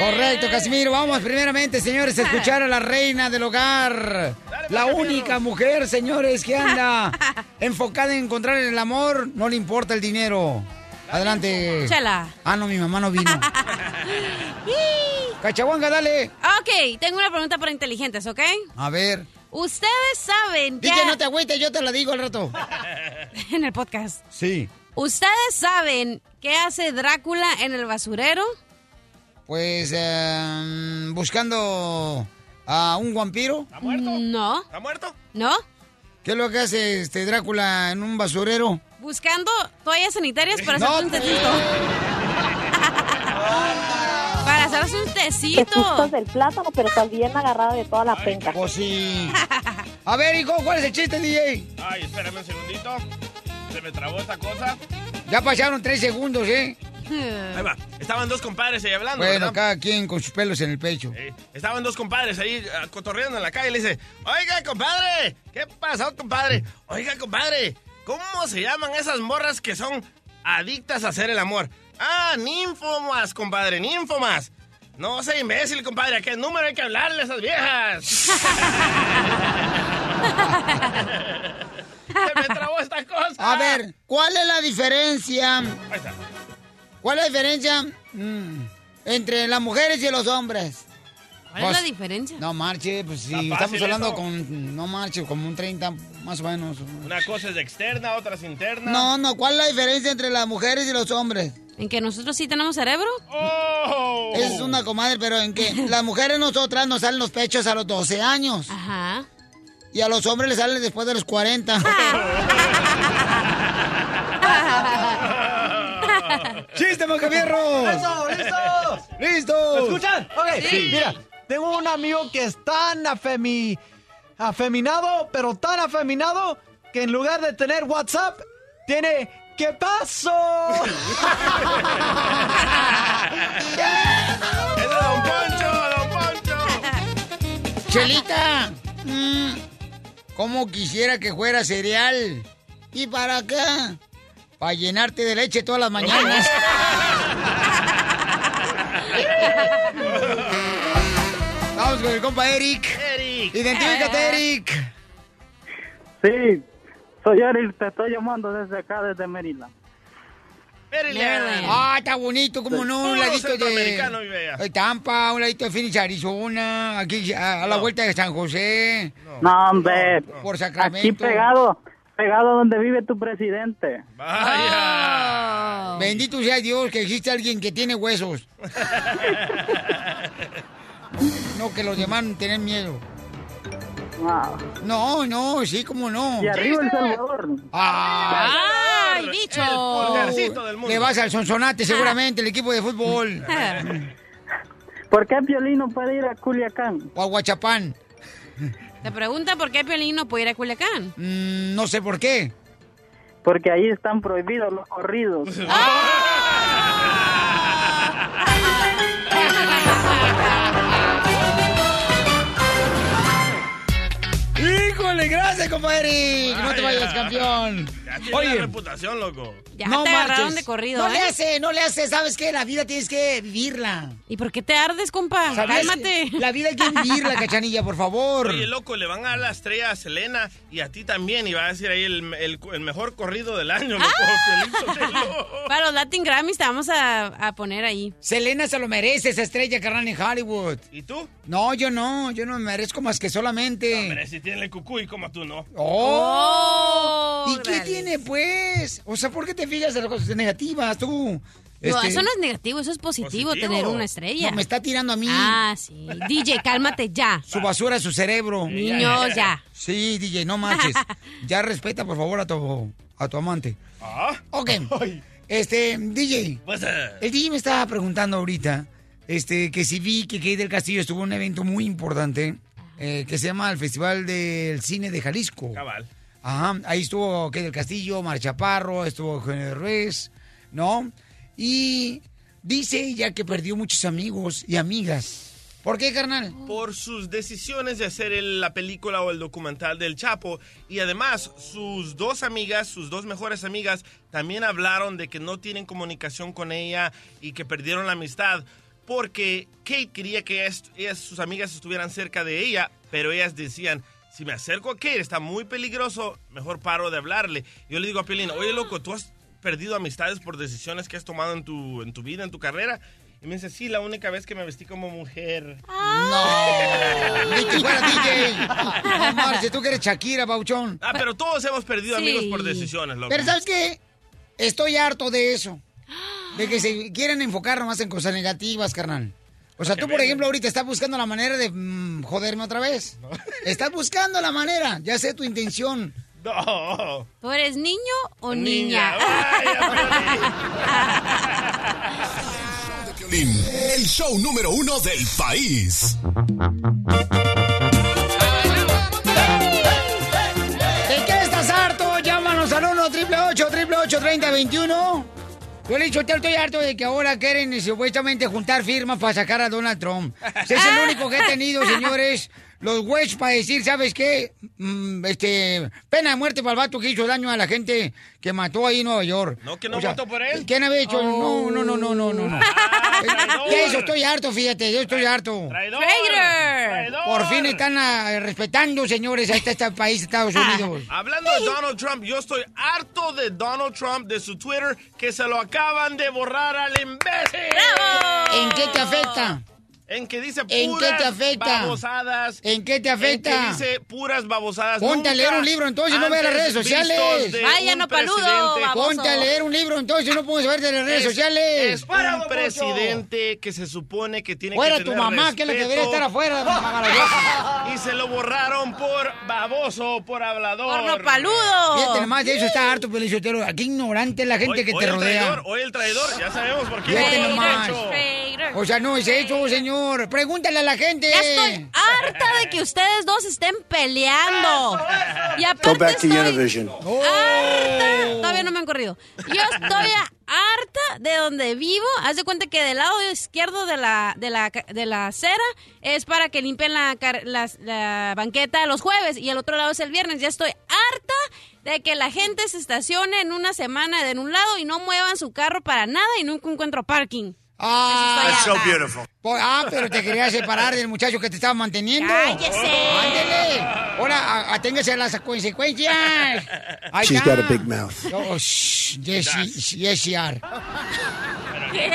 Correcto, Casimiro. Vamos primeramente, señores, a escuchar a la reina del hogar. La única mujer, señores, que anda enfocada en encontrar el amor. No le importa el dinero. Adelante. Chela. Ah, no, mi mamá no vino. Cachahuanga, dale. Ok, tengo una pregunta para inteligentes, ¿ok? A ver. Ustedes saben que... Dije, no te agüites, yo te la digo al rato. en el podcast. Sí. ¿Ustedes saben qué hace Drácula en el basurero? Pues eh, buscando a un vampiro. ¿Está muerto? No. ¿Está muerto? ¿No? ¿Qué es lo que hace este Drácula en un basurero? Buscando toallas sanitarias para No, hacerse un tecito. para hacerse un Te tecito. del plátano, pero estás bien agarrado de toda la penca. Pues sí. A ver, hijo, ¿cuál es el chiste, DJ? Ay, espérame un segundito. Se me trabó esta cosa. Ya pasaron tres segundos, ¿eh? Ahí va. Estaban dos compadres ahí hablando, Bueno, ¿verdad? cada quien con sus pelos en el pecho. Eh, estaban dos compadres ahí ah, cotorreando en la calle y le dice, oiga, compadre, ¿qué pasó, compadre? Oiga, compadre, ¿cómo se llaman esas morras que son adictas a hacer el amor? Ah, ninfomas, compadre, ninfomas. No sea imbécil, compadre, ¿a qué número hay que hablarle a esas viejas? Se me trabó esta cosa. A ver, ¿cuál es la diferencia? Ahí está. ¿Cuál es la diferencia mm, entre las mujeres y los hombres? ¿Cuál es la diferencia? No marche, pues si Está estamos hablando eso. con, no marche, como un 30 más o menos. Una cosa es externa, otra es interna. No, no, ¿cuál es la diferencia entre las mujeres y los hombres? ¿En que nosotros sí tenemos cerebro? Oh. Es una comadre, pero en que las mujeres nosotras nos salen los pechos a los 12 años. Ajá. Y a los hombres les salen después de los 40. ¡Chiste, Macabierros! ¡Listo, listos! ¡Listo! ¿Me escuchan? Ok, Sí. mira, tengo un amigo que es tan afemi... afeminado, pero tan afeminado, que en lugar de tener WhatsApp, tiene ¿Qué pasó? ¡Es Don Poncho, Don Poncho! Chelita, mm, ¿cómo quisiera que fuera cereal? ¿Y para qué? Para llenarte de leche todas las mañanas. Vamos con el compa Eric. Eric. Identifícate, Eric. Sí, soy Eric, te estoy llamando desde acá, desde Maryland. Maryland. Ah, está bonito, como no, un ladito de Tampa, un ladito de Phoenix, Arizona, aquí a, a la vuelta de San José, No, hombre, por aquí Sacramento. Pegado, donde vive tu presidente. Vaya. Bendito sea Dios que existe alguien que tiene huesos. no que los demás tienen miedo. Wow. No, no, sí, como no. Y arriba El Salvador. Ah, ¡Ay, bicho! El del mundo. le vas al Sonsonate seguramente, el equipo de fútbol. ¿Por qué Piolín no puede ir a Culiacán? O a Huachapán. Te pregunta por qué Piolín no puede ir a Culiacán. Mm, no sé por qué. Porque ahí están prohibidos los corridos. ¡Híjole, gracias, compadre! No te vayas, campeón. Ya tiene Oye. la reputación, loco. Ya no te agarraron de corrido, No ¿eh? le hace, no le hace. ¿Sabes qué? La vida tienes que vivirla. ¿Y por qué te ardes, compa? Cálmate. La vida hay que vivirla, cachanilla, por favor. Oye, loco, le van a dar la estrella a Selena y a ti también. Y va a decir ahí el, el- el mejor corrido del año, loco. Sotelo. Para los Latin Grammys te vamos a, a poner ahí. Selena se lo merece, esa estrella carnal en Hollywood. ¿Y tú? No, yo no, yo no me merezco más que solamente. Hombre, si tiene el cucuy como tú, ¿no? ¡Oh! ¿Y qué Órale. Tiene, pues? O sea, ¿por qué te fijas en las cosas negativas, tú? No, Este, eso no es negativo, eso es positivo, Positivo. tener una estrella. no, me está tirando a mí. Ah, sí. DJ, cálmate ya. Su basura es su cerebro. Niños, ya. Sí, DJ, no marches. ya respeta, por favor, a tu, a tu amante. Ah. Ok. Este, DJ, Pues, eh, el DJ me estaba preguntando ahorita este, que sí vi que Kate del Castillo estuvo en un evento muy importante eh, que se llama el Festival del Cine de Jalisco. Cabal. Ahí estuvo Kate del Castillo, Mar Chaparro, estuvo Eugenio Ruiz, ¿no? Y dice ella que perdió muchos amigos y amigas. ¿Por qué, carnal? Por sus decisiones de hacer la película o el documental del Chapo. Y además, sus dos amigas, sus dos mejores amigas, también hablaron de que no tienen comunicación con ella y que perdieron la amistad. Porque Kate quería que ellas, sus amigas estuvieran cerca de ella, pero ellas decían, si me acerco a Kate está muy peligroso, mejor paro de hablarle. Yo le digo a Pelín, oye loco, ¿tú has perdido amistades por decisiones que has tomado en tu, en tu vida, en tu carrera? Y me dice, sí, la única vez que me vestí como mujer. No, ni que fuera DJ. No, Marce, tú que eres Shakira, Bauchón. Ah, pero todos hemos perdido Sí. amigos por decisiones, loco. Pero ¿sabes qué? Estoy harto de eso. De que se quieren enfocar nomás en cosas negativas, carnal. O sea, tú, por ejemplo, ahorita estás buscando la manera de mm, joderme otra vez. Estás buscando la manera. Ya sé tu intención. No. ¿Tú eres niño o Niña, niña? Piolín, el show número uno del país. ¿De qué estás harto? Llámanos al 1 888 3021 Yo le he dicho, estoy harto de que ahora quieren eh, supuestamente juntar firmas para sacar a Donald Trump. Ese es el único que he tenido, señores. Los güeyes para decir, ¿sabes qué? Mm, este, pena de muerte para el vato que hizo daño a la gente que mató ahí en Nueva York. No, que no O sea, votó por él. ¿Quién había hecho? No, no, no, no, no, no. no. De eso estoy harto, fíjate, yo estoy harto. ¡Traidor! Traitor. Por fin están ah, respetando, señores, a este, este país, Estados Unidos. Hablando de Donald Trump, yo estoy harto de Donald Trump, de su Twitter, que se lo acaban de borrar al imbécil. ¿En qué te afecta? En que dice ¿En puras qué te afecta? babosadas. ¿En qué te afecta? En que dice puras babosadas. Ponte a leer un libro entonces, no veas las redes sociales. Vaya, no, paludo. Ponte a leer un libro entonces, no puedes ver de las redes Es- sociales. Es un presidente que se supone que tiene Fuera que tu tener mamá, que es la que debería estar afuera. Y se lo borraron por baboso, por hablador. Porno paludo. Fíjate nomás, de eso está harto, Pelizotero. Qué ignorante es la gente Hoy- que hoy te el rodea. Traidor, hoy el traidor, ya sabemos por qué. Fíjate nomás. hecho. O sea, no es eso, señor. Pregúntale a la gente. Ya estoy harta de que ustedes dos estén peleando. Y aparte Go back to estoy Univision. Harta. Todavía no me han corrido. Yo estoy harta de donde vivo. Haz de cuenta que del lado izquierdo de la, de la, de la acera es para que limpien la, la banqueta los jueves y el otro lado es el viernes. Ya estoy harta de que la gente se estacione en una semana de en un lado y no muevan su carro para nada y nunca encuentro parking. Ah, That's so beautiful. po- ah, pero te quería separar del muchacho que te estaba manteniendo. ¡Cállese! Ándele. Ahora, aténgase a las consecuencias. Ahí She's está. got a big mouth. Oh, shh, yes, she- yes, she are. ¿Qué?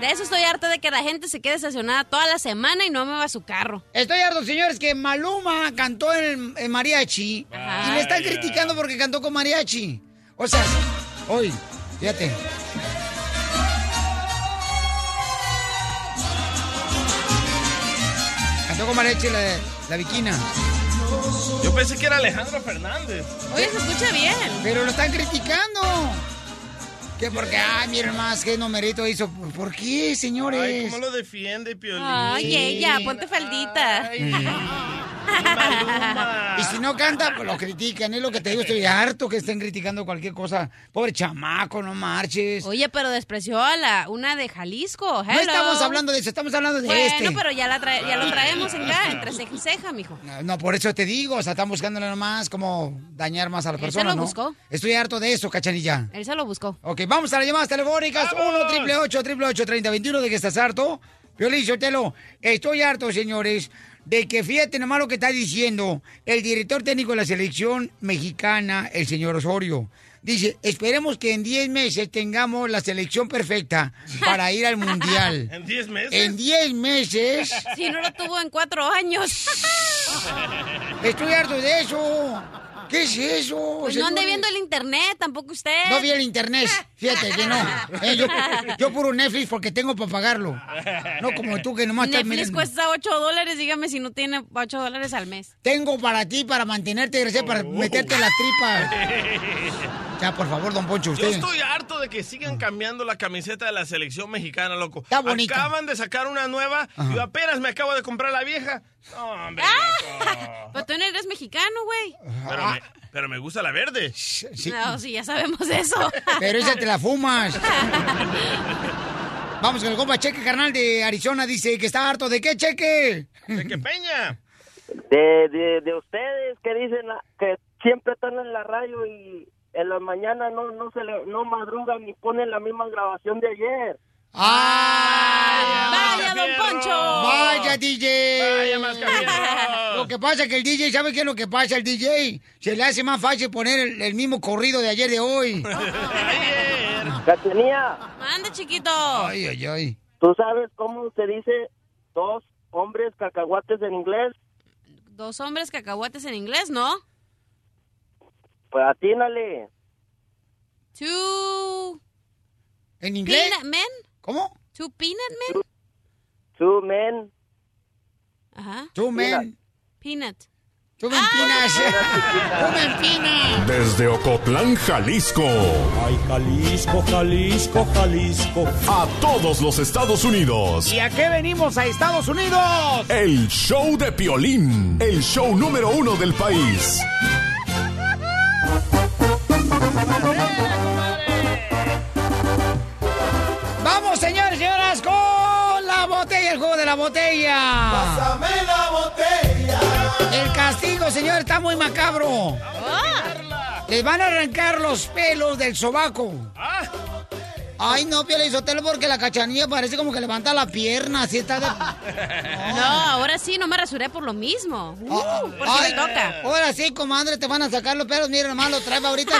De eso estoy harta de que la gente se quede estacionada toda la semana y no mueva su carro. Estoy harto, señores, que Maluma cantó en, en mariachi y le están criticando porque cantó con mariachi. O sea, hoy, fíjate. Con mariachi la, la viquina. Yo pensé que era Alejandro Fernández. Oye, se escucha bien. Pero lo están criticando. Que porque, ay, miren más, qué numerito hizo. ¿Por qué, Ay, señores? ¿cómo lo defiende, Piolín? Ay, ella, ponte faldita. Ay. Y si no canta, pues lo critican. Es lo que te digo, estoy harto que estén criticando cualquier cosa. Pobre chamaco, no marches. Oye, pero despreció a la una de Jalisco. No Hello. estamos hablando de eso, estamos hablando de Bueno, este. pero ya, la trae- ya lo traemos acá, entre ceja y ceja, mijo. No, No, por eso te digo, o sea, están buscándole nomás como dañar más a la Él persona, se lo ¿no? buscó. Estoy harto de eso, cachanilla. Él se lo buscó. Ok, vamos a las llamadas telefónicas. 1 triple 8 triple 8 3021 de que estás harto. Violín Sotelo, estoy harto, señores, de que fíjate nomás lo que está diciendo el director técnico de la selección mexicana, el señor Osorio. Dice, esperemos que en 10 meses tengamos la selección perfecta para ir al Mundial. ¿En 10 meses? En 10 meses. Si no lo tuvo en cuatro años. Estoy harto de eso. ¿Qué es eso? Pues no ande viendo el internet, tampoco usted. No vi el internet, fíjate que no. Eh, yo, yo puro Netflix porque tengo para pagarlo. No como tú que nomás estás Netflix cuesta 8 dólares, dígame si no tiene 8 dólares al mes. Tengo para ti, para mantenerte, gracias, para meterte en la tripa. Ya, por favor, don Poncho, Yo usted. estoy harto de que sigan cambiando la camiseta de la selección mexicana, loco. Está bonita. Acaban de sacar una nueva y yo apenas me acabo de comprar la vieja. No, hombre, loco. Pero tú no eres mexicano, güey. Pero me, pero me gusta la verde. No, sí, ya sabemos eso. Pero esa te la fumas. Vamos con el compa Cheque, carnal de Arizona. Dice que está harto. ¿De qué, Cheque? ¿De qué peña? De, de, de ustedes que dicen que siempre están en la radio y en la mañana no no se le, no madrugan ni ponen la misma grabación de ayer. ¡Vaya, don Poncho! ¡Vaya, DJ! ¡Vaya, Mascafierro! Lo que pasa es que el DJ, ¿sabe qué es lo que pasa? El DJ se le hace más fácil poner el, el mismo corrido de ayer de hoy. Cachenía, Mande, chiquito. Ay, ay, ay. ¿tú sabes cómo se dice dos hombres cacahuates en inglés? Dos hombres cacahuates en inglés, ¿no? Pues atínale. Two ¿En inglés? peanut men. ¿Cómo? Two peanut men. Two men. Ajá. Tú, men. Peanut. Tú me empinas. Tú me empinas. Desde Ocotlán, Jalisco. Ay, Jalisco, Jalisco, Jalisco. A todos los Estados Unidos. ¿Y a qué venimos a Estados Unidos? El show de Piolín. El show número uno del país. Vamos, señores y señoras, con la botella, el juego de la botella. Pásame la botella. El castigo, señor, está muy macabro. Les van a arrancar los pelos del sobaco. Ay, no, Sotelo, porque la cachanilla parece como que levanta la pierna, así está de... No, ahora sí, no me rasuré por lo mismo. Uh, porque Ay, me toca. Ahora sí, comadre, te van a sacar los pelos. Mira, nomás lo trae ahorita.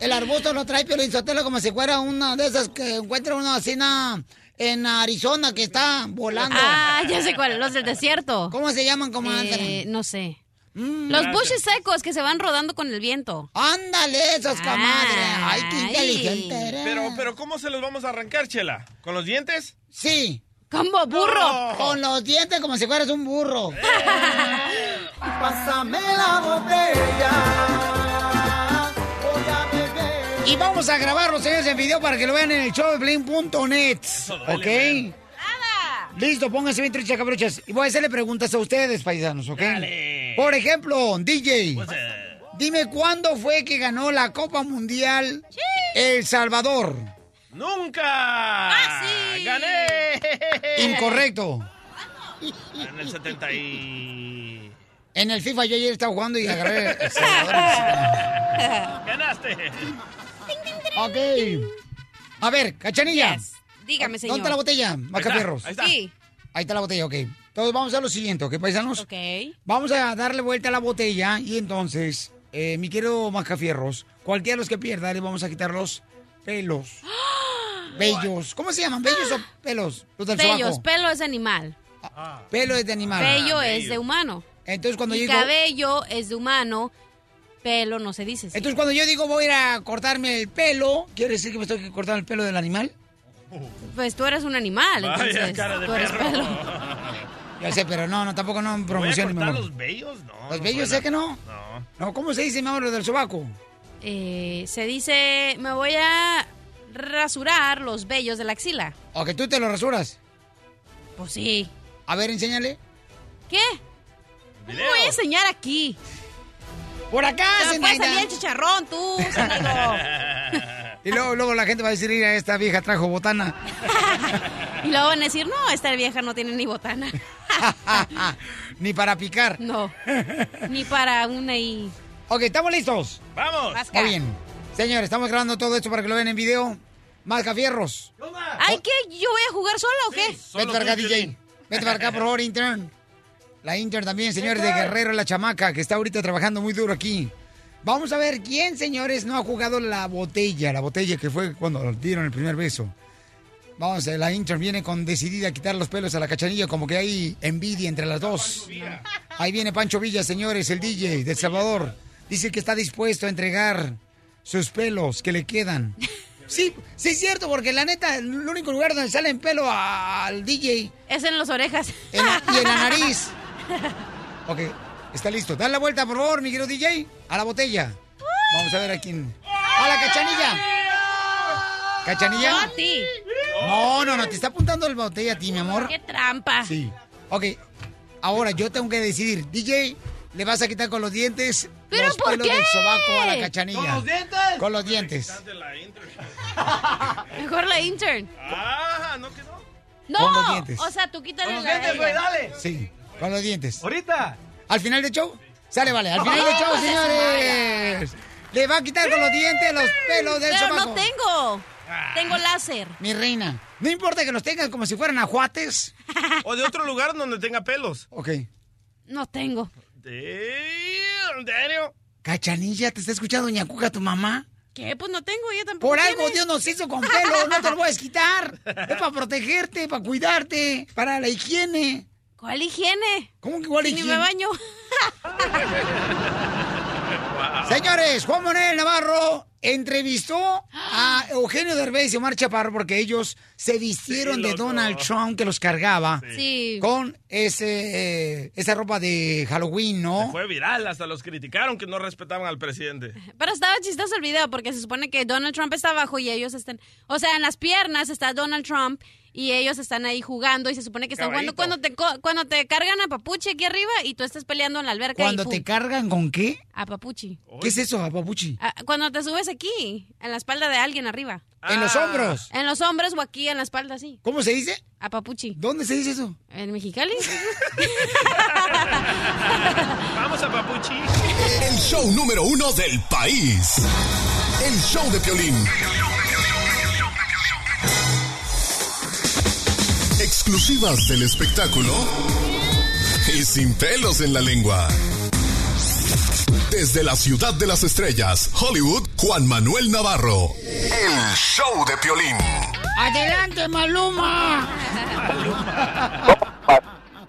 el arbusto lo trae Piolín Sotelo como si fuera una de esas que encuentra uno así na- en Arizona que está volando. Ah, ya sé cuál, los del desierto. ¿Cómo se llaman, comadre? Eh, no sé. Mm. Los bushes secos que se van rodando con el viento. Ándale, esos, comadre. Ay, qué Ay. inteligente eres. Pero, pero, ¿cómo se los vamos a arrancar, Chela? ¿Con los dientes? Sí. Como burro. Con los dientes como si fueras un burro. Pásame la botella. Voy a beber. Y vamos a grabarlos, señores, en video para que lo vean en el showdeblin.net. ¿Ok? Listo, pónganse bien truchas, cabrochas. Y voy a hacerle preguntas a ustedes, paisanos, ¿ok? Por ejemplo, DJ. Dime cuándo fue que ganó la Copa Mundial El Salvador. ¡Nunca! ¡Gané! Incorrecto. En el 70 y... En el FIFA yo ayer estaba jugando y agarré El Salvador. ¡Ganaste! Ok. A ver, cachanilla. Dígame, señor. ¿Dónde está la botella, Macafierros? ahí está. Sí. Ahí está la botella, ok. Entonces vamos a lo siguiente, ¿ok, paisanos? Ok. Vamos a darle vuelta a la botella y entonces, eh, mi querido Macafierros, cualquiera de los que pierda le vamos a quitar los pelos. Bellos. ¿Cómo se llaman? ¿Bellos o pelos? Los del Bellos, sobaco. pelo es animal. Pelo es de animal. Bello es de humano. Entonces cuando y yo digo... cabello es de humano, pelo no se dice. Entonces cuando yo digo voy a ir a cortarme el pelo, ¿quiere decir que me estoy cortando el pelo del animal? Pues tú eres un animal, Vaya, entonces cara de tú eres perro. pelo. Ya sé, pero no, no, tampoco no ¿Voy a promociones, mi amor. los bellos? No. ¿Los no bellos sé que no? No. No, ¿cómo se dice, mi amor, lo del sobaco? Eh, se dice, me voy a rasurar los vellos de la axila. ¿O que tú te lo rasuras? Pues sí. A ver, enséñale. ¿Qué? ¿Cómo voy a enseñar aquí? Por acá, puede Zenaida. salir el chicharrón, tú. Y luego, luego la gente va a decir, mira, esta vieja trajo botana. Y luego van a decir, no, esta vieja no tiene ni botana. Ni para picar. No. Ni para una y... Ok, ¿estamos listos? ¡Vamos! Muy bien. Señores, estamos grabando todo esto para que lo vean en video. Mascafierros. Ay, ¿qué? ¿Yo voy a jugar sola o qué? Vete para acá, DJ. Vete para acá, por favor, intern. La intern también, señores, de Guerrero, la chamaca, que está ahorita trabajando muy duro aquí. Vamos a ver quién, señores, no ha jugado la botella. La botella que fue cuando dieron el primer beso. Vamos, eh, la intern viene con decidida a quitar los pelos a la cachanilla, como que hay envidia entre las dos. Ahí viene Pancho Villa, señores, el DJ de El Salvador. Dice que está dispuesto a entregar sus pelos que le quedan. Sí, sí es cierto, porque la neta, el único lugar donde salen pelo al DJ Es en las orejas. en la- y en la nariz. Ok, está listo. Dale la vuelta, por favor, mi querido DJ, a la botella. Vamos a ver a quién. A la cachanilla. ¿Cachanilla? Yo a ti. No, no, no, te está apuntando el botella a ti, mi amor. ¡Qué trampa! Sí. Ok, ahora yo tengo que decidir. DJ, ¿le vas a quitar con los dientes ¿Pero los por pelos qué? del sobaco a la cachanilla? ¿Con los dientes? Con los dientes. Mejor la intern. Ah, no quedó. No, Con los dientes. o sea, tú quítale Con los la dientes, güey, dale. Sí, con los dientes. Ahorita. ¿Al final del show? Sale, vale. Al final del show, señores. Le va a quitar con los dientes los pelos del Pero sobaco. no tengo. Tengo láser. Mi reina. No importa que los tengas como si fueran ajuates. O de otro lugar donde tenga pelos. Ok. No tengo. Damn, Daniel. Cachanilla, ¿te está escuchando Doña Cuca, tu mamá? ¿Qué? Pues no tengo, yo tampoco. Por algo tiene. Dios nos hizo con pelo, no te lo puedes quitar. Es para protegerte, para cuidarte, para la higiene. ¿Cuál higiene? ¿Cómo que cuál Si ni higiene? me baño. Señores, Juan Manuel Navarro entrevistó a Eugenio Derbez y Omar Chaparro porque ellos se vistieron Sí, de. Donald Trump que los cargaba Sí. con ese eh, esa ropa de Halloween, ¿no? Fue viral, hasta los criticaron que no respetaban al presidente. Pero estaba chistoso el video porque se supone que Donald Trump está abajo y ellos están... O sea, en las piernas está Donald Trump y ellos están ahí jugando y se supone que están jugando cuando te, co- cuando te cargan a Papuchi aquí arriba y tú estás peleando en la alberca. Cuando y te cargan con qué? A Papuchi. ¿Qué es eso, papuchi? Ah, Cuando te subes aquí, en la espalda de alguien arriba. En los Ah. hombros. En los hombros o aquí en la espalda, sí. ¿Cómo se dice? A Papuchi. ¿Dónde se dice eso? ¿En Mexicali? Vamos a Papuchi. El show número uno del país. El show de Piolín. Exclusivas del espectáculo y sin pelos en la lengua. Desde la ciudad de las estrellas, Hollywood, Juan Manuel Navarro. El show de Piolín. ¡Adelante, Maluma!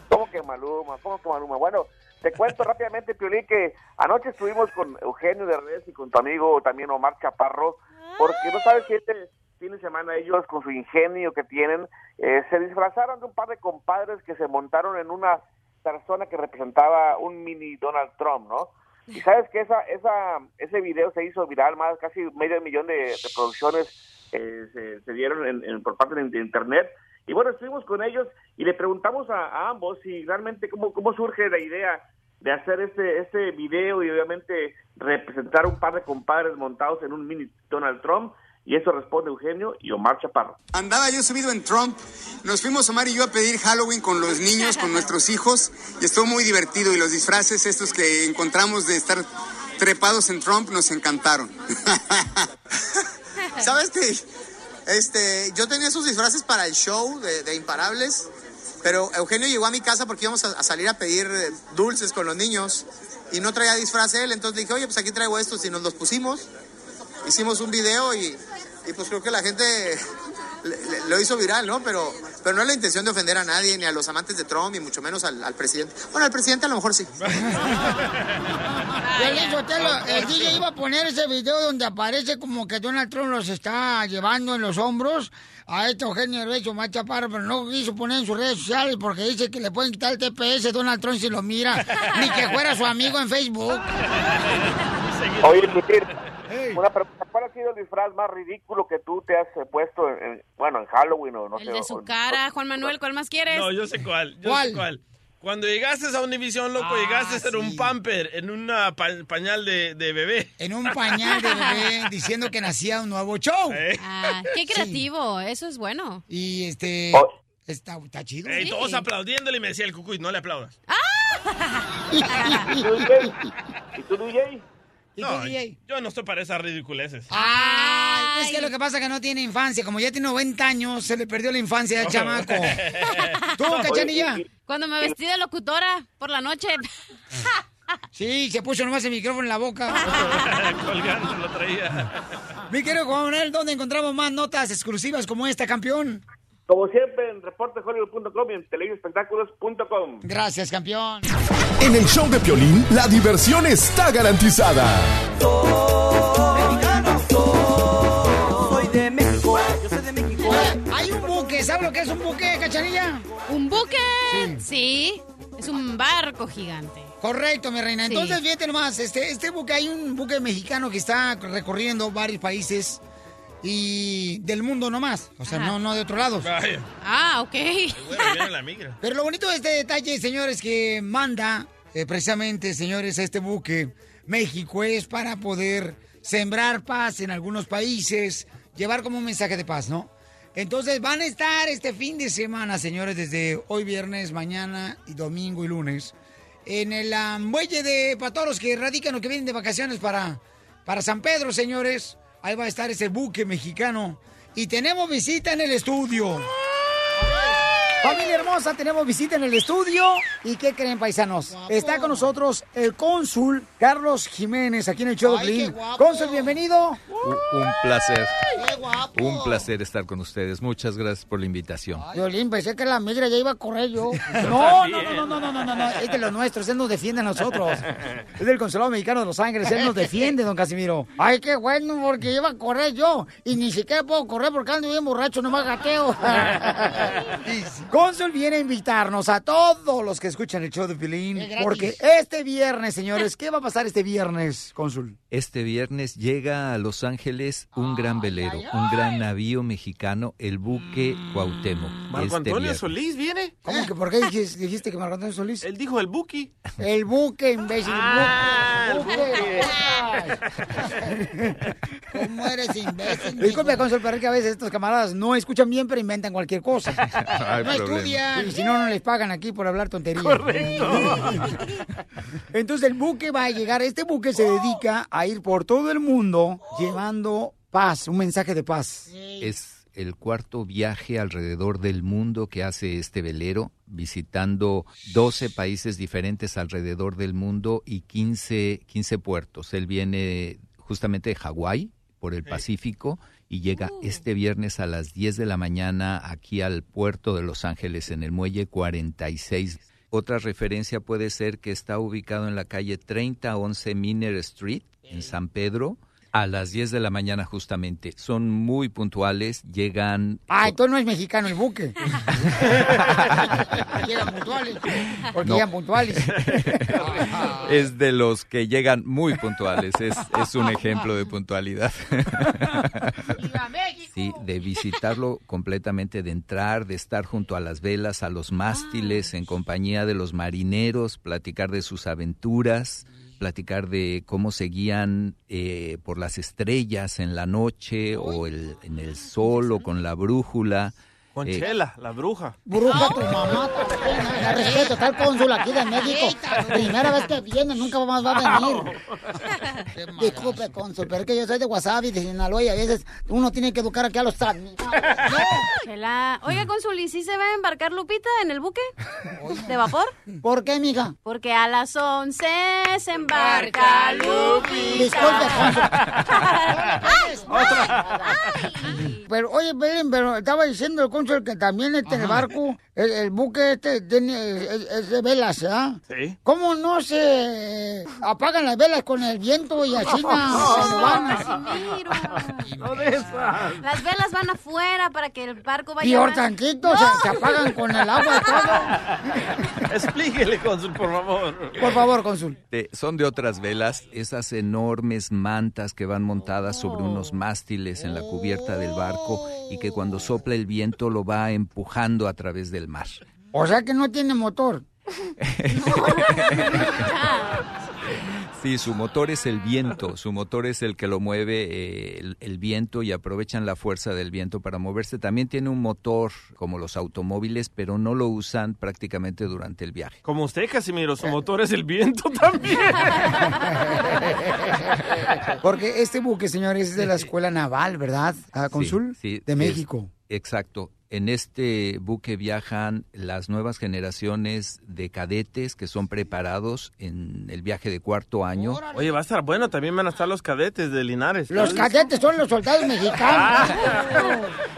¿Cómo que Maluma? ¿Cómo que Maluma? Bueno, te cuento rápidamente, Piolín, que anoche estuvimos con Eugenio Derbez y con tu amigo también Omar Chaparro, porque no sabes si este fin de semana ellos, con su ingenio que tienen, eh, se disfrazaron de un par de compadres que se montaron en una persona que representaba un mini Donald Trump, ¿no? Y sabes que esa, esa, ese video se hizo viral, más casi medio millón de, de producciones eh, se, se dieron en- en- por parte de internet. Y bueno, estuvimos con ellos y le preguntamos a, a ambos si realmente cómo, cómo surge la idea de hacer este, este video y obviamente representar un par de compadres montados en un mini Donald Trump. Y eso responde Eugenio y Omar Chaparro. Andaba yo subido en Trump, nos fuimos Omar y yo a pedir Halloween con los niños, con nuestros hijos, y estuvo muy divertido. Y los disfraces estos que encontramos de estar trepados en Trump nos encantaron. ¿Sabes que este, yo tenía esos disfraces para el show de, Imparables, pero Eugenio llegó a mi casa porque íbamos a, a salir a pedir eh, dulces con los niños y no traía disfraz él, entonces dije, oye, pues aquí traigo estos y nos los pusimos hicimos un video y, y pues creo que la gente le- le- lo hizo viral, ¿no? Pero, pero no es la intención de ofender a nadie, ni a los amantes de Trump, y mucho menos al, al presidente. Bueno, al presidente a lo mejor sí. Sotelo, el DJ iba a poner ese video donde aparece como que Donald Trump los está llevando en los hombros a este Eugenio Derbez o Omar Chaparro, pero no quiso poner en sus redes sociales porque dice que le pueden quitar el TPS a Donald Trump si lo mira, ni que fuera su amigo en Facebook. Oye, Lutir, una pregunta. ¿Cuál ha sido el disfraz más ridículo que tú te has eh, puesto, en, en- bueno, en Halloween o no El sé? de o- su cara, Juan Manuel, ¿cuál más quieres? No, yo sé cuál. Yo ¿Cuál? sé cuál. Cuando llegaste a Univision, loco, Ah, llegaste a ser sí. un pamper en un pañal de, de bebé. En un pañal de bebé diciendo que nacía un nuevo show. Eh. Ah, qué creativo, eso es bueno. Y este... Oh. Está, está chido. Sí. todos aplaudiéndole y me decía el cucuy, no le aplaudas. ¿Y tú, DJ? Yo no estoy para esas ridiculeces. Ay, es que lo que pasa es que no tiene infancia. Como ya tiene 90 años, se le perdió la infancia al chamaco. ¿Tú, cachanilla? Cuando me vestí de locutora por la noche. Sí, se puso nomás el micrófono en la boca. Colgando lo traía. Mi querido Juan Manuel, ¿dónde encontramos más notas exclusivas como esta, campeón? Como siempre, en reportehollywood.com y en televisispectáculos.com. Gracias, campeón. En el show de Piolín, la diversión está garantizada. Soy de México, yo soy de México. Oye, hay un buque, ¿sabes lo que es un buque, cachanilla? ¿Un buque? Sí. Es un barco gigante. Correcto, mi reina. Sí. Entonces, fíjate nomás, este, este buque, hay un buque mexicano que está recorriendo varios países y del mundo nomás. O sea, Ajá. no, no de otro lado. Ah, ok. Pero lo bonito de este detalle, señores, que manda eh, precisamente, señores, a este buque México es para poder sembrar paz en algunos países, llevar como un mensaje de paz, ¿no? Entonces van a estar este fin de semana, señores, desde hoy viernes, mañana y domingo y lunes, en el muelle de para todos los que radican o que vienen de vacaciones para, para San Pedro, señores. Ahí va a estar ese buque mexicano. Y tenemos visita en el estudio. Familia hermosa, tenemos visita en el estudio. ¿Y qué creen, paisanos? Está con nosotros el cónsul Carlos Jiménez, aquí en el show de Ay, Piolín. qué guapo. Cónsul, bienvenido. Un, un placer. ¡Qué guapo! Un placer estar con ustedes. Muchas gracias por la invitación. Violín, pensé que la migra ya iba a correr yo. No, no, no, no, no, no, no, no, no, es de los nuestros, él nos defiende a nosotros. Es del Consulado Mexicano de Los Ángeles, él nos defiende, don Casimiro. Ay, qué bueno, porque iba a correr yo y ni siquiera puedo correr porque ando bien borracho, nomás gateo. Cónsul viene a invitarnos a todos los que escuchan el show de Pilín, porque este viernes, señores, ¿qué va a pasar este viernes, Cónsul? Este viernes llega a Los Ángeles un gran velero, un gran navío mexicano, el buque Cuauhtémoc. Marco Este Antonio viernes. Solís viene. ¿Cómo que por qué dijiste, dijiste que Marco Antonio Solís? Él dijo el Buki. El buque, imbécil. Ah, buque. el Buque. ¿Cómo eres imbécil? Disculpe, Consul, pero es que a veces estos camaradas no escuchan bien, pero inventan cualquier cosa. no problema. estudian. Y si no, no les pagan aquí por hablar tonterías. Correcto. Entonces el buque va a llegar. Este buque se dedica a ir por todo el mundo llevando paz, un mensaje de paz. Es el cuarto viaje alrededor del mundo que hace este velero, visitando 12 países diferentes alrededor del mundo y 15, 15 puertos. Él viene justamente de Hawái, por el Pacífico, y llega este viernes a las 10 de la mañana aquí al puerto de Los Ángeles, en el muelle 46. Otra referencia puede ser que está ubicado en la calle 3011 Miner Street, en San Pedro, a las 10 de la mañana justamente. Son muy puntuales, llegan... Ah, entonces no es mexicano el buque. Llegan puntuales. Porque No. llegan puntuales. es de los que llegan muy puntuales, es, es un ejemplo de puntualidad. Sí, de visitarlo completamente, de entrar, de estar junto a las velas, a los mástiles, en compañía de los marineros, platicar de sus aventuras, platicar de cómo seguían eh, por las estrellas en la noche o el- en el sol o con la brújula. Con Eh, la bruja. Bruja tu mamá, la respeto, está el cónsul aquí de México. Primera vez que viene, nunca más va a venir. Disculpe, cónsul, pero es que yo soy de Wasabi, de Sinaloa, y a veces uno tiene que educar aquí a los. Chela. Oiga, Consul, ¿y si se va a embarcar Lupita en el buque? ¿De vapor? ¿Por qué, mija? Porque a las 11 se embarca Lupita. Disculpe, Pero, oye, pero estaba diciendo el cónsul Alfonso, el que también está en el barco, el, el buque este tiene, es, es de velas, ¿ah? Sí. ¿Cómo no se apagan las velas con el viento y así no? No. Las velas van afuera para que el barco vaya Peor más- tantito, se, se apagan con el agua y todo. Explíquele, cónsul, por favor. Por favor, cónsul. de- son de otras velas, esas enormes mantas que van montadas sobre unos mástiles en la cubierta del barco y que cuando sopla el viento lo va empujando a través del mar. O sea que no tiene motor. Sí, su motor es el viento, su motor es el que lo mueve eh, el, el viento y aprovechan la fuerza del viento para moverse. También tiene un motor como los automóviles, pero no lo usan prácticamente durante el viaje. Como usted, Casimiro, su motor es el viento también. Porque este buque, señores, es de la Escuela Naval, ¿verdad? Ah, Cónsul Sí, sí, de es- México. exacto. En este buque viajan las nuevas generaciones de cadetes que son preparados en el viaje de cuarto año. Oye, va a estar bueno. También van a estar los cadetes de Linares. Los cadetes son los soldados mexicanos.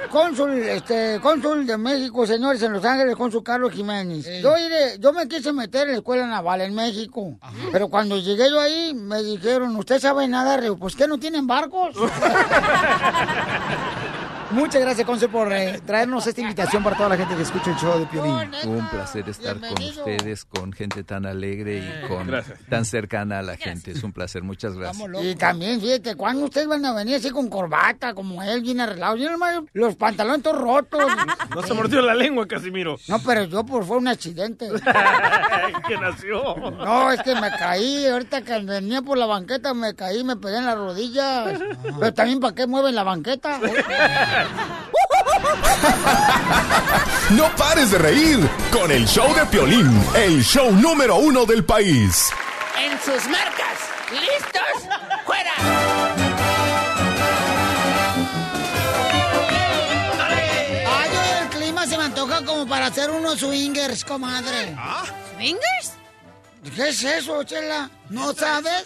cónsul, este, cónsul de México, señores, en Los Ángeles, cónsul Carlos Jiménez. Yo, iré- yo me quise meter en la escuela naval en México. Pero cuando llegué yo ahí, me dijeron, ¿usted sabe digo, Pues, ¿qué no tienen barcos? Muchas gracias, Conce, por eh, traernos esta invitación para toda la gente que escucha el show de Piolín. Un placer estar con ustedes, con gente tan alegre y con Gracias. tan cercana a la gente. Es un placer. Muchas gracias. Y también, fíjate, cuando ustedes van a venir así con corbata, como él, bien arreglado? Yo nomás los pantalones todos rotos. No se mordió la lengua, Casimiro. No, pero yo por fue un accidente. que nació. No, es que me caí. Ahorita que venía por la banqueta me caí, me pegué en las rodillas. Pero también, ¿para qué mueven la banqueta? No pares de reír con el show de Piolín, el show número uno del país. En sus marcas. ¿Listos? ¡Fuera! Ay, el clima se me antoja como para hacer unos swingers, comadre. ¿Swingers? ¿Qué es eso, Chela? ¿No sabes?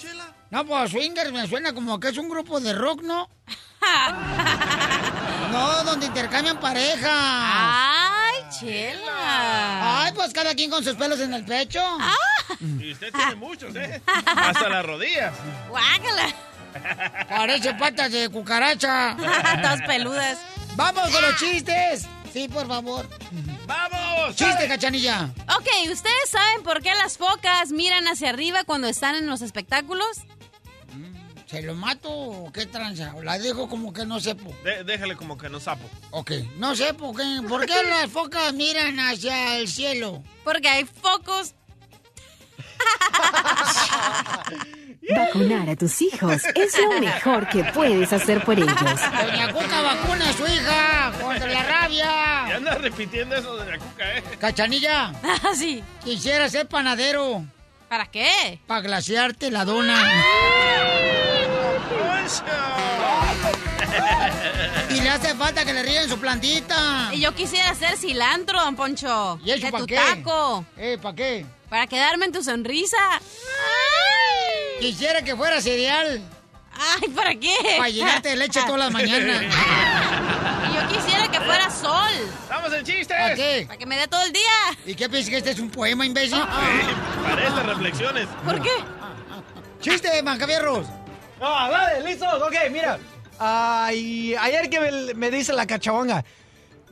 No, pues swingers me suena como que es un grupo de rock, ¿no? no, donde intercambian pareja. ¡Ay, chela! Ay, pues cada quien con sus pelos en el pecho. Y usted tiene muchos, ¿eh? Hasta las rodillas. ¡Guácala! Parece patas de cucaracha. Todas peludas. ¡Vamos con los chistes! Sí, por favor. ¡Vamos! ¡Chiste, cachanilla! Ok, ¿ustedes saben por qué las focas miran hacia arriba cuando están en los espectáculos? ¿Se lo mato o qué tranza? La dejo como que no sepo. De- déjale como que no sapo. Ok, no sé por qué. ¿Por qué las focas miran hacia el cielo? Porque hay focos. Vacunar a tus hijos es lo mejor que puedes hacer por ellos. Doña Cuca vacuna a su hija contra la Y rabia. anda repitiendo eso de la cuca, ¿eh? Cachanilla, Ah, sí. quisiera ser panadero ¿Para qué? para glaciarte la dona. Y le hace falta que le ríen su plantita. Y yo quisiera hacer cilantro, don Poncho. ¿Y eso de pa' tu qué? taco. Eh, ¿para qué? Para quedarme en tu sonrisa. Quisiera que fuera cereal Ay, ¿para qué? para llenarte de leche todas las mañanas. Y yo quisiera que fuera sol. ¡Vamos en chistes! ¿Para qué? Para que me dé todo el día. ¿Y qué piensas que este es un poema, imbécil? Parece reflexiones. ¿Por qué? ¡Chiste, mancavierros! Ah, dale, listos. Ok, mira. Ay, ayer que me, me dice la cachabonga.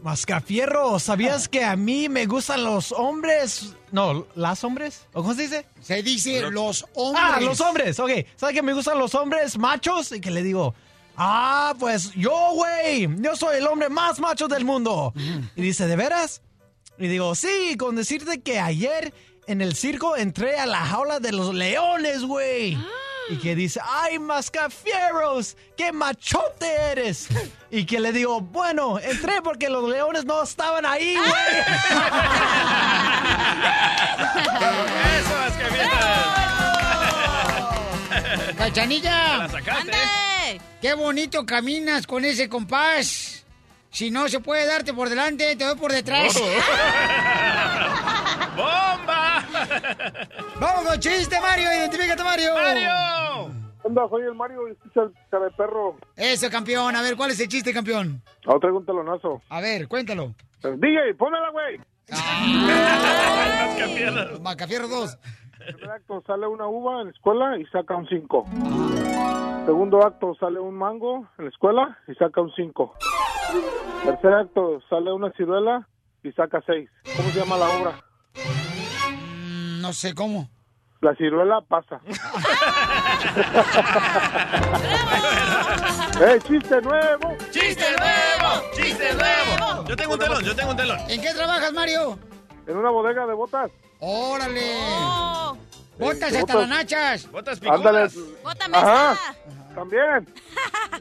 Mascafierro, ¿sabías que a mí me gustan los hombres? No, ¿las hombres? ¿O cómo se dice? Se dice los hombres. Ah, los hombres, ok. ¿Sabes que me gustan los hombres machos? Y que le digo, ah, pues yo, güey, yo soy el hombre más macho del mundo. Y dice, ¿de veras? Y digo, sí, con decirte que ayer en el circo entré a la jaula de los leones, güey. Y que dice, ay, mascafieros, qué machote eres. Y que le digo, bueno, entré porque los leones no estaban ahí, güey. Eso viene. ¡Cachanilla! La sacaste. ¡Ande! ¡Qué bonito caminas con ese compás! Si no se puede darte por delante, te doy por detrás. ¡Bomba! ¡Vamos con chiste, Mario! ¡Identifícate, Mario! ¡Mario! Onda, soy el Mario y escucha el cara de perro. Eso, campeón. A ver, ¿cuál es el chiste, campeón? Ahora traigo un telonazo. A ver, cuéntalo. DJ, pónmela, güey. Macafierro 2. Primer acto, sale una uva en la escuela y saca un 5. Segundo acto, sale un mango en la escuela y saca un 5. Tercer acto, sale una ciruela y saca 6. ¿Cómo se llama la obra? No sé cómo. La ciruela pasa. ¡Eh, chiste nuevo! ¡Chiste nuevo! ¡Chiste nuevo! Yo tengo un telón, yo tengo un telón. ¿En qué trabajas, Mario? En una bodega de botas. ¡Órale! ¡Botas Sí, hasta botas. las nachas! Botas Ándale. ¡Bótame Ajá. También.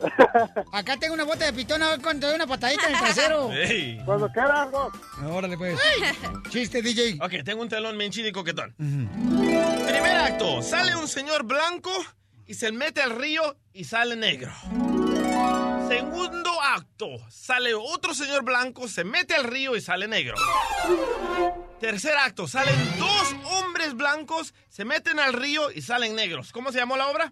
Acá tengo una bota de pitón, a ver cuando doy una patadita en el trasero. Ey. Cuando quieras, vos. Órale, pues. Chiste, DJ. Ok, tengo un telón bien chido y coquetón. Primer acto, sale un señor blanco y se mete al río y sale negro. Segundo acto, sale otro señor blanco, se mete al río y sale negro. Tercer acto, salen dos hombres blancos, se meten al río y salen negros. ¿Cómo se llamó la obra?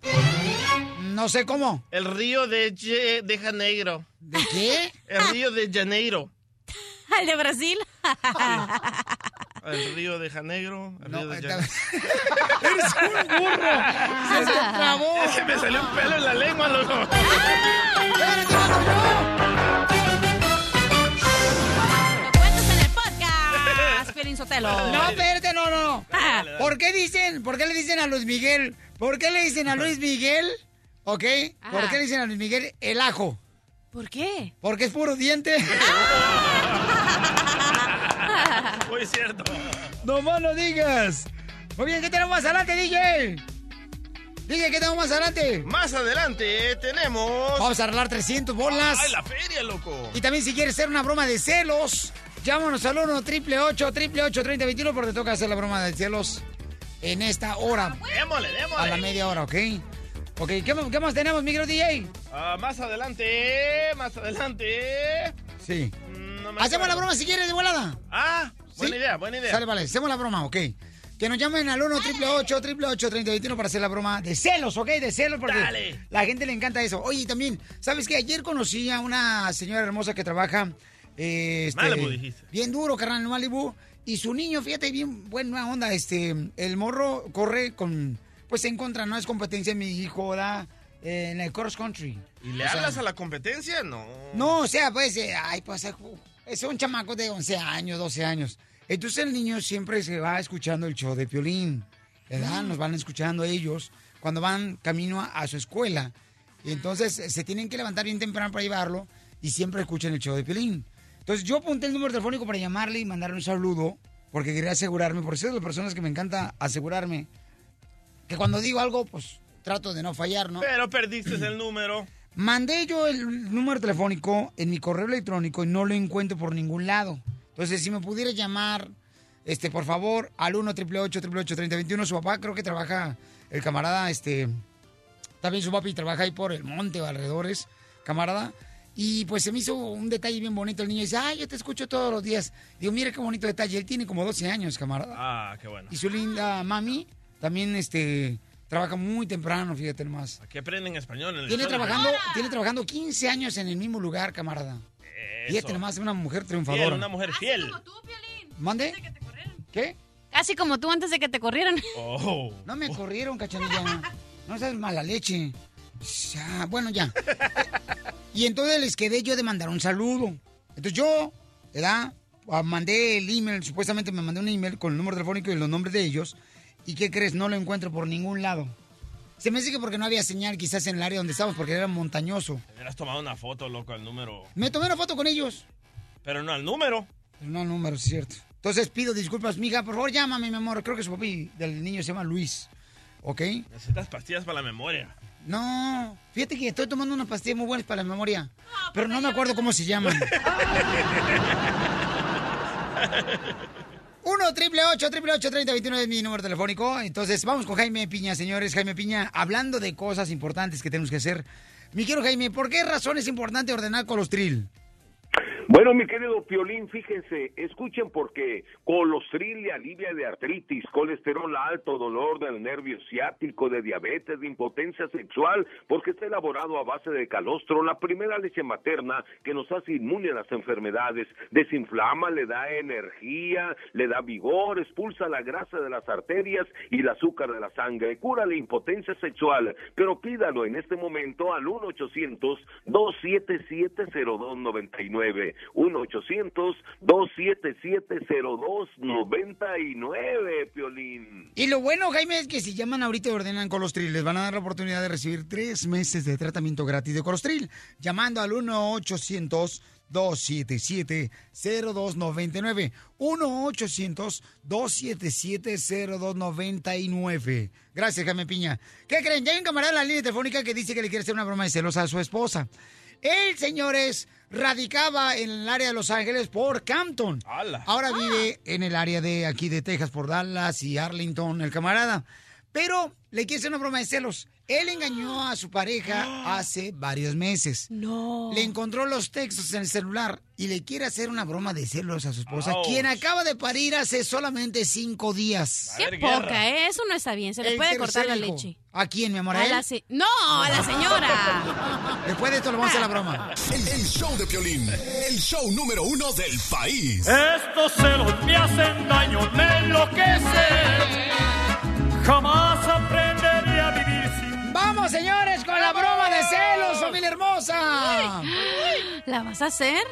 No sé cómo. El río de, Je de Janeiro. ¿De qué? El río de Janeiro. ¿El de Brasil? El río de Janeiro. El río de Janeiro. ¡Eres un burro! ¡Se te ah. trabó! Se me salió un pelo en la lengua, loco. No, espérate, no, no. Dale, ah. dale, dale. ¿Por qué dicen, por qué le dicen a Luis Miguel? ¿Por qué le dicen a Luis Miguel ¿Ok? ¿Por qué le dicen a Luis Miguel el ajo? ¿Por qué? Porque es puro diente. Muy cierto. no más no digas. Muy bien, ¿qué tenemos más adelante, DJ? DJ, ¿qué tenemos más adelante? Más adelante tenemos. Vamos a arreglar 300 bolas. ¡Ay, la feria, loco! Y también si quieres hacer una broma de celos, llámanos al 1 triple 8 triple 8 3021 porque te toca hacer la broma de celos en esta hora. Démosle, démosle. A la media hora, ¿ok? Ok, ¿qué, más- qué más tenemos, micro DJ? Ah, más adelante, más adelante. Sí. Mm, no Hacemos la broma si quieres de volada. Ah, buena ¿Sí? idea, buena idea. Sale, vale, hacemos la broma, ok. Que nos llamen al 1 triple 8 triple 8 3021 para hacer la broma de celos, ¿ok? De celos, porque Dale. la gente le encanta eso. Oye, y también, ¿sabes qué? Ayer conocí a una señora hermosa que trabaja. eh, este, Malibu, dijiste. Bien duro, carnal, en Malibu. Y su niño, fíjate, bien buena onda. Este, el morro corre con. Pues en contra, no es competencia, mi hijo, da eh, en el cross country. ¿Y le O sea, hablas a la competencia? No. no, o sea, pues, eh, ay, pues, eh, es un chamaco de 11 años, 12 años. Entonces el niño siempre se va escuchando el show de Piolín, ¿verdad? Nos van escuchando ellos cuando van camino a, a su escuela. Y entonces eh, se tienen que levantar bien temprano para llevarlo y siempre escuchan el show de Piolín. Entonces yo apunté el número telefónico para llamarle y mandarle un saludo porque quería asegurarme, por ser de las personas que me encanta asegurarme, que cuando digo algo, pues trato de no fallar, ¿no? Pero perdiste el número. Mandé yo el número telefónico en mi correo electrónico y no lo encuentro por ningún lado. Entonces, si me pudiera llamar, este, por favor, al 1 888 3021 Su papá creo que trabaja, el camarada, este, también su papi trabaja ahí por el monte o alrededores, camarada. Y pues se me hizo un detalle bien bonito. El niño dice, ay, yo te escucho todos los días. Digo, mira qué bonito detalle. Él tiene como 12 años, camarada. Ah, qué bueno. Y su linda mami también, este, trabaja muy temprano, fíjate nomás. Aquí aprenden español en el Tiene trabajando, Piolín. tiene trabajando 15 años en el mismo lugar, camarada. Eso. Fíjate nomás, una mujer Fiel, triunfadora. una mujer fiel. ¿Mande? ¿Qué? Casi como tú antes de que te corrieran. Oh. No me corrieron, cachanilla. No seas mala leche. Ya, bueno, ya. Y entonces les quedé yo de mandar un saludo. Entonces yo, ¿verdad? Ah, Mandé el email, supuestamente me mandé un email con el número telefónico y los nombres de ellos. ¿Y qué crees? No lo encuentro por ningún lado. Se me dice que porque no había señal quizás en el área donde estamos, porque era montañoso. Te hubieras tomado una foto, loco, al número. Me tomé una foto con ellos. Pero no al número. Pero no al número, es cierto. Entonces pido disculpas, mija, por favor llámame, mi amor. Creo que su papi del niño se llama Luis. ¿Ok? Necesitas pastillas para la memoria. No, fíjate que estoy tomando unas pastillas muy buenas para la memoria. Pero no me acuerdo cómo se llaman. 1 triple 8 triple 8 30 21 es mi número telefónico. Entonces vamos con Jaime Piña, señores. Jaime Piña, hablando de cosas importantes que tenemos que hacer. Mi quiero Jaime, ¿por qué razón es importante ordenar colostril? Bueno, mi querido Piolín, fíjense, escuchen porque colostril le alivia de artritis, colesterol alto, dolor del nervio ciático, de diabetes, de impotencia sexual, porque está elaborado a base de calostro, la primera leche materna que nos hace inmune a las enfermedades, desinflama, le da energía, le da vigor, expulsa la grasa de las arterias y el azúcar de la sangre, cura la impotencia sexual, pero pídalo en este momento al 1 800 277 0299 1-800-277-0299, Piolín. Y lo bueno, Jaime, es que si llaman ahorita y ordenan Colostril, les van a dar la oportunidad de recibir tres meses de tratamiento gratis de Colostril. Llamando al 1-800-277-0299. 1-800-277-0299. Gracias, Jaime Piña. ¿Qué creen? Ya hay un camarada en la línea telefónica que dice que le quiere hacer una broma de celos a su esposa. Él, señores, radicaba en el área de Los Ángeles por Campton. Ahora vive en el área de aquí de Texas, por Dallas y Arlington, el camarada. Pero le hacer una broma de celos. Él engañó a su pareja hace varios meses. No. Le encontró los textos en el celular y le quiere hacer una broma de celos a su esposa, Ouch. quien acaba de parir hace solamente cinco días. Qué poca, ¿eh? Eso no está bien. Se le El puede cortar la hijo. leche. ¿A quién, mi amor? A él? la se- No, a la señora. Después de esto le vamos a hacer la broma. El, el show de Piolín, el show número uno del país. Estos celos me hacen daño, me enloquecen. Jamás señores, con la broma de celos, familia hermosa. ¿La vas a hacer?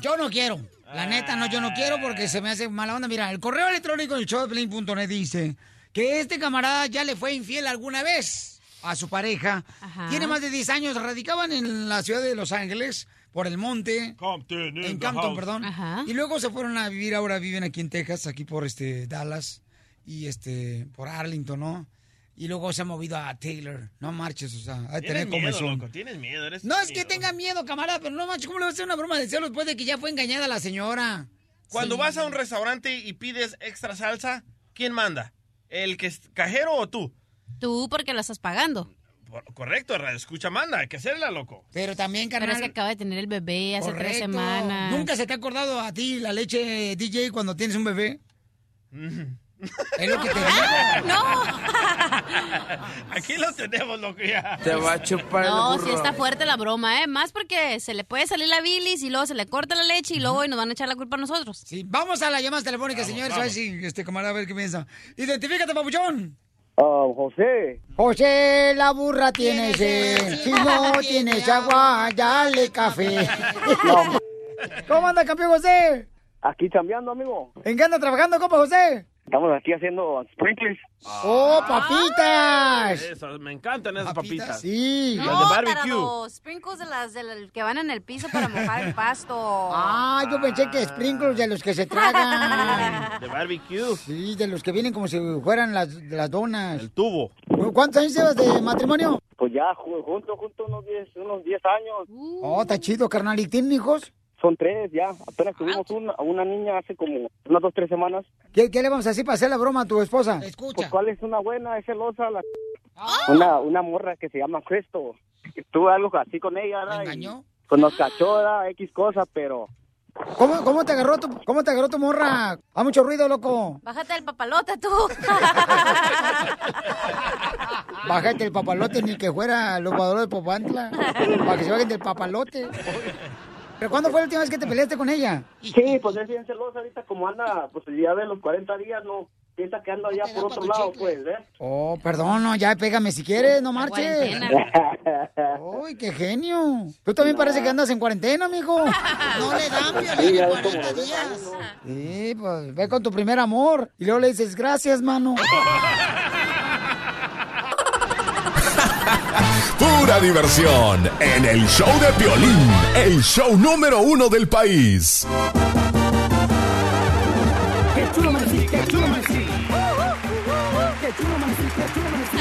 Yo no quiero. La neta, no, yo no quiero porque se me hace mala onda. Mira, el correo electrónico del showdeplane.net dice que este camarada ya le fue infiel alguna vez a su pareja. Ajá. Tiene más de 10 años, radicaban en la ciudad de Los Ángeles, por el monte. Compton, in En Campton, house. perdón. Ajá. Y luego se fueron a vivir, ahora viven aquí en Texas, aquí por este Dallas y este por Arlington, ¿no? Y luego se ha movido a Taylor. No marches, o sea, ha de tener Tienes miedo, loco, tienes miedo. Eres No es que tenga miedo, camarada, pero no manches, ¿cómo le va a hacer una broma de celos después de que ya fue engañada la señora? Cuando Sí. vas a un restaurante y pides extra salsa, ¿quién manda? ¿El que es cajero o tú? Tú porque lo estás pagando. Correcto, radio escucha manda, hay que hacerla, loco. Pero también, Pero carnal. es que acaba de tener el bebé hace tres semanas. ¿Nunca se te ha acordado a ti la leche DJ cuando tienes un bebé? Es lo que te digo. ¡No! Aquí lo tenemos, loco, ya. Te va a chupar No, el burro. sí está fuerte la broma, ¿eh? Más porque se le puede salir la bilis y luego se le corta la leche y luego nos van a echar la culpa a nosotros. Sí, vamos a las llamadas telefónicas, señores. A ver si este camarada a ver qué piensa. Identifícate, papuchón. Ah, José. José, la burra tiene sed. Si no tienes agua, dale café. ¿Cómo anda, campeón José? Aquí chambeando, amigo. ¿En qué anda trabajando, compa José? Estamos aquí haciendo sprinklers. ¡Oh, papitas! Eso, me encantan esas papitas. Sí. Las de barbecue. tarado, sprinkles de las de que van en el piso para mojar el pasto. Ah, yo pensé que sprinkles de los que se tragan. De barbecue. Sí, de los que vienen como si fueran las, las donas. El tubo. ¿Cuántos años llevas de matrimonio? Pues ya, ju- juntos, juntos unos 10 unos 10 años. Oh, está chido, carnal. ¿Y tienen hijos? Son tres ya. Apenas tuvimos una, una niña hace como unas dos, tres semanas. ¿Qué, qué le vamos a decir para hacer la broma a tu esposa? Pues, ¿Cuál es una buena? Es celosa. La... Una, una morra que se llama Cristo. Tuve algo así con ella, ¿verdad? Y, Pues nos cachó, ¿verdad? X cosa, pero... ¿Cómo, cómo te agarró tu, cómo te agarró tu morra? Ha mucho ruido, loco. Bájate el papalote tú. Bájate el papalote ni que fuera los jugadores de Popantla. Para que se bajen del papalote. ¿Pero cuándo fue la última vez que te peleaste con ella? Sí, pues es bien celosa ahorita, como anda, pues ya de los 40 días, no, piensa que anda ya por otro lado, pues, ¿ves? Oh, perdón, no, ya pégame si quieres, no marches. Uy, qué genio. Tú también parece que andas en cuarentena, mijo. No le dan violín ves en cómo 40 lo ves, días. Sí, pues ve con tu primer amor. Y luego le dices, gracias, mano. Pura diversión en el show de Piolín, el show número uno del país. ¡Qué chulo amanecí! ¡Qué chulo amanecí! ¡Qué chulo amanecí! ¡Qué chulo amanecí!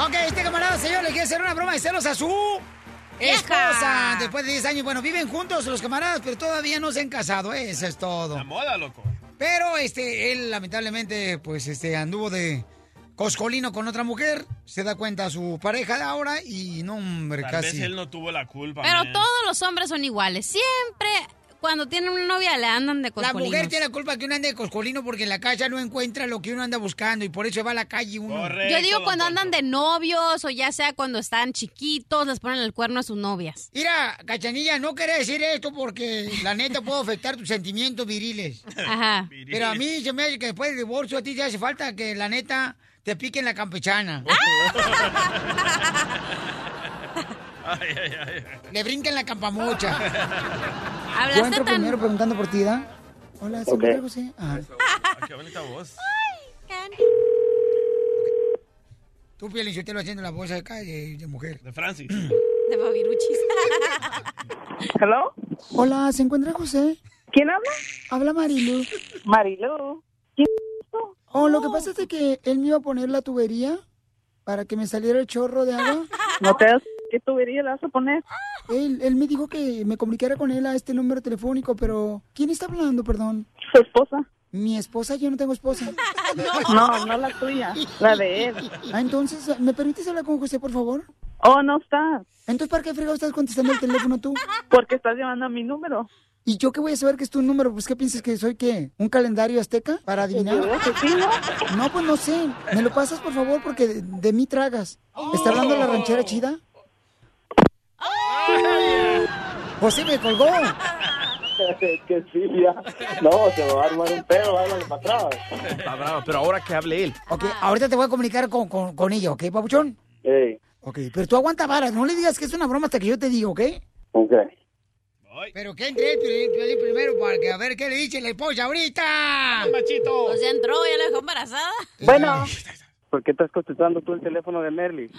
Ok, este camarada, señor, le quiere hacer una broma de celos a su esposa. Después de 10 años, bueno, viven juntos los camaradas, pero todavía no se han casado. Eso es todo. La moda, loco. Pero este, él lamentablemente, pues este, anduvo de coscolino con otra mujer. Se da cuenta su pareja de ahora y no, hombre, Tal casi. vez él no tuvo la culpa. Pero man. todos los hombres son iguales. Siempre cuando tienen una novia le andan de La coscolinos. mujer tiene la culpa que uno ande de coscolino porque en la casa no encuentra lo que uno anda buscando y por eso va a la calle uno. Yo digo cuando andan de novios o ya sea cuando están chiquitos, les ponen el cuerno a sus novias. Mira, cachanilla, no quería decir esto porque la neta puedo afectar tus sentimientos viriles. Ajá. Pero a mí se me hace que después del divorcio a ti te hace falta que la neta te piquen la campechana. Ay, ay, ay. Le brinquen la campamucha. Hablaste Yo entro tan- primero preguntando por ti, ¿da? Hola, ¿se Ok. encuentra José? Ah, qué bonita voz. Tú, Pielín, yo te lo haciendo la voz acá de, de mujer. De Francis. De Babiruchis. ¿Hello? Hola, ¿se encuentra José? ¿Quién habla? Habla Marilu. Marilu. Oh, lo que pasa es que él me iba a poner la tubería para que me saliera el chorro de agua. No te das... ¿Qué tubería le vas a poner? Él, él me dijo que me comunicara con él a este número telefónico, pero ¿quién está hablando, perdón? Su esposa. Mi esposa, yo no tengo esposa. No, no la tuya, la de él. Ah, entonces, ¿me permites hablar con José, por favor? Oh, no está. Entonces, ¿para qué fregado estás contestando el teléfono tú? Porque estás llamando a mi número. ¿Y yo qué voy a saber que es tu número? Pues, ¿qué piensas que soy qué? ¿Un calendario azteca para adivinar? Sí, ¿no? No, pues no sé. ¿Me lo pasas, por favor? Porque de, de mí tragas. ¿Está hablando la ranchera chida? José me colgó. que sí, ya. No, se me va a armar un pedo, háblale para atrás. Está bravo, pero ahora que hable él. Ok, ahorita te voy a comunicar con, con, con ella, ¿ok, papuchón? Ey, Ok, pero tú aguanta varas. No le digas que es una broma hasta que yo te diga, ¿ok? ok. Pero que entre el primero para que a ver qué le dice la esposa ahorita. Machito. Pues ya entró, ya la dejó embarazada. Bueno. ¿Por qué estás contestando tú el teléfono de Merly?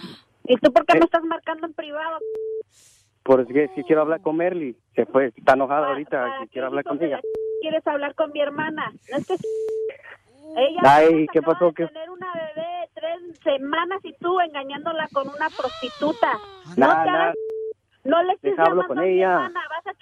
¿Y tú por qué me estás marcando en privado? Porque si quiero hablar con Merly. Se fue, está enojada ahorita, ¿Para si quiero hablar con ella. la ¿Quieres hablar con mi hermana? No es que... Ella Ay, ¿qué pasó? de ¿Qué? tener una bebé de tres semanas y tú engañándola con una prostituta. Nah, no, te nah. hagas- no le estés Deja hablo con a mi ella. hermana, vas a...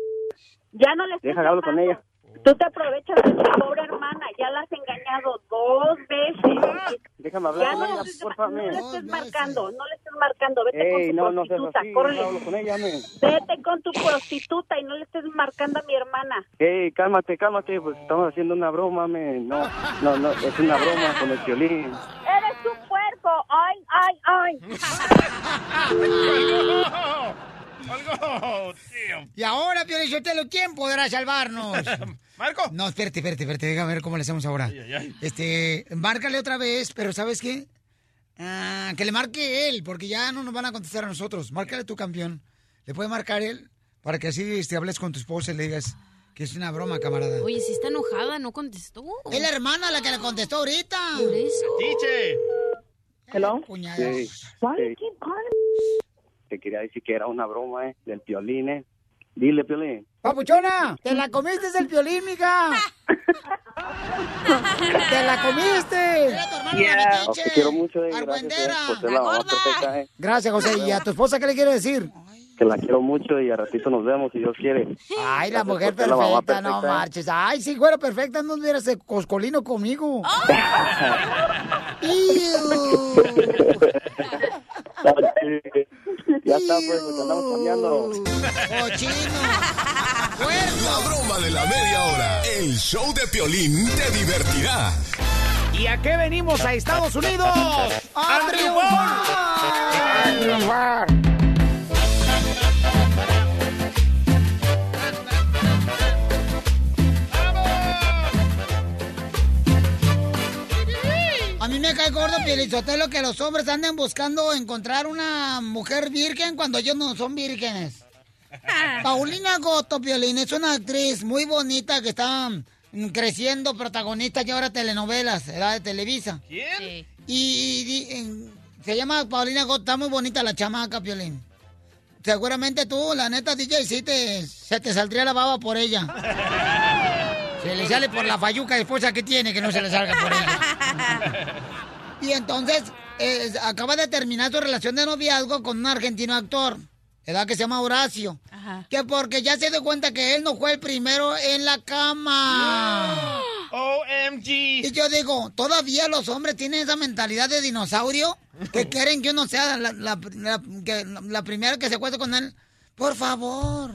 Ya no le estés Deja hablo con ella. Tú te aprovechas de tu pobre hermana, ya la has engañado dos veces. Déjame hablar Ya con no, ella, le estés- por no favor. le estés marcando, no le estés marcando, vete Ey, con tu no, no seas prostituta, así. córrele. Deja hablo con ella, men. Vete con tu prostituta y no le estés marcando a mi hermana. Ey, cálmate, cálmate, pues estamos haciendo una broma, men. No, no, no, es una broma con el violín. Eres un puerco, ay, ay, ay. Y ahora, Piolín Sotelo, ¿quién podrá salvarnos? ¿Marco? No, espérate, espérate, espérate, déjame ver cómo le hacemos ahora. Ay, ay, ay. Este, márcale otra vez, pero ¿sabes qué? Ah, que le marque él, porque ya no nos van a contestar a nosotros. Márcale tu campeón. Le puede marcar él para que así este, hables con tu esposa y le digas que es una broma, camarada. Oye, si está enojada, no contestó. Es la hermana la que le contestó ahorita. Por eso. Tiche. Hello. Cuñada. Sí, sí. Te quería decir que era una broma, eh, del violín, eh. Dile, violín. Papuchona, te la comiste del piolín, mija. te la comiste. Oh, te quiero mucho, eh. Gracias, eh, por ser la mamá perfecta, eh. Gracias, José. ¿Y a tu esposa qué le quiere decir? Que la quiero mucho y a ratito nos vemos si Dios quiere. Ay, la Gracias mujer la perfecta, no eh. marches. Ay, si fuera perfecta, no hubieras de coscolino conmigo. ya está, pues, pues andamos cambiando. Cochino. La broma de la media hora. El show de Piolín te divertirá. ¿Y a qué venimos a Estados Unidos? ¡A triunfar! ¡A triunfar! Mí me cae gordo, Pielizotelo, que los hombres anden buscando encontrar una mujer virgen cuando ellos no son vírgenes. Paulina Goto, Piolín, es una actriz muy bonita que está mm, creciendo, protagonista y ahora telenovelas, ¿verdad? De Televisa. ¿Quién? Y, se llama Paulina Goto, está muy bonita la chamaca, Piolín. Seguramente tú, la neta, DJ, sí te, se te saldría la baba por ella. Se le sale por la fayuca de esposa que tiene, que no se le salga por ella. Y entonces, eh, acaba de terminar su relación de noviazgo con un argentino actor, ¿verdad? Que se llama Horacio. Que porque ya se dio cuenta que él no fue el primero en la cama. OMG. Y yo digo, ¿todavía los hombres tienen esa mentalidad de dinosaurio? Que quieren que uno sea la, la- la- que- la primera que se acueste con él. Por favor,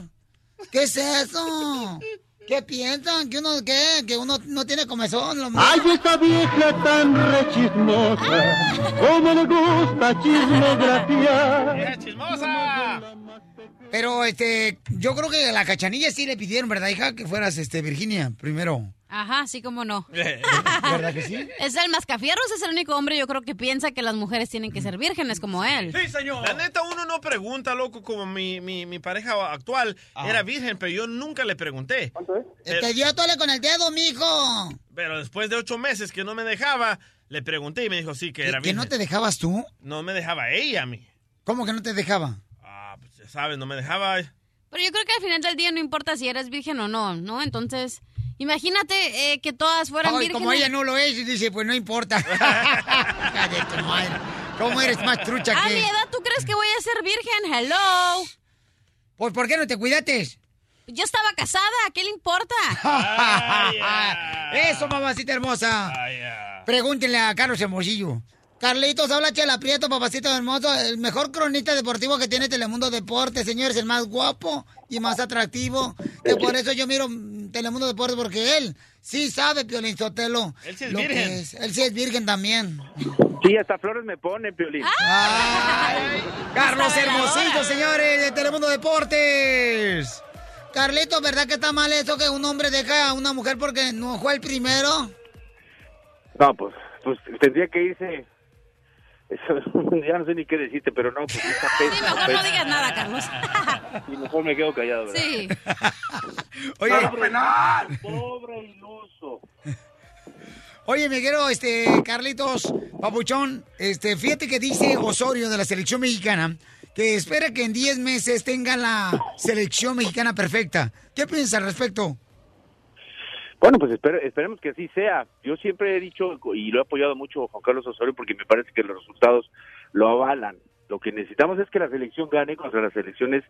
¿qué es eso? ¿Qué piensan? ¿Que uno qué? ¿Que uno no tiene comezón? Lo Ay, esa vieja tan rechismosa, cómo le gusta chismografiar. ¡Vieja chismosa! Pero, este, yo creo que a la cachanilla sí le pidieron, ¿verdad, hija? Que fueras, este, Virginia, primero. Ajá, sí, como no. ¿Verdad que sí? Es el mascafierros, es el único hombre, yo creo que piensa que las mujeres tienen que ser vírgenes como él. Sí, señor. La neta, uno no pregunta, loco, como mi, mi, mi pareja actual era virgen, pero yo nunca le pregunté. Te Este, dio tole con el dedo, mijo. Pero después de ocho meses que no me dejaba, le pregunté y me dijo sí que era ¿Que virgen. no te dejabas tú? No me dejaba ella a mí. ¿Cómo que no te dejaba? Ah, pues ya sabes, no me dejaba. Pero yo creo que al final del día no importa si eres virgen o no, ¿no? Entonces, imagínate eh, que todas fueran Ay, como ella no lo es, y dice, pues no importa. Cállate, madre. ¿Cómo eres más trucha A que...? mi edad, ¿tú crees que voy a ser virgen? Hello. Pues, ¿por qué no te cuidates? Yo estaba casada, ¿qué le importa? Eso, mamacita hermosa. Pregúntenle a Carlos Hermosillo. Carlitos, habla Chela Prieto, papacito hermoso, el mejor cronista deportivo que tiene Telemundo Deportes, señores, el más guapo y más atractivo. Que por eso yo miro Telemundo Deportes, porque él sí sabe, Piolín Sotelo. Él sí es lo que virgen. es. Él sí es virgen también. Sí, hasta flores me pone, Piolín. Carlos Hermosillo, señores, de Telemundo Deportes. Carlitos, ¿verdad que está mal eso que un hombre deja a una mujer porque no fue el primero? No, pues, pues tendría que irse. Ya no sé ni qué decirte, pero no, pues está Sí, pésimo, mejor no digas nada, Carlos. y mejor me quedo callado, ¿verdad? Sí. Oye, penal. Pobre iluso. Oye, me quiero, este, Carlitos, Papuchón, este, fíjate que dice Osorio de la selección mexicana que espera que en 10 meses tenga la selección mexicana perfecta. ¿Qué piensas al respecto? Bueno, pues espere- esperemos que así sea. Yo siempre he dicho y lo he apoyado mucho a Juan Carlos Osorio porque me parece que los resultados lo avalan. Lo que necesitamos es que la selección gane contra las selecciones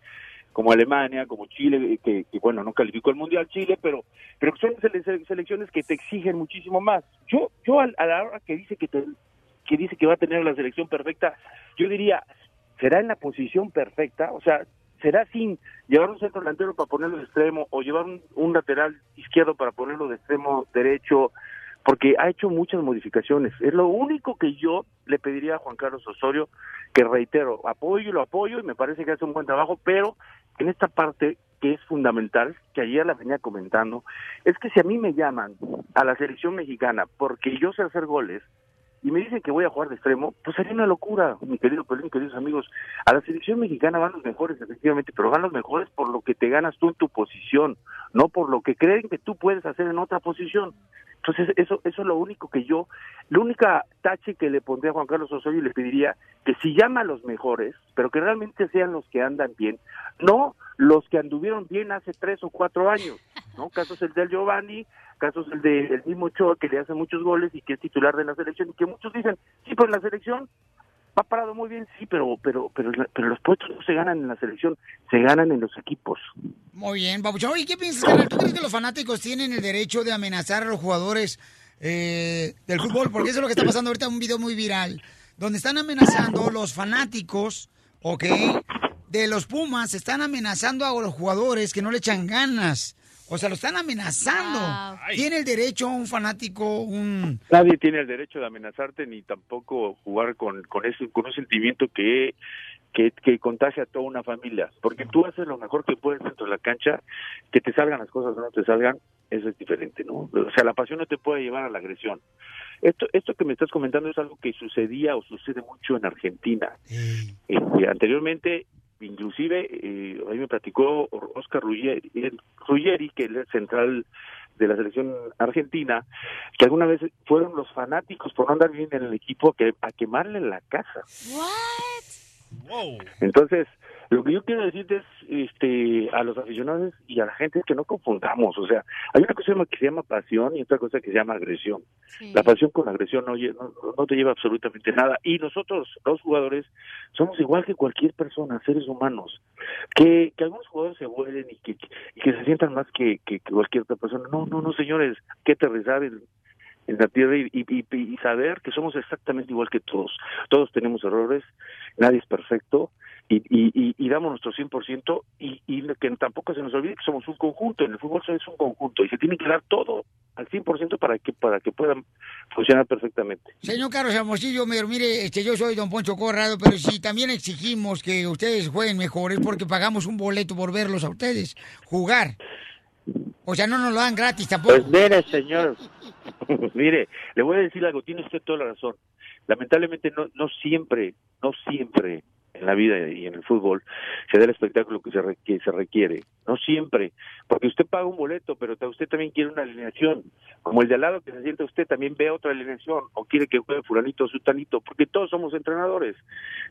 como Alemania, como Chile, que, que, bueno, no calificó el Mundial Chile, pero pero son sele- selecciones que te exigen muchísimo más. Yo yo al- a, la hora que dice que te- que dice que va a tener la selección perfecta, yo diría, ¿será en la posición perfecta? O sea, ¿será sin llevar un centro delantero para ponerlo de extremo o llevar un, lateral izquierdo para ponerlo de extremo derecho? Porque ha hecho muchas modificaciones. Es lo único que yo le pediría a Juan Carlos Osorio, que reitero, apoyo y lo apoyo y me parece que hace un buen trabajo, pero en esta parte que es fundamental, que ayer la venía comentando, es que si a mí me llaman a la selección mexicana porque yo sé hacer goles, y me dicen que voy a jugar de extremo, pues sería una locura, mi querido Pelín, queridos amigos. A la selección mexicana van los mejores, efectivamente, pero van los mejores por lo que te ganas tú en tu posición, no por lo que creen que tú puedes hacer en otra posición. Entonces, eso, eso es lo único que yo, la única tache que le pondría a Juan Carlos Osorio y le pediría que si llama a los mejores, pero que realmente sean los que andan bien, no los que anduvieron bien hace tres o cuatro años, ¿no? Casos el del Giovanni, casos el del mismo Ochoa que le hace muchos goles y que es titular de la selección y que muchos dicen, sí, pero en la selección va parado muy bien, sí, pero pero pero pero los puestos no se ganan en la selección, se ganan en los equipos. Muy bien, Papuchón. Oye, ¿qué piensas, carnal? ¿Tú crees que los fanáticos tienen el derecho de amenazar a los jugadores eh, del fútbol? Porque eso es lo que está pasando ahorita, un video muy viral, donde están amenazando los fanáticos, ¿ok? De los Pumas, están amenazando a los jugadores que no le echan ganas. O sea, lo están amenazando. ¿Tiene el derecho un fanático, un... Nadie tiene el derecho de amenazarte ni tampoco jugar con con ese con un sentimiento que que, que contagia a toda una familia, porque tú haces lo mejor que puedes dentro de la cancha, que te salgan las cosas o no te salgan, eso es diferente, ¿no? O sea, la pasión no te puede llevar a la agresión. Esto, esto que me estás comentando es algo que sucedía o sucede mucho en Argentina. Eh, anteriormente, inclusive, eh, a mí me platicó Oscar Ruggeri, Ruggeri, que es el central de la selección argentina, que alguna vez fueron los fanáticos por no andar bien en el equipo a, que, a quemarle la casa. Entonces, lo que yo quiero decirte es este, a los aficionados y a la gente es que no confundamos. O sea, hay una cosa que se llama pasión y otra cosa que se llama agresión. La pasión con la agresión no, no, no te lleva absolutamente nada. Y nosotros, los jugadores, somos igual que cualquier persona, seres humanos. Que, que algunos jugadores se vuelen y que, y que se sientan más que, que, que cualquier otra persona. No, no, no, señores, que aterrizar en, en la tierra y- y saber que somos exactamente igual que todos. Todos tenemos errores, nadie es perfecto y, y, y, damos nuestro 100% y, y que tampoco se nos olvide que somos un conjunto. En el fútbol es un conjunto y se tiene que dar todo al 100% para que para que puedan funcionar perfectamente. Señor Carlos Hermosillo, mire, este, yo soy don Poncho Corrado, pero si también exigimos que ustedes jueguen mejor es porque pagamos un boleto por verlos a ustedes jugar. O sea, no nos lo dan gratis tampoco. Pues mire, señor, mire, le voy a decir algo, tiene usted toda la razón. Lamentablemente no, no siempre, no siempre en la vida y en el fútbol se da el espectáculo que se, re- que se requiere. No siempre, porque usted paga un boleto, pero usted también quiere una alineación. Como el de al lado que se sienta usted también ve otra alineación o quiere que juegue fulanito o sutanito, porque todos somos entrenadores.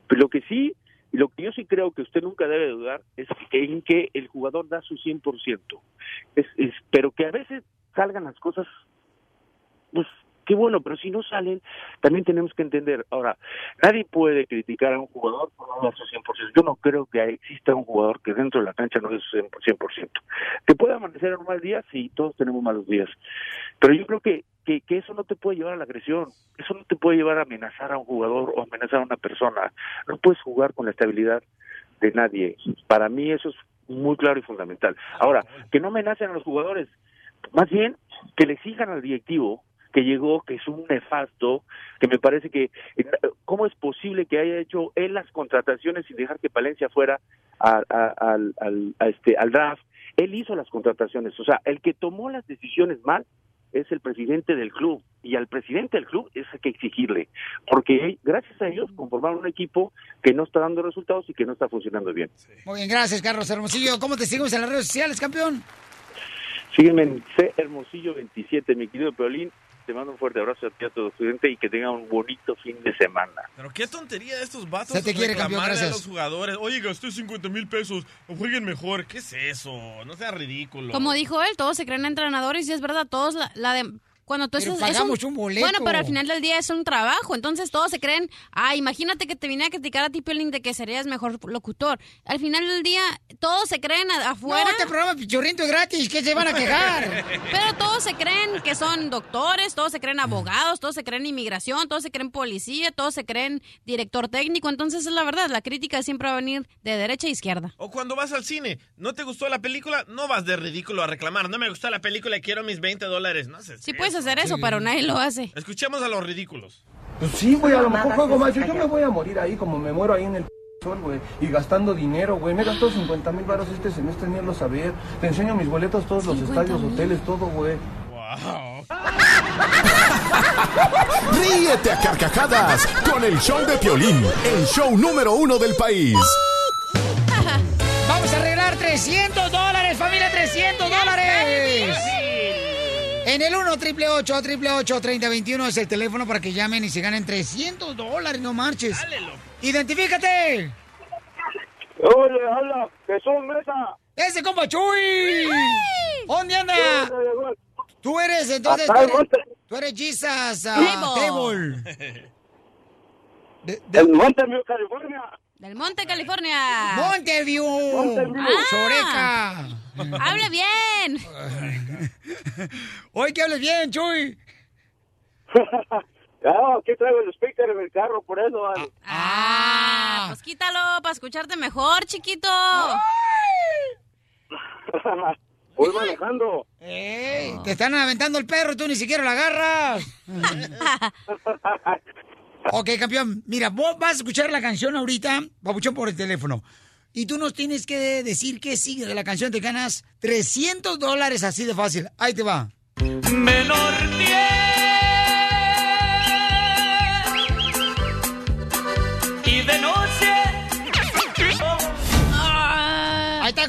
Pero lo que sí, lo que yo sí creo que usted nunca debe dudar es en que el jugador da su 100%. Es, es, pero que a veces salgan las cosas pues qué bueno, pero si no salen, también tenemos que entender. Ahora, nadie puede criticar a un jugador por no dar su 100%. Yo no creo que exista un jugador que dentro de la cancha no dé su 100%. Que pueda amanecer en un mal día, sí, todos tenemos malos días. Pero yo creo que, que, que eso no te puede llevar a la agresión. Eso no te puede llevar a amenazar a un jugador o amenazar a una persona. No puedes jugar con la estabilidad de nadie. Para mí eso es muy claro y fundamental. Ahora, que no amenacen a los jugadores, más bien que le exijan al directivo que llegó, que es un nefasto, que me parece que, eh, ¿cómo es posible que haya hecho él las contrataciones sin dejar que Palencia fuera a- a- al, al, a este, al draft? Él hizo las contrataciones, o sea, el que tomó las decisiones mal es el presidente del club y al presidente del club es hay que exigirle, porque gracias a ellos conformaron un equipo que no está dando resultados y que no está funcionando bien. Muy bien, gracias, Carlos Hermosillo. ¿Cómo te seguimos en las redes sociales, campeón? Sígueme en C Hermosillo 27, mi querido Peolín. Te mando un fuerte abrazo a ti a todo estudiante y que tengan un bonito fin de semana. Pero qué tontería de estos vatos. Se te quiere, campeón, a los jugadores. Oye, gasté 50 mil pesos. O jueguen mejor. ¿Qué es eso? No sea ridículo. Como dijo él, todos se creen entrenadores y es verdad, todos la, la de... Cuando tú Pero estás- es pagamos un boleto. Bueno, pero al final del día es un trabajo, entonces todos se creen, ah, imagínate que te vine a criticar a ti, Piolín, de que serías mejor locutor. Al final del día, todos se creen afuera. No, este programa pichurriento es gratis, ¿qué se van a quejar? Pero todos se creen que son doctores, todos se creen abogados, todos se creen inmigración, todos se creen policía, todos se creen director técnico. Entonces es la verdad, la crítica siempre va a venir de derecha a izquierda. O cuando vas al cine, ¿no te gustó la película? No vas de ridículo a reclamar. No me gustó la película, quiero mis 20 dólares. No sé. Sí puedes hacer eso, pero nadie lo hace. Escuchemos a los ridículos. Pues sí, güey, a lo mejor juego más. Yo, yo me voy a morir ahí como me muero ahí en el sol, güey. Y gastando dinero, güey. Me he gastado 50 mil baros este semestre, ni lo saber. Te enseño mis boletos, todos los estadios, hoteles, todo, güey. Ríete a carcajadas con el show de Piolín, el show número uno del país. Vamos a arreglar 300 dólares, familia, 300 dólares. En el 1 triple 8 triple 3021 es el teléfono para que llamen y se ganen 300 dólares, no marches. Identifícate. Hola, hola, Jesús Mesa. ¡Ese compa Chuy! ¿Dónde anda? Tú eres, entonces, tú eres, Monte. tú eres Jesus ah, Table. Table. En Mountain View, California. Del Monte, California. Monteview. Monteview. Ah, Choreca. Hable bien. Hoy que hables bien, Chuy. Ah, aquí traigo el speaker en el carro, por eso, vale. Ah, pues quítalo para escucharte mejor, chiquito. Voy manejando. Ey, te están aventando el perro, tú ni siquiera lo agarras. ok, campeón. Mira, vos vas a escuchar la canción ahorita, papuchón por el teléfono. Y tú nos tienes que decir qué sigue de la canción. Te ganas 300 dólares así de fácil. Ahí te va. Menor 10.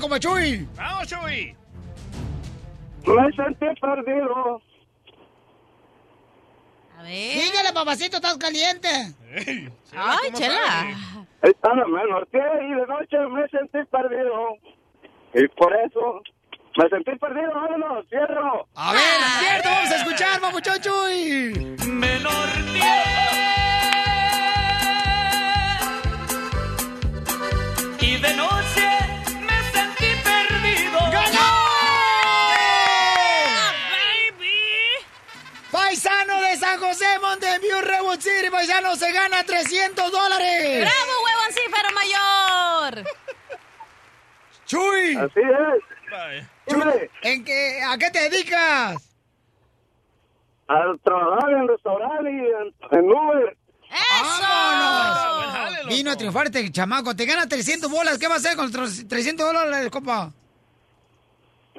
Está, Chuy. ¡Vamos, Chuy! Me sentí perdido. A ver. Síguele, papacito, estás caliente. Ay, chela. Esta no me norteé y de noche me sentí perdido. Y por eso me sentí perdido, vámonos, cierro. A ver, cierto, vamos a escuchar, papuchón Chuy. me norteé y de noche Paisano de San José, Monteview, Redwood City, paisano, se gana 300 dólares. ¡Bravo, huevoncífero mayor! Chuy. Así es. Chuy, ¿en qué, ¿a qué te dedicas? A trabajar en restaurante y en, en Uber. ¡Vámonos! Vino a triunfar este chamaco. Te gana 300 bolas. ¿Qué va a hacer con los 300 dólares, compa?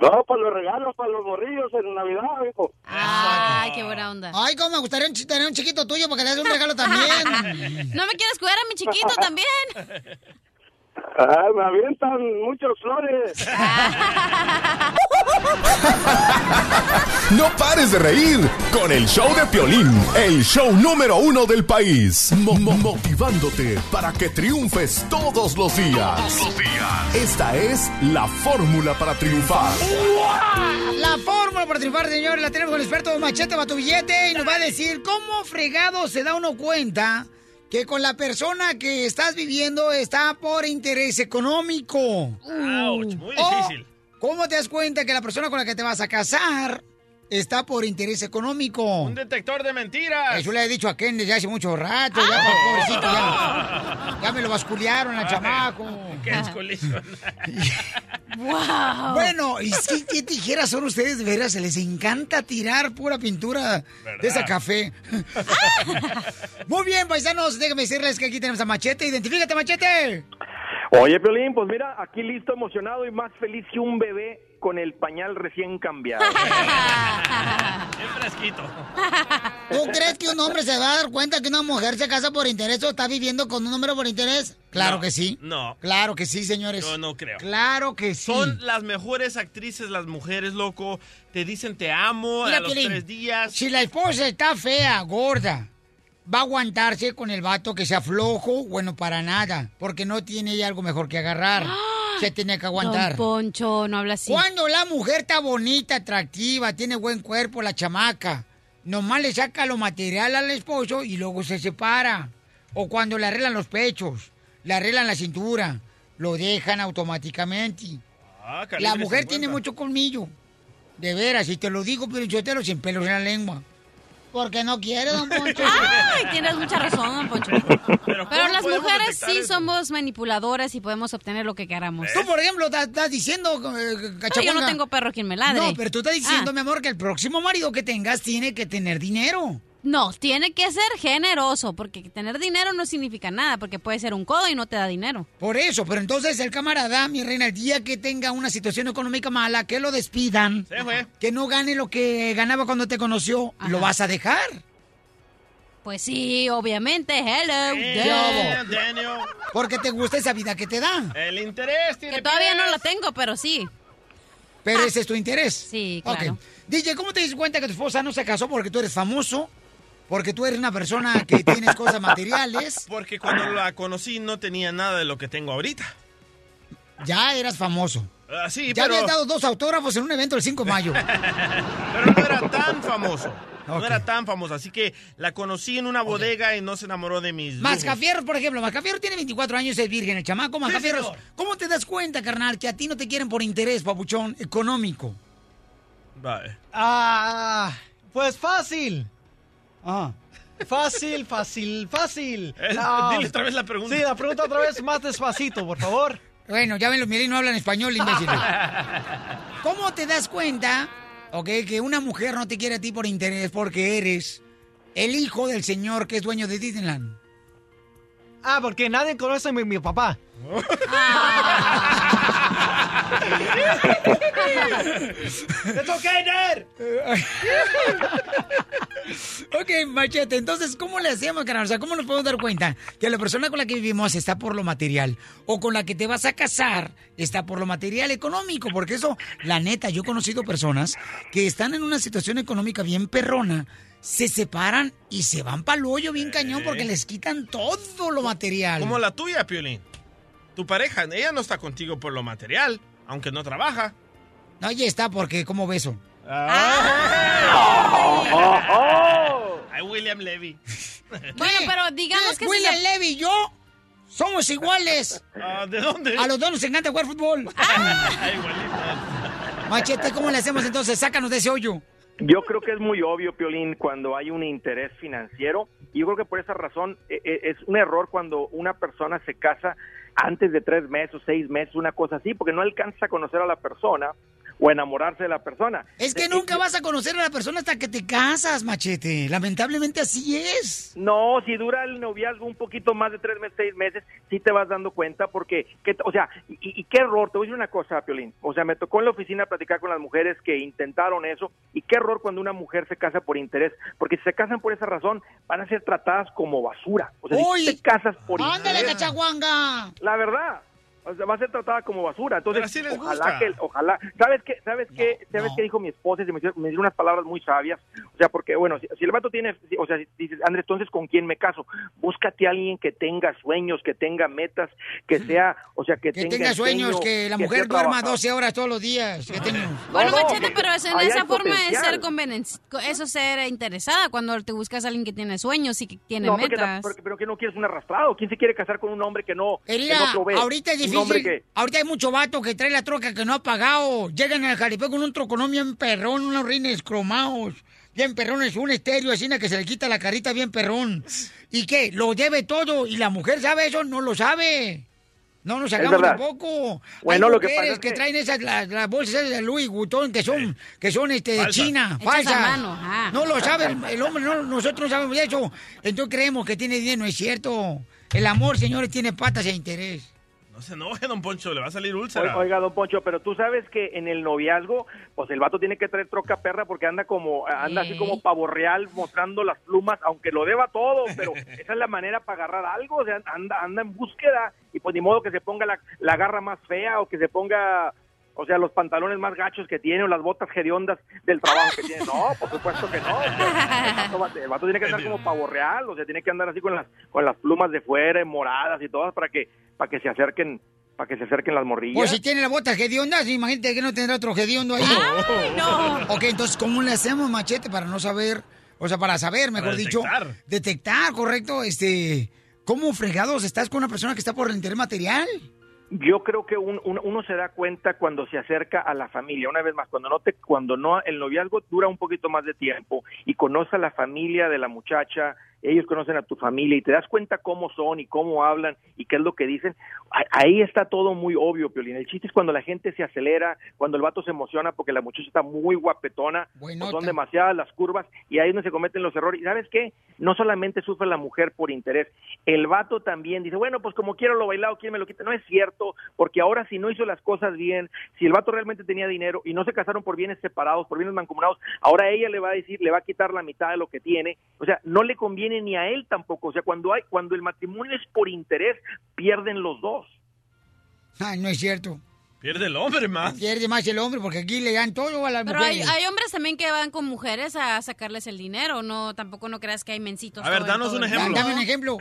No, para los regalos, para los morrillos en Navidad, hijo. Ay, qué buena onda. Ay, cómo me gustaría tener un chiquito tuyo para que le des un regalo también. ¿No me quieres cuidar a mi chiquito también? Ah, me avientan muchos flores. No pares de reír con el show de Piolín, el show número uno del país. Mo- mo- motivándote para que triunfes todos los días. Esta es la fórmula para triunfar. La fórmula para triunfar, señores, la tenemos con el experto Machete para tu billete y nos va a decir cómo fregado se da uno cuenta que con la persona que estás viviendo está por interés económico. Ouch, muy O, difícil. ¿Cómo te das cuenta que la persona con la que te vas a casar está por interés económico? Un detector de mentiras. Eso le he dicho a Ken desde hace mucho rato, ya, Ah. pobrecito, ya, ya me lo basculearon al chamaco. Qué. ¡Wow! Bueno, ¿y sí, qué tijeras son ustedes? De veras, se les encanta tirar pura pintura de esa café. Muy bien, paisanos, déjenme decirles que aquí tenemos a Machete. Identifícate, Machete. Oye, Piolín, pues mira, aquí listo, emocionado y más feliz que un bebé con el pañal recién cambiado. Bien fresquito. ¿Tú crees que un hombre se va a dar cuenta que una mujer se casa por interés o está viviendo con un hombre por interés? Claro No, que sí. No. Claro que sí, señores. Yo no creo. Claro que sí. Son las mejores actrices, las mujeres, loco. Te dicen te amo Mira, a los Piolín, tres días. Si la esposa está fea, gorda, va a aguantarse con el vato que sea flojo, bueno, para nada, porque no tiene ella algo mejor que agarrar. Se tiene que aguantar. Don Poncho, no habla así. Cuando la mujer está bonita, atractiva, tiene buen cuerpo, la chamaca, nomás le saca lo material al esposo y luego se separa. O cuando le arreglan los pechos, le arreglan la cintura, lo dejan automáticamente. Ah, La mujer 50. tiene mucho colmillo. De veras, y te lo digo, pero yo te lo sin pelos en la lengua. Porque no quiere, don Poncho. Ay, tienes mucha razón, don Poncho. Pero, ¿cómo las mujeres sí eso? somos manipuladoras y podemos obtener lo que queramos. Tú, por ejemplo, estás diciendo, eh, Pero yo no tengo perro quien me ladre. No, pero tú estás diciendo, Ah. mi amor, que el próximo marido que tengas tiene que tener dinero. No, tiene que ser generoso, porque tener dinero no significa nada, porque puede ser un codo y no te da dinero. Por eso, pero entonces el camarada, mi reina, el día que tenga una situación económica mala, que lo despidan, Se fue. que no gane lo que ganaba cuando te conoció, ¿lo vas a dejar? Pues sí, obviamente, hello. Daniel. Porque te gusta esa vida que te da. El interés tiene Que todavía pies. no lo tengo, pero sí. Pero ese es tu interés. Sí, claro. Ok. DJ, ¿cómo te das cuenta que tu esposa no se casó porque tú eres famoso? Porque tú eres una persona que tienes cosas materiales. Porque cuando la conocí no tenía nada de lo que tengo ahorita. Ya eras famoso. Ah, sí, ya pero, habías dado dos autógrafos en un evento el 5 de mayo. pero no era tan famoso. No era tan famoso. Así que la conocí en una bodega y no se enamoró de mis. lujos. Mascafierros, por ejemplo, Mascafierro tiene 24 años, es virgen, el chamaco. Mascafierros. ¿cómo te das cuenta, carnal, que a ti no te quieren por interés, papuchón, económico? Vale. Ah, pues fácil. Ah. Fácil, fácil, fácil. Eh, dile otra vez la pregunta. Sí, la pregunta otra vez más despacito, por favor. Bueno, ya ven, los miren, no hablan español, imbécil. ¿Cómo te das cuenta, ok, que una mujer no te quiere a ti por interés porque eres el hijo del señor que es dueño de Disneyland? Ah, porque nadie conoce a mi, mi papá. ¡Es okay, Ned! ok, machete, entonces, ¿cómo le hacemos, carnal? O sea, ¿cómo nos podemos dar cuenta que la persona con la que vivimos está por lo material? O con la que te vas a casar está por lo material económico. Porque eso, la neta, yo he conocido personas que están en una situación económica bien perrona, se separan y se van para el hoyo bien cañón porque les quitan todo lo material. Como la tuya, Piolín. Tu pareja, ella no está contigo por lo material, aunque no trabaja. No, ya está, porque ¿cómo beso? Ay, William Levy. Bueno, pero digamos que si William Levy y yo somos iguales. Ah, ¿De dónde? A los dos nos encanta jugar fútbol. Ay, igualito. Machete, ¿cómo le hacemos entonces? Sácanos de ese hoyo. Yo creo que es muy obvio, Piolín, cuando hay un interés financiero. Y yo creo que por esa razón eh, eh, es un error cuando una persona se casa antes de tres meses, seis meses, una cosa así, porque no alcanza a conocer a la persona o enamorarse de la persona. Es que nunca vas a conocer a la persona hasta que te casas, machete. Lamentablemente así es. No, si dura el noviazgo un poquito más de tres meses, seis meses, sí te vas dando cuenta porque, que, o sea, y, y qué error, te voy a decir una cosa, Piolín. O sea, me tocó en la oficina platicar con las mujeres que intentaron eso y qué error cuando una mujer se casa por interés, porque si se casan por esa razón van a ser tratadas como basura. O sea, Uy, si te casas por ¡Ándale, interés, cachaguanga! la verdad. O sea, va a ser tratada como basura. Entonces, Pero así les ojalá gusta. que, ojalá. ¿Sabes qué? ¿Sabes qué? ¿Sabes qué dijo mi esposa? Y me, dio- me dio unas palabras muy sabias. O sea, porque, bueno, si, si el vato tiene, si- o sea, si dices, Andrés, entonces, ¿con quién me caso? Búscate a alguien que tenga sueños, que tenga metas, que sea, o sea, que, Que tenga tenga sueños, que la mujer duerma trabajador. 12 horas todos los días. Bueno, No, no, Machete, que- pero es en esa forma de potencial. ser convenen- eso es ser interesada cuando te buscas a alguien que tiene sueños y que tiene No, porque metas. porque- pero que no quieres un arrastrado. ¿Quién se quiere casar con un hombre que no, que Mira, no provee? ahorita es hombre difícil. que- Ahorita hay mucho vato que trae la troca que no ha pagado. Llegan al jaripeo con un troconón bien perrón, unos rines cromados. Bien perrones, un estéreo así que se le quita la carita bien perrón. ¿Y qué? Lo debe todo. ¿Y la mujer sabe eso? No lo sabe. No nos Es verdad. tampoco. Bueno, Hay lo que pasa es que, que- traen esas las, las bolsas de Louis Vuitton que son que son este de. China, falsas. No lo sabe el, el hombre, no, nosotros no sabemos de eso. Entonces creemos que tiene dinero, no es cierto. El amor, señores, tiene patas e interés. No se enoje, don Poncho, le va a salir úlcera. Oiga, don Poncho, pero tú sabes que en el noviazgo, pues el vato tiene que traer troca perra porque anda como, anda así como pavo real mostrando las plumas, aunque lo deba todo, pero esa es la manera para agarrar algo, o sea, anda, anda en búsqueda y pues ni modo que se ponga la, la garra más fea o que se ponga, o sea, los pantalones más gachos que tiene o las botas hediondas del trabajo que tiene. No, por supuesto que no. El vato, va- el vato tiene que andar como pavo real, o sea, tiene que andar así con las, con las plumas de fuera, moradas y todas para que, para que se acerquen, para que se acerquen las morrillas. Pues si tiene la bota hedionda, imagínate que no tendrá otro hediondo ahí. no! Ok, entonces, ¿cómo le hacemos, machete, para no saber, o sea, para saber, mejor Para dicho, detectar. detectar, correcto, este, cómo fregados estás con una persona que está por el interés material? Yo creo que un- un- uno se da cuenta cuando se acerca a la familia. Una vez más, cuando no te, cuando no el noviazgo dura un poquito más de tiempo y conoce a la familia de la muchacha, ellos conocen a tu familia y te das cuenta cómo son y cómo hablan y qué es lo que dicen. Ahí está todo muy obvio, Piolín. El chiste es cuando la gente se acelera, cuando el vato se emociona porque la muchacha está muy guapetona, son demasiadas las curvas y ahí es donde se cometen los errores. ¿Y sabes qué? No solamente sufre la mujer por interés, el vato también dice, bueno, pues como quiero lo bailado, ¿quién me lo quita? No es cierto, porque ahora si no hizo las cosas bien, si el vato realmente tenía dinero y no se casaron por bienes separados, por bienes mancomunados, ahora ella le va a decir, le va a quitar la mitad de lo que tiene. O sea, no le conviene ni a él tampoco. O sea, cuando hay, cuando el matrimonio es por interés, pierden los dos. Ay, no es cierto. Pierde el hombre más. Pierde más el hombre porque aquí le dan todo a las Pero hay, mujeres. hay hombres también que van con mujeres a sacarles el dinero, no tampoco no creas que hay mencitos. A ver, danos un ejemplo. mundo. Dame un ejemplo.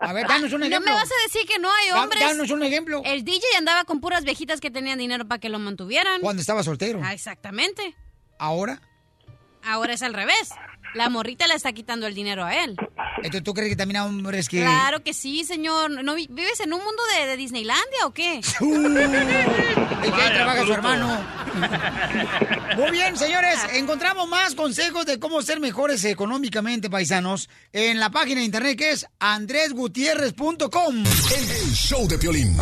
A ver, danos un ejemplo. No me vas a decir que no hay Da- hombres. danos un ejemplo. El DJ andaba con puras viejitas que tenían dinero para que lo mantuvieran. Cuando estaba soltero. Ah, exactamente. ¿Ahora? Ahora es al revés. La morrita le está quitando el dinero a él. Entonces, ¿tú crees que también hay hombres que... Claro que sí, señor. ¿No vi- vives en un mundo de, de Disneylandia o qué? ¿En qué trabaja su hermano? Muy bien, señores. Encontramos más consejos de cómo ser mejores económicamente, paisanos, en la página de internet que es andresgutierrez.com. El, el show de Piolín.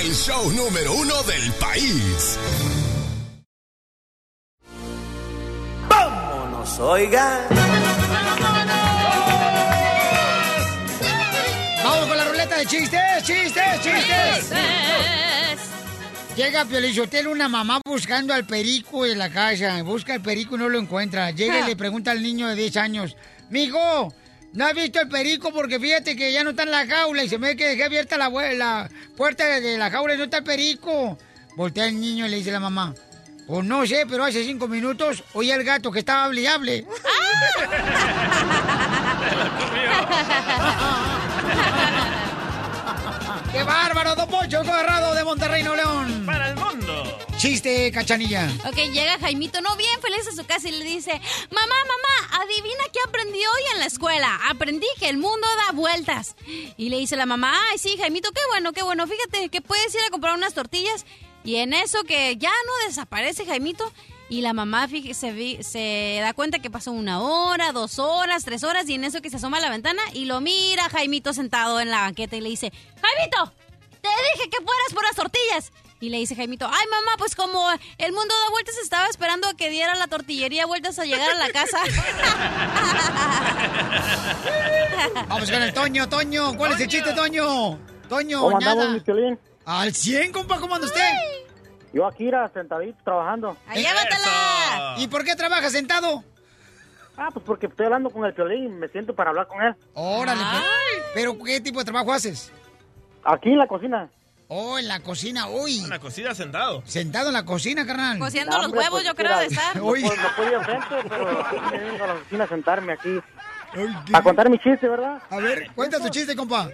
El show número uno del país. Oigan. Vamos con la ruleta de chistes, chistes, chistes. Llega Piolichotelo, una mamá buscando al perico en la casa. Busca al perico y no lo encuentra. Llega y le pregunta al niño de 10 años, Mijo, ¿no has visto el perico? Porque fíjate que ya no está en la jaula y se me ve que dejé abierta la, la puerta de la jaula y no está el perico. Voltea el niño y le dice a la mamá, pues no sé, pero hace cinco minutos oí al gato que estaba hable y hable. ¡Qué bárbaro, Don Corrado de Monterrey, Nuevo León! ¡Para el mundo! Chiste, cachanilla. Ok, llega Jaimito, no bien feliz a su casa y le dice, mamá, mamá, adivina qué aprendí hoy en la escuela. Aprendí que el mundo da vueltas. Y le dice la mamá, ay, sí, Jaimito, qué bueno, qué bueno. Fíjate que puedes ir a comprar unas tortillas y en eso que ya no desaparece Jaimito. Y la mamá se, vi- se da cuenta que pasó una hora, dos horas, tres horas y en eso que se asoma a la ventana y lo mira Jaimito sentado en la banqueta y le dice, Jaimito, te dije que fueras por las tortillas. Y le dice Jaimito, ay mamá, pues como el mundo da vueltas, estaba esperando a que diera la tortillería vueltas a llegar a la casa. Vamos con el Toño, Toño. ¿Cuál es el chiste, Toño? Toño, ¿Cómo nada. Al 100, compa, ¿cómo anda usted? Yo aquí, era sentadito, trabajando. ¡Llévatela! ¿Y por qué trabaja sentado? Ah, pues porque estoy hablando con el Piolín y me siento para hablar con él. Órale, pues. pero ¿qué tipo de trabajo haces? Aquí en la cocina. Oh, en la cocina, uy. En la cocina sentado. Sentado en la cocina, carnal. Cociendo los huevos, yo creo, de estar. No, Uy. pues, no podía enfrente, pero aquí me vengo a la oficina a sentarme aquí. A contar mi chiste, ¿verdad? A ver, cuenta tu chiste, compa.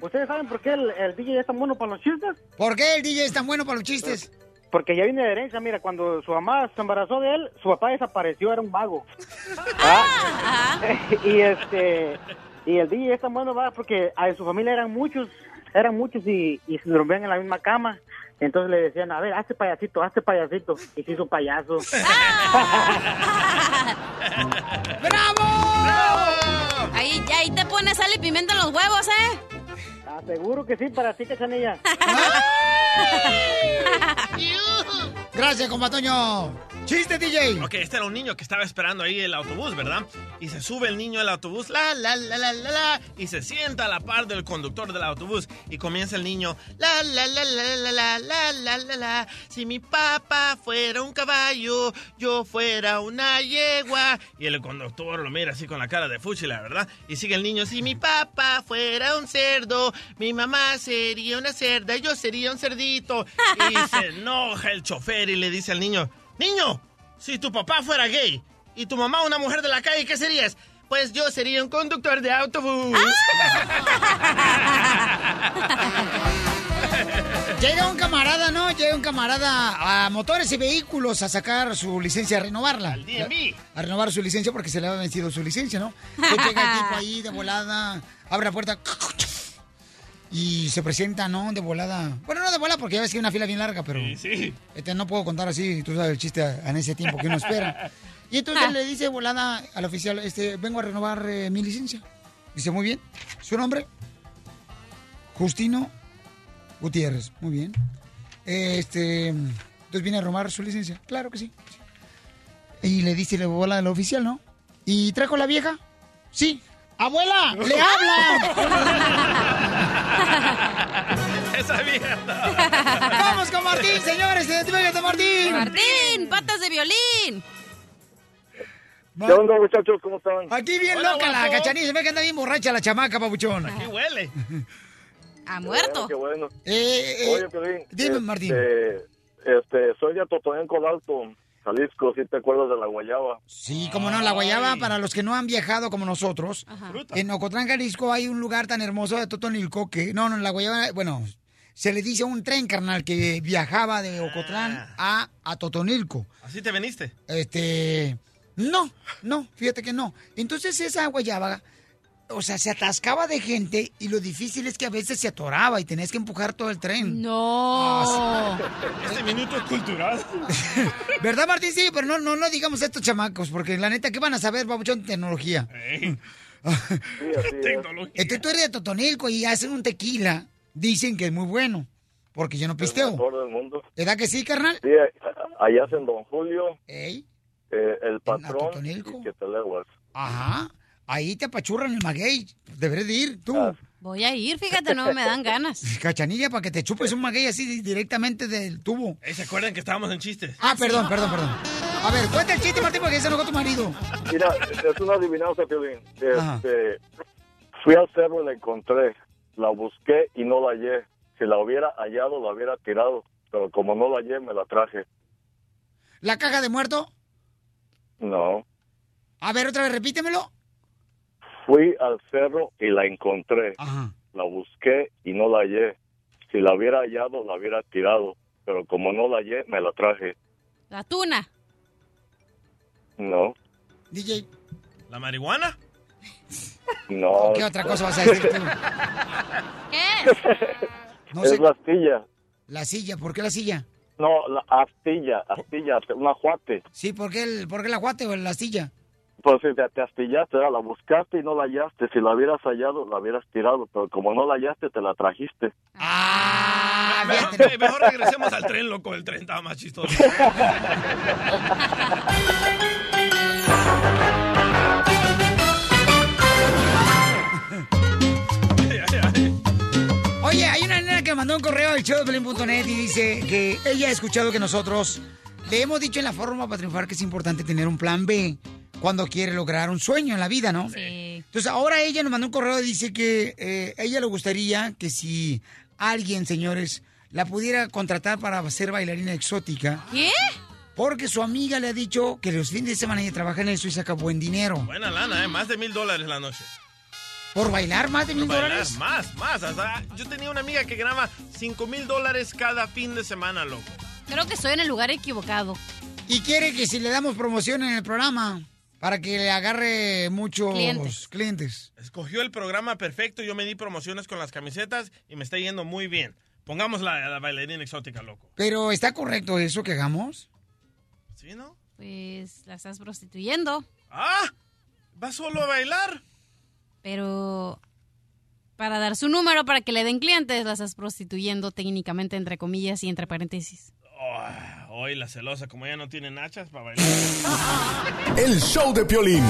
¿Ustedes saben por qué el, el DJ es tan bueno para los chistes? ¿Por qué el DJ es tan bueno para los chistes? Porque ya viene de herencia, mira, cuando su mamá se embarazó de él, su papá desapareció, era un mago. ¿Ah? y este y el DJ es tan bueno va porque en su familia eran muchos, eran muchos y, y se dormían en la misma cama. Entonces le decían, a ver, hazte payasito, hazte payasito. Y se hizo payaso. ¡Bravo! Ahí, ahí te pones sal y pimienta en los huevos, ¿eh? Ah, seguro que sí, para ti, cachanilla. Gracias, compa Toño. ¡Chiste, DJ! Ok, este era un niño que estaba esperando ahí el autobús, ¿verdad? Y se sube el niño al autobús, la, la, la, la, la, la, y se sienta a la par del conductor del autobús. Y comienza el niño, la, la, la, la, la, la, la, la, la, la. Si mi papá fuera un caballo, yo fuera una yegua. Y el conductor lo mira así con la cara de fúchila, ¿verdad? Y sigue el niño, si mi papá fuera un cerdo, mi mamá sería una cerda, yo sería un cerdito. Y se enoja el chofer y le dice al niño, niño, si tu papá fuera gay y tu mamá una mujer de la calle, ¿qué serías? Pues yo sería un conductor de autobús. Llega un camarada, ¿no? Llega un camarada a motores y vehículos a sacar su licencia, a renovarla. Al DMV. A renovar su licencia porque se le había vencido su licencia, ¿no? Entonces llega el tipo ahí de volada, abre la puerta y se presenta, ¿no? De volada. Bueno, no de volada porque ya ves que hay una fila bien larga, pero... sí. Este, no puedo contar así, tú sabes el chiste en ese tiempo que uno espera. Y entonces le dice volada al oficial, este, vengo a renovar eh, mi licencia. Dice, muy bien. ¿Su nombre? Justino Gutiérrez. Muy bien. Este, entonces viene a renovar su licencia. Claro que sí. Y le dice la bola al oficial, ¿no? ¿Y trajo la vieja? Sí. ¡Abuela! ¡Le hablan! Esa vieja. ¡Vamos con Martín, señores! ¡Identifícate, Martín! Martín, patas de violín. ¿Qué onda, muchachos? ¿Cómo están? Aquí bien Hola, loca la cachanilla. Se ve que anda bien borracha la chamaca, papuchón. Aquí huele. Ha muerto. Qué bueno. Eh, eh, Oye, Piolín. dime, este, Martín. Este, soy de Totonenco Alto, Jalisco, si te acuerdas de la guayaba. Sí, como no, la guayaba, para los que no han viajado como nosotros, en Ocotlán, Jalisco, hay un lugar tan hermoso de Totonilco que, no, no, la guayaba, bueno, se le dice un tren, carnal, que viajaba de Ocotlán a, a Totonilco. ¿Así te veniste? Este, no, no, fíjate que no. Entonces esa guayaba, o sea, se atascaba de gente y lo difícil es que a veces se atoraba y tenías que empujar todo el tren. No. Este minuto es cultural. ¿Verdad, Martín? Sí, pero no, no, no digamos estos chamacos, porque la neta, ¿qué van a saber, babuchón, de tecnología? Entonces tú eres de Totonilco y hacen un tequila. Dicen que es muy bueno, porque yo no El pisteo. mejor del mundo. ¿Verdad que sí, carnal? Sí, allá hacen Don Julio, Ey, eh, el patrón y que te leguas. ajá. Ahí te apachurran el maguey. Deberías de ir, tú. Voy a ir, fíjate, no me dan ganas. Cachanilla, para que te chupes un maguey así directamente del tubo. Ey, ¿Se acuerdan que estábamos en chistes? Ah, perdón, perdón, perdón. A ver, cuenta el chiste, Martín, porque se enojó tu marido. Mira, es una adivinanza, Piolín. Este, fui al cerro y la encontré. La busqué y no la hallé. Si la hubiera hallado, la hubiera tirado. Pero como no la hallé, me la traje. ¿La caja de muerto? No. A ver, otra vez, repítemelo. Fui al cerro y la encontré. La busqué y no la hallé. Si la hubiera hallado, la hubiera tirado. Pero como no la hallé, me la traje. La tuna. No. DJ. ¿La marihuana? No. ¿Qué otra cosa vas a decir tú? ¿Qué? No es sé. la astilla. La silla, ¿por qué la silla? No, la astilla, astilla, un ajuate. Sí, ¿por qué el, por qué el aguate o la silla? Pues si te, te astillaste, la buscaste y no la hallaste. Si la hubieras hallado, la hubieras tirado. Pero como no la hallaste, te la trajiste. Ah, Mejor, mejor regresemos al tren, loco. El tren estaba más chistoso. mandó un correo al showdeplin.net y dice que ella ha escuchado que nosotros le hemos dicho en la forma para triunfar que es importante tener un plan B cuando quiere lograr un sueño en la vida, ¿no? Sí. Entonces ahora ella nos mandó un correo y dice que eh, ella le gustaría que si alguien, señores, la pudiera contratar para ser bailarina exótica. ¿Qué? Porque su amiga le ha dicho que los fines de semana ella trabaja en eso y saca buen dinero. Buena lana, ¿eh? Más de mil dólares la noche. ¿Por bailar más de mil dólares? Más, más. hasta- yo tenía una amiga que ganaba cinco mil dólares cada fin de semana, loco. Creo que estoy en el lugar equivocado. Y quiere que si le damos promoción en el programa para que le agarre muchos Clientes. clientes. Escogió el programa perfecto, yo me di promociones con las camisetas y me está yendo muy bien. Pongamos la, la bailarina exótica, loco. Pero ¿está correcto eso que hagamos? ¿Sí, no? Pues la estás prostituyendo. ¡Ah! ¿Va solo a bailar? Pero para dar su número para que le den clientes, la estás prostituyendo técnicamente entre comillas y entre paréntesis. Hoy la celosa, como ella no tiene nachas para bailar. El show de Piolín.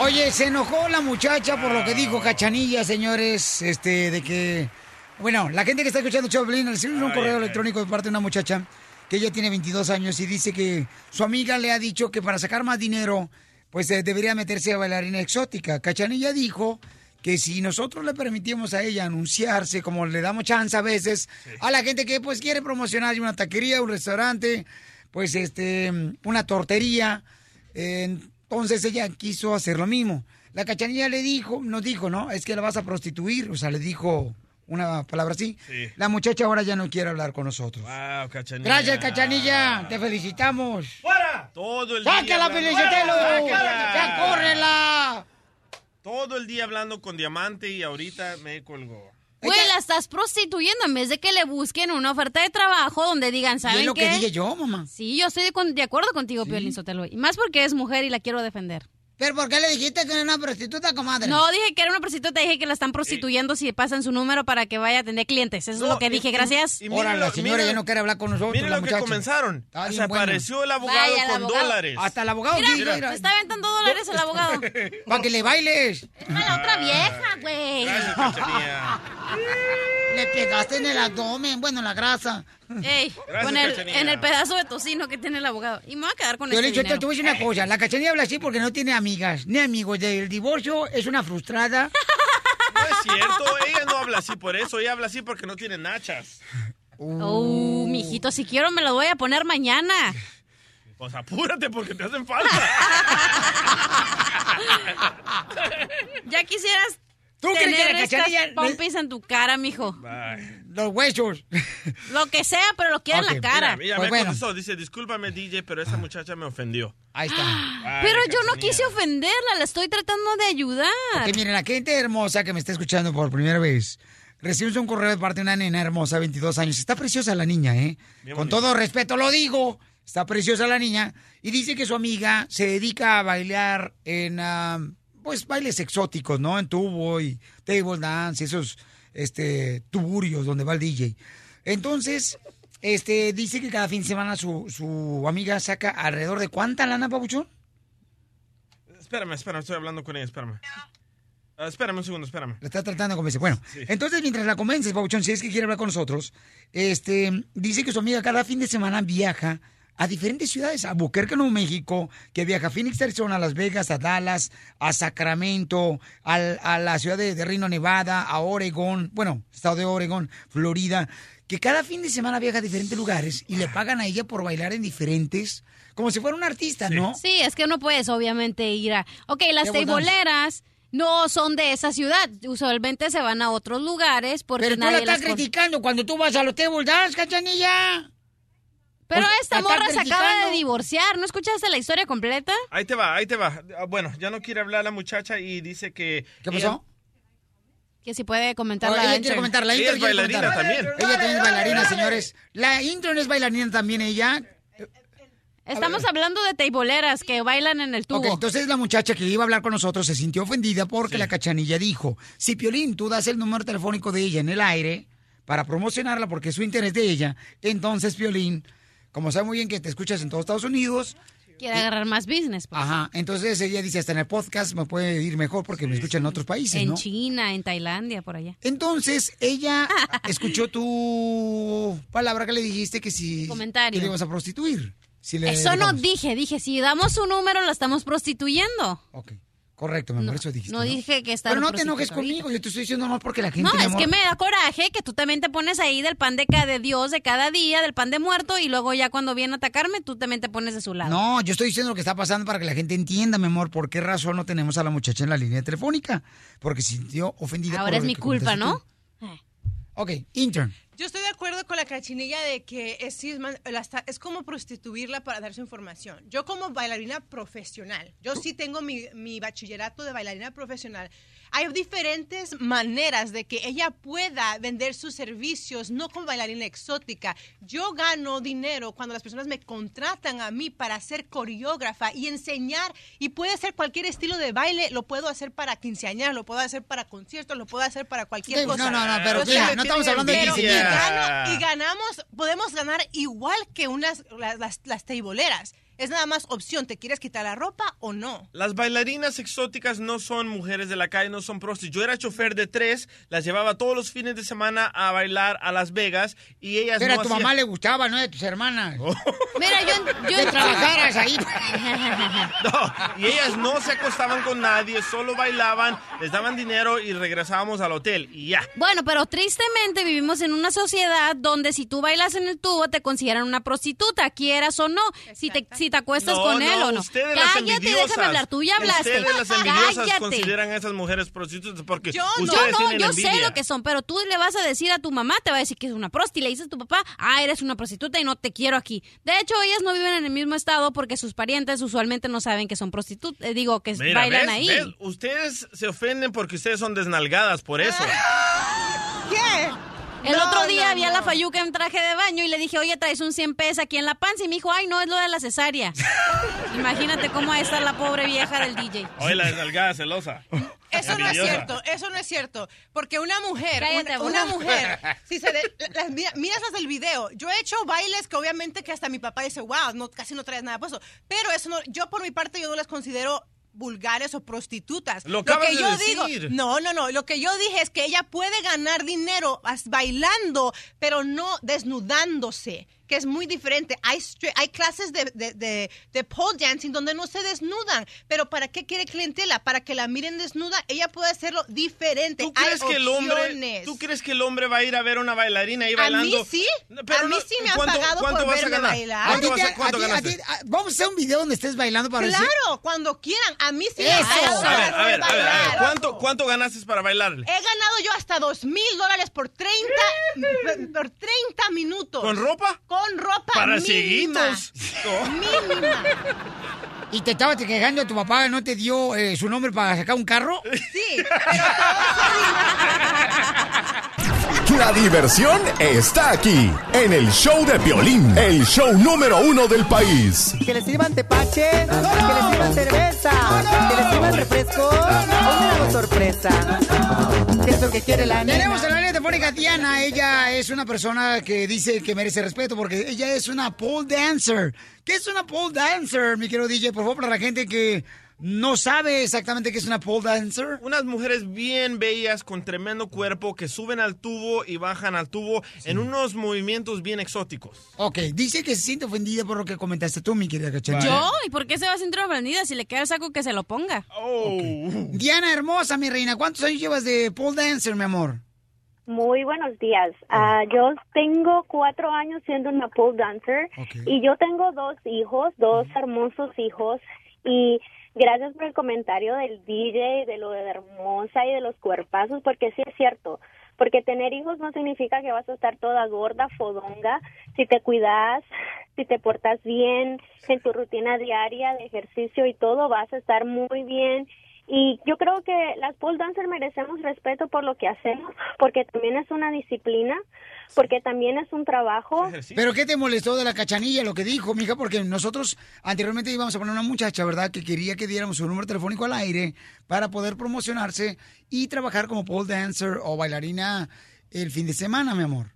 Oye, se enojó la muchacha por lo que dijo Cachanilla, señores, este, de que... Bueno, la gente que está escuchando Choplin recibimos un correo electrónico de parte de una muchacha que ella tiene 22 años y dice que su amiga le ha dicho que para sacar más dinero, pues eh, debería meterse a bailarina exótica. Cachanilla dijo que si nosotros le permitimos a ella anunciarse, como le damos chance a veces, a la gente que pues quiere promocionar una taquería, un restaurante, pues este, una tortería, eh, entonces ella quiso hacer lo mismo. La cachanilla le dijo, nos dijo, ¿no? Es que la vas a prostituir, o sea, le dijo una palabra así. Sí. La muchacha ahora ya no quiere hablar con nosotros. Wow, cachanilla. Gracias, cachanilla, te felicitamos. ¡Fuera! Todo el día. ¡Ya córrela! Todo el día hablando con Diamante y ahorita me colgó. Güey, la estás prostituyendo en vez de que le busquen una oferta de trabajo donde digan, ¿saben lo qué? que dije yo, mamá. Sí, yo estoy de, con- de acuerdo contigo, Piolín Sotelo. Y más porque es mujer y la quiero defender. ¿Pero por qué le dijiste que era una prostituta, comadre? No, dije que era una prostituta, dije que la están prostituyendo si pasan su número para que vaya a tener clientes. Eso es lo que dije, gracias. Ahora la señora ya no quiere hablar con nosotros, Miren lo que comenzaron. Está Se apareció el abogado Vaya, el con abogado. dólares. Hasta el abogado Mira, quiere, te está aventando dólares el abogado. Para que le bailes. A la otra vieja, güey. Le pegaste en el abdomen, bueno, en la grasa. Ey, Gracias, con el, Cachanilla. en el pedazo de tocino que tiene el abogado. Y me voy a quedar con Yo este le te dinero. voy a decir una cosa. La cachanilla habla así porque no tiene amigas ni amigos. Del divorcio es una frustrada. No es cierto, ella no habla así por eso, ella habla así porque no tiene nachas. Oh, mijito, si quiero me lo voy a poner mañana. Pues apúrate porque te hacen falta. Ya quisieras ¿Tú crees tener que la estas cachanilla- pompis en tu cara, mijo. Los huesos. Lo que sea, pero lo quiero en la cara. Mira, mira, me contestó, dice, discúlpame DJ, pero esa muchacha me ofendió. Ahí está. Pero yo no quise ofenderla, la estoy tratando de ayudar. Ok, miren, la gente hermosa que me está escuchando por primera vez. Recibimos un correo de parte de una nena hermosa, 22 años. Está preciosa la niña, ¿eh? Bien Con todo respeto lo digo. Está preciosa la niña. Y dice que su amiga se dedica a bailar en, ah, pues, bailes exóticos, ¿no? En tubo y table dance, esos, este, tuburios donde va el DJ. Entonces, este, dice que cada fin de semana su, su amiga saca alrededor de cuánta lana, papuchón? Espérame, espérame, estoy hablando con ella, espérame. Ah, espérame un segundo, espérame. La está tratando de convencer. Bueno, entonces mientras la convences, Pabuchón, si es que quiere hablar con nosotros, este, dice que su amiga cada fin de semana viaja a diferentes ciudades, a Buquerque, Nuevo México, que viaja a Phoenix, Arizona, a Las Vegas, a Dallas, a Sacramento, al- a la ciudad de, de Reno, Nevada, a Oregón, bueno, estado de Oregón, Florida, que cada fin de semana viaja a diferentes lugares y le pagan a ella por bailar en diferentes, como si fuera un artista, ¿no? Sí, es que no puedes obviamente ir a... Ok, las teiboleras no son de esa ciudad. Usualmente se van a otros lugares porque Pero tú la nadie estás las criticando cuando tú vas a los table dance, cachanilla. Pero Pues, esta morra se acaba de divorciar. ¿No escuchaste la historia completa? Ahí te va, ahí te va. Ah, Bueno, ya no quiere hablar la muchacha y dice que... ¿Qué pasó? Que si puede comentar Oh, la ella quiere comentar, la Ella intern es bailarina comentar. también. Ella también es bailarina, señores. La intern es bailarina también, ella. Estamos hablando de teiboleras que bailan en el tubo. Ok, entonces la muchacha que iba a hablar con nosotros se sintió ofendida porque la cachanilla dijo, si Piolín, tú das el número telefónico de ella en el aire para promocionarla porque es su interés de ella, entonces Piolín, como sabe muy bien que te escuchas en todos Estados Unidos, Quiere agarrar más business. pues. ajá, entonces ella dice, hasta en el podcast me puede ir mejor porque me escuchan en otros países, En ¿no? China, en Tailandia, por allá. Entonces, ella escuchó tu palabra que le dijiste que si Comentario. que le ibas a prostituir. Si le Eso no dije. Dije, si damos su número, la estamos prostituyendo. Correcto, mi amor, eso dijiste. No dije que está Pero no te enojes conmigo, yo te estoy diciendo no porque la gente. No, es amor, que me da coraje que tú también te pones ahí del pan de, ca- de Dios de cada día, del pan de muerto, y luego ya cuando viene a atacarme, tú también te pones de su lado. No, yo estoy diciendo lo que está pasando para que la gente entienda, mi amor, por qué razón no tenemos a la muchacha en la línea telefónica. Porque se sintió ofendida. por Ahora es mi culpa, ¿no? tú. Ok, intern. Yo estoy de acuerdo con la cachinilla de que es, como prostituirla para dar su información. Yo como bailarina profesional, yo sí tengo mi, mi bachillerato de bailarina profesional. Hay diferentes maneras de que ella pueda vender sus servicios, no como bailarina exótica. Yo gano dinero cuando las personas me contratan a mí para ser coreógrafa y enseñar, y puede ser cualquier estilo de baile, lo puedo hacer para quinceañeras, lo puedo hacer para conciertos, lo puedo hacer para cualquier Sí, cosa. no, no, no, pero O sea, no estamos hablando de quinceañeras. y ganamos, podemos ganar igual que unas las, las, las teiboleras. Es nada más opción, ¿te quieres quitar la ropa o no? Las bailarinas exóticas no son mujeres de la calle, no son prostis. Yo era chofer de tres, las llevaba todos los fines de semana a bailar a Las Vegas y ellas Pero no a tu hacían- mamá le gustaba, ¿no? De tus hermanas. Mira, yo... yo Que trabajaras ahí. No, y ellas no se acostaban con nadie, solo bailaban, les daban dinero y regresábamos al hotel y ya. Bueno, pero tristemente vivimos en una sociedad donde si tú bailas en el tubo te consideran una prostituta, quieras o no, si te, si te acuestas No, con él no, o no. Cállate, déjame hablar, tú ya hablaste. Ustedes las envidiosas Cállate. consideran a esas mujeres prostitutas porque Yo ustedes no, tienen yo envidia. sé lo que son, pero tú le vas a decir a tu mamá, te va a decir que es una prosti, le dices a tu papá, ah, eres una prostituta y no te quiero aquí. De hecho, ellas no viven en el mismo estado porque sus parientes usualmente no saben que son prostitutas, eh, digo, que Mira, bailan ¿ves? ahí. ¿ves? Ustedes se ofenden porque ustedes son desnalgadas, por eso. ¿Qué? El No, otro día no, había no. la Fayuca en traje de baño y le dije, oye, traes un 100 pesos aquí en la panza. Y me dijo, ay, no, es lo de la cesárea. Imagínate cómo va a estar la pobre vieja del DJ. Hoy la desnalgada celosa. Eso no es cierto, eso no es cierto. Porque una mujer, Cállate, una, mujer, si se de- las mira- miras las del video, yo he hecho bailes que obviamente que hasta mi papá dice, wow, no, casi no traes nada puesto. Pero eso no, yo por mi parte yo no las considero vulgares o prostitutas. Lo que de yo decir. digo, no, no, no, lo que yo dije es que ella puede ganar dinero bailando, pero no desnudándose, que es muy diferente. Hay, hay clases de, de, de, de pole dancing donde no se desnudan, pero ¿para qué quiere clientela? Para que la miren desnuda, ella puede hacerlo diferente. ¿Tú crees, Hay que el hombre, opciones. ¿Tú crees que el hombre va a ir a ver a una bailarina ahí A bailando? mí sí, Pero a mí sí me han ¿cuánto- pagado cuánto por a verme ganar? bailar. ¿Cuánto, vas a- A cuánto a ti- ganaste? a ti- a- vamos a hacer un video donde estés bailando para Claro, cuando quieran. A mí sí me Eso. han pagado A ver, por a ver, a ver, a. ¿Cuánto, ¿Cuánto ganaste para bailarle? He ganado yo hasta dos mil dólares por 30, por 30 minutos. ¿Con ropa? Con ropa Para mínima. cieguitos. Mínima. ¿Y te estaba quejando tu papá no te dio eh, su nombre para sacar un carro? Sí, La diversión está aquí, en el show de Piolín, el show número uno del país. Que les sirvan tepache, que les sirvan cerveza, que les sirvan refresco, o un helado sorpresa. ¿Qué es lo que quiere la nena? Tenemos en la línea telefónica a Diana. Ella es una persona que dice que merece respeto porque ella es una pole dancer. ¿Qué es una pole dancer, mi querido DJ? Por favor, para la gente que no sabe exactamente qué es una pole dancer. Unas mujeres bien bellas con tremendo cuerpo que suben al tubo y bajan al tubo en unos movimientos bien exóticos. Ok, dice que se siente ofendida por lo que comentaste tú, mi querida Cachanilla. ¿Yo? ¿Y por qué se va a sentir ofendida? Si le queda el saco, que se lo ponga. Diana hermosa, mi reina, ¿cuántos años llevas de pole dancer, mi amor? Muy buenos días. Ah, yo tengo cuatro años siendo una pole dancer y yo tengo dos hijos, dos hermosos hijos. Y gracias por el comentario del DJ, de lo de hermosa y de los cuerpazos, porque sí es cierto, porque tener hijos no significa que vas a estar toda gorda, fodonga, si te cuidas, si te portas bien en tu rutina diaria de ejercicio y todo, vas a estar muy bien y yo creo que las pole dancers merecemos respeto por lo que hacemos, porque también es una disciplina, porque también es un trabajo. ¿Pero qué te molestó de la cachanilla, lo que dijo, mija? Porque nosotros anteriormente íbamos a poner una muchacha, ¿verdad? Que quería que diéramos su número telefónico al aire para poder promocionarse y trabajar como pole dancer o bailarina el fin de semana, mi amor.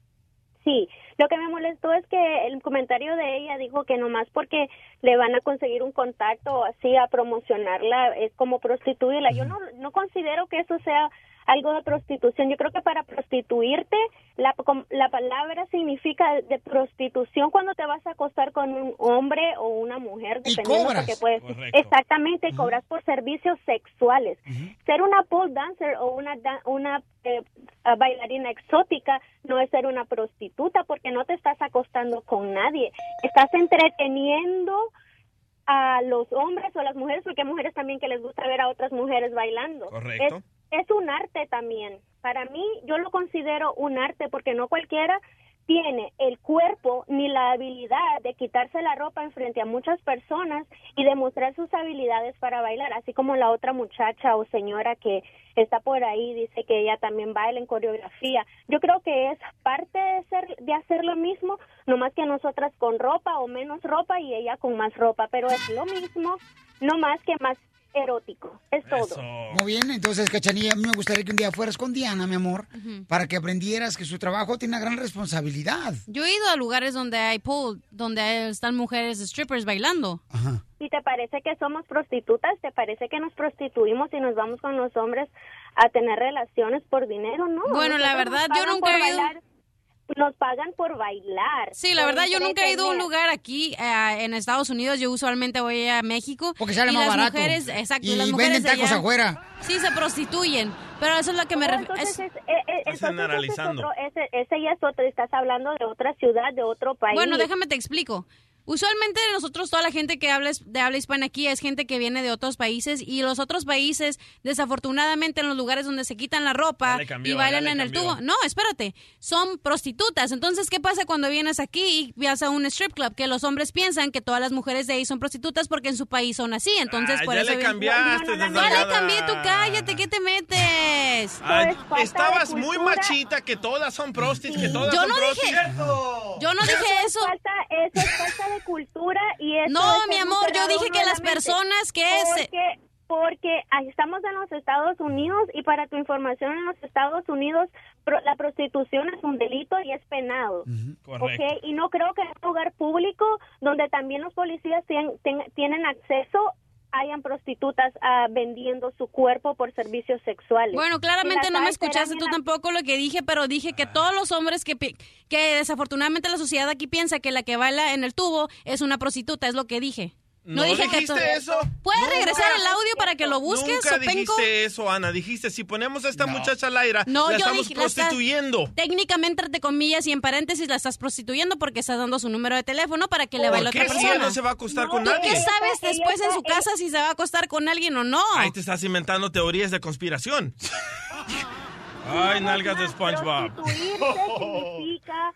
Sí, lo que me molestó es que el comentario de ella dijo que nomás porque le van a conseguir un contacto o así a promocionarla es como prostituirla. Yo no, no considero que eso sea algo de prostitución. Yo creo que para prostituirte, la, la palabra significa de prostitución cuando te vas a acostar con un hombre o una mujer, dependiendo cobras. porque puedes. Correcto. Exactamente, cobras por servicios sexuales. Ser una pole dancer o una, una eh, bailarina exótica no es ser una prostituta porque no te estás acostando con nadie. Estás entreteniendo a los hombres o a las mujeres porque hay mujeres también que les gusta ver a otras mujeres bailando. Correcto. Es, es un arte también. Para mí, yo lo considero un arte porque no cualquiera tiene el cuerpo ni la habilidad de quitarse la ropa en frente a muchas personas y demostrar sus habilidades para bailar, así como la otra muchacha o señora que está por ahí dice que ella también baila en coreografía. Yo creo que es parte de ser de hacer lo mismo, no más que nosotras con ropa o menos ropa y ella con más ropa, pero es lo mismo, no más que más erótico. Es todo. Muy bien, entonces, Cachanilla, a mí me gustaría que un día fueras con Diana, mi amor, para que aprendieras que su trabajo tiene una gran responsabilidad. Yo he ido a lugares donde hay pool, donde están mujeres strippers bailando. ¿Y te parece que somos prostitutas? ¿Te parece que nos prostituimos y nos vamos con los hombres a tener relaciones por dinero? No. Bueno, la verdad, yo nunca he ido- bailar, Nos pagan por bailar. Sí, la verdad, yo nunca he ido a un lugar aquí eh, en Estados Unidos. Yo usualmente voy a México. Porque sale y más las barato. Mujeres, exacto, Y las mujeres venden de tacos allá- afuera. Sí, se prostituyen. Pero eso es lo que me Oh, refiero. entonces es- eh, eh, es generalizando. ese, ese ya es otro, estás hablando de otra ciudad, de otro país. Bueno, déjame te explico. Usualmente nosotros, toda la gente que habla es- de habla hispana aquí es gente que viene de otros países y los otros países, desafortunadamente, en los lugares donde se quitan la ropa le cambió, y bailan le en el tubo. No, espérate, son prostitutas. Entonces, ¿qué pasa cuando vienes aquí y vas a un strip club? Que los hombres piensan que todas las mujeres de ahí son prostitutas porque en su país son así. Entonces, Ah, por ya eso le cambiaste, Ya le desgraciada. cambié, tú cállate, ¿qué te metes? Ay, estabas muy machita que todas son prostis, que todas Yo son no dije- Yo no dije eso. Falta, eso es falta de cultura y eso No, es mi amor, yo dije que las personas que se- Porque, porque estamos en los Estados Unidos y para tu información en los Estados Unidos pro- la prostitución es un delito y es penado. Correcto. ¿ok? Y no creo que en un lugar público donde también los policías tienen acceso hayan prostitutas ah, vendiendo su cuerpo por servicios sexuales. Bueno, claramente no me escuchaste tú la- tampoco lo que dije, pero dije que todos los hombres que, pi- que desafortunadamente la sociedad aquí piensa que la que baila en el tubo es una prostituta, es lo que dije. No, ¿No dije que dijiste to- eso? ¿Puedes Nunca. regresar el audio para que lo busques, Nunca Sopenco? dijiste eso, Ana. Dijiste, si ponemos a esta muchacha al aire, No, la yo estamos dije, la estás- prostituyendo. técnicamente, entre comillas y en paréntesis, la estás prostituyendo porque estás dando su número de teléfono para que le ¿Por baile otra si persona. ella no se va a acostar con ¿Tú nadie? qué sabes después en su casa si se va a acostar con alguien o no? Ahí te estás inventando teorías de conspiración. Ay, nalgas de SpongeBob. Prostituirse significa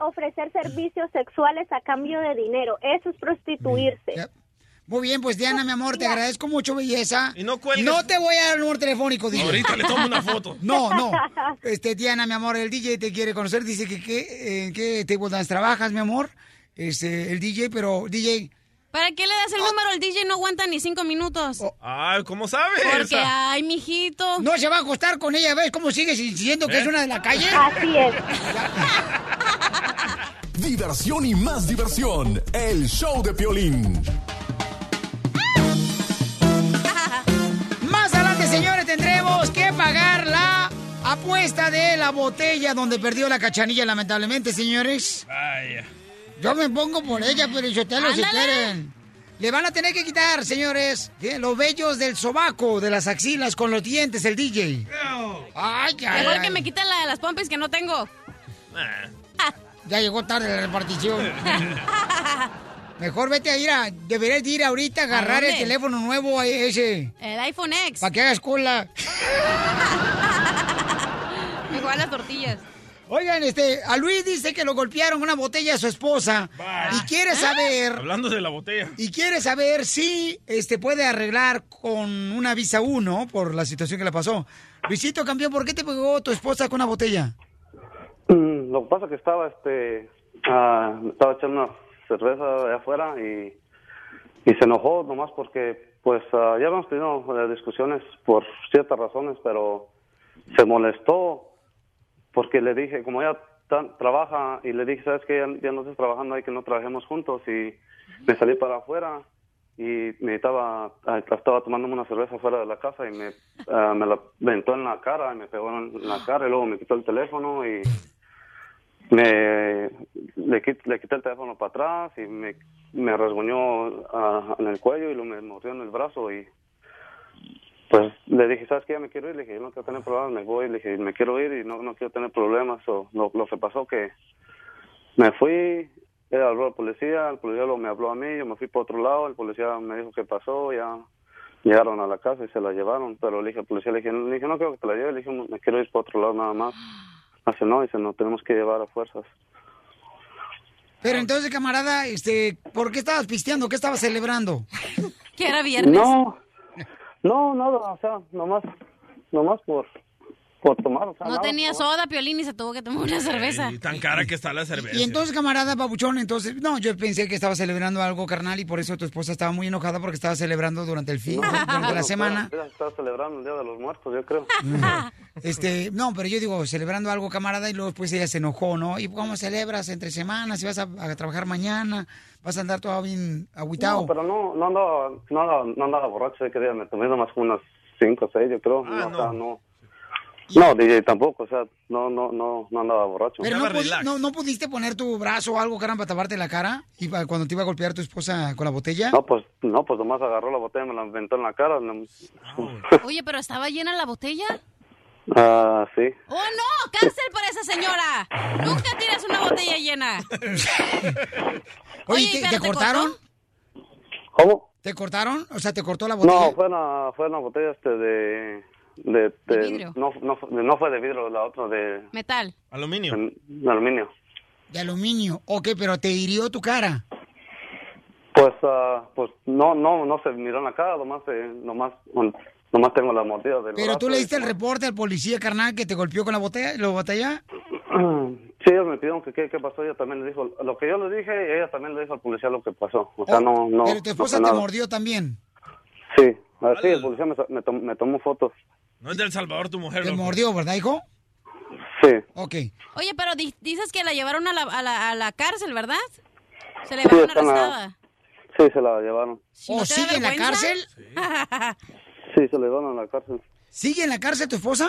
ofrecer servicios sexuales a cambio de dinero. Eso es prostituirse. Muy bien, pues Diana, mi amor, te agradezco mucho, belleza. Y no cuelgues. No te voy a dar el número telefónico, DJ. Ahorita le tomo una foto. No, no. Este, Diana, mi amor, el DJ te quiere conocer. Dice que qué, en qué table dance trabajas, mi amor. Este, el DJ, pero DJ, ¿Para qué le das el número? El DJ no aguanta ni cinco minutos. Ay, ¿cómo sabes? Porque, ay, mijito. no se va a acostar con ella, ¿ves cómo sigues diciendo que ¿Eh? es una de la calle? Así es. Diversión y más diversión. El show de Piolín. Más adelante, señores, tendremos que pagar la apuesta de la botella donde perdió la cachanilla, lamentablemente, señores. Yo me pongo por ella, pero yo te lo si quieren. Le van a tener que quitar, señores, los vellos del sobaco, de las axilas con los dientes, el DJ. Ay, ay, Mejor ay. que me quiten la de las pompis que no tengo. Ya llegó tarde la repartición. Mejor vete a ir a... Deberías de ir ahorita a agarrar el teléfono nuevo a ese. El iPhone X. Para que hagas cola. Igual las tortillas. Oigan, este, a Luis dice que lo golpearon una botella a su esposa. Y quiere saber... Hablando de la botella. Y quiere saber si este puede arreglar con una visa 1 por la situación que le pasó. Luisito, campeón, ¿por qué te pegó tu esposa con una botella? Lo que pasa es que estaba, este, ah, estaba echando una cerveza de afuera y, se enojó nomás porque, pues, ah, ya habíamos tenido eh, discusiones por ciertas razones, pero se molestó porque le dije, como ella tan- trabaja y le dije, sabes que ya, no estás trabajando ahí, que no trabajemos juntos y me salí para afuera y me estaba, ah, estaba tomándome una cerveza fuera de la casa y me, ah, me la ventó en la cara y me pegó en la cara y luego me quitó el teléfono y me le, le quité el teléfono para atrás y me, me rasguñó ah, en el cuello y lo me mordió en el brazo y pues le dije, ¿sabes qué? Ya me quiero ir. Le dije, yo no quiero tener problemas, me voy. Le dije, me quiero ir y no, no quiero tener problemas. O, lo, lo que pasó que me fui, él habló al policía, el policía lo, me habló a mí, yo me fui por otro lado, el policía me dijo qué pasó, ya llegaron a la casa y se la llevaron, pero le dije al policía, le dije, le dije, no creo que te la lleve, le dije, me quiero ir para otro lado nada más. Hace no, dice, no, tenemos que llevar a fuerzas. Pero entonces, camarada, este, ¿por qué estabas pisteando? ¿Qué estabas celebrando? Que era viernes. No, no, nada, o sea, nomás, nomás por, por tomar, o sea, No nada, tenía soda, Piolín, y se tuvo que tomar una cerveza. Y tan cara que está la cerveza. Y entonces, camarada Pabuchón, entonces, no, yo pensé que estaba celebrando algo, carnal, y por eso tu esposa estaba muy enojada porque estaba celebrando durante el fin, durante la semana. Estaba, estaba celebrando el Día de los Muertos, yo creo. Este, no, pero yo digo, celebrando algo, camarada, y luego después ella se enojó, ¿no? ¿Y cómo celebras entre semanas? Si vas a, a trabajar mañana, vas a andar todo bien agüitado. No, pero no, no andaba, no andaba, no andaba borracho, ese día me tomé nomás unas cinco o seis, yo creo. no, o sea, no. No, DJ tampoco, o sea, no, no, no, no andaba borracho. Pero no, pudi- no, no pudiste poner tu brazo o algo, caramba, para taparte la cara y pa- cuando te iba a golpear tu esposa con la botella. No, pues, no, pues nomás agarró la botella y me la aventó en la cara. Oye, pero estaba llena la botella. Ah, sí. ¡Oh, no! ¡Cárcel para esa señora! ¡Nunca tiras una botella llena! Oye, Oye, ¿te, pero te ¿te cortaron? ¿Cómo? ¿Te cortaron? O sea, ¿te cortó la botella? No, fue una, fue una botella este de... De, de- vidrio? no, no, fue- no fue de vidrio, la otra de, Metal. Aluminio. de aluminio. De aluminio. Ok, pero te hirió tu cara. Pues, ah, pues no, no, no se miró en la cara, nomás, eh, nomás, nomás tengo la mordida del Pero tú brazo le y- diste el reporte al policía, carnal, que te golpeó con la botella, la botella. Sí, ellos me pidieron que qué, qué pasó, ella también le dijo, lo que yo le dije, ella también le dijo al policía lo que pasó. O sea, no, no. Oh, pero tu no esposa te nada. mordió también. Sí, así el policía me, me, tom- me tomó fotos. No es del Salvador tu mujer. Te loco. mordió, ¿verdad, hijo? Sí. Ok. Oye, pero di- dices que la llevaron a la, a la, a la cárcel, ¿verdad? Se le Sí, llevaron la- arrestada. Sí, se la llevaron. ¿O ¿No te da sigue en la vergüenza? cárcel? Sí, se la llevaron a la cárcel. ¿Sigue en la cárcel tu esposa?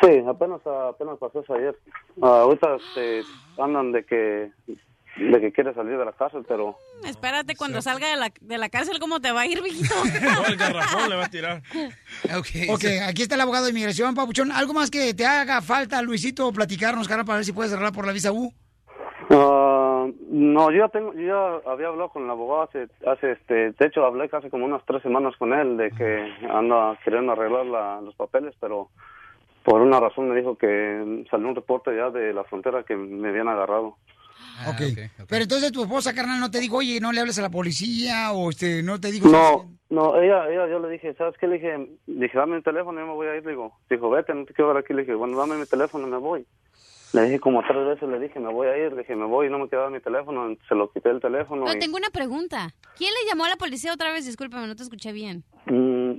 Sí, apenas, apenas pasó eso ayer. Ah, ahorita este, andan de que, de que quiere salir de la cárcel, pero Espérate cuando salga de la, de la cárcel, ¿cómo te va a ir, viejito? No, el garrafón le va a tirar. Ok, aquí está el abogado de inmigración, Papuchón. ¿Algo más que te haga falta, Luisito, platicarnos, cara, para ver si puedes arreglar por la visa U? Ah, no, yo ya tengo, yo ya había hablado con el abogado hace, hace este, de hecho hablé casi como unas tres semanas con él de que anda queriendo arreglar la- los papeles, pero por una razón me dijo que salió un reporte ya de la frontera que me habían agarrado. Ok. Pero entonces tu esposa, carnal, no te dijo, oye, no le hables a la policía o este, no te dijo... No, no, ella, ella, yo le dije, ¿sabes qué? Le dije, dije, dame mi teléfono, yo me voy a ir, le digo, dijo, vete, no te quiero ver aquí, le dije, bueno, dame mi teléfono, me voy. Le dije como tres veces, le dije, me voy a ir, le dije, me voy y no me dar mi teléfono, se lo quité el teléfono. Pero y- tengo una pregunta. ¿Quién le llamó a la policía otra vez? Discúlpame, no te escuché bien. Mm,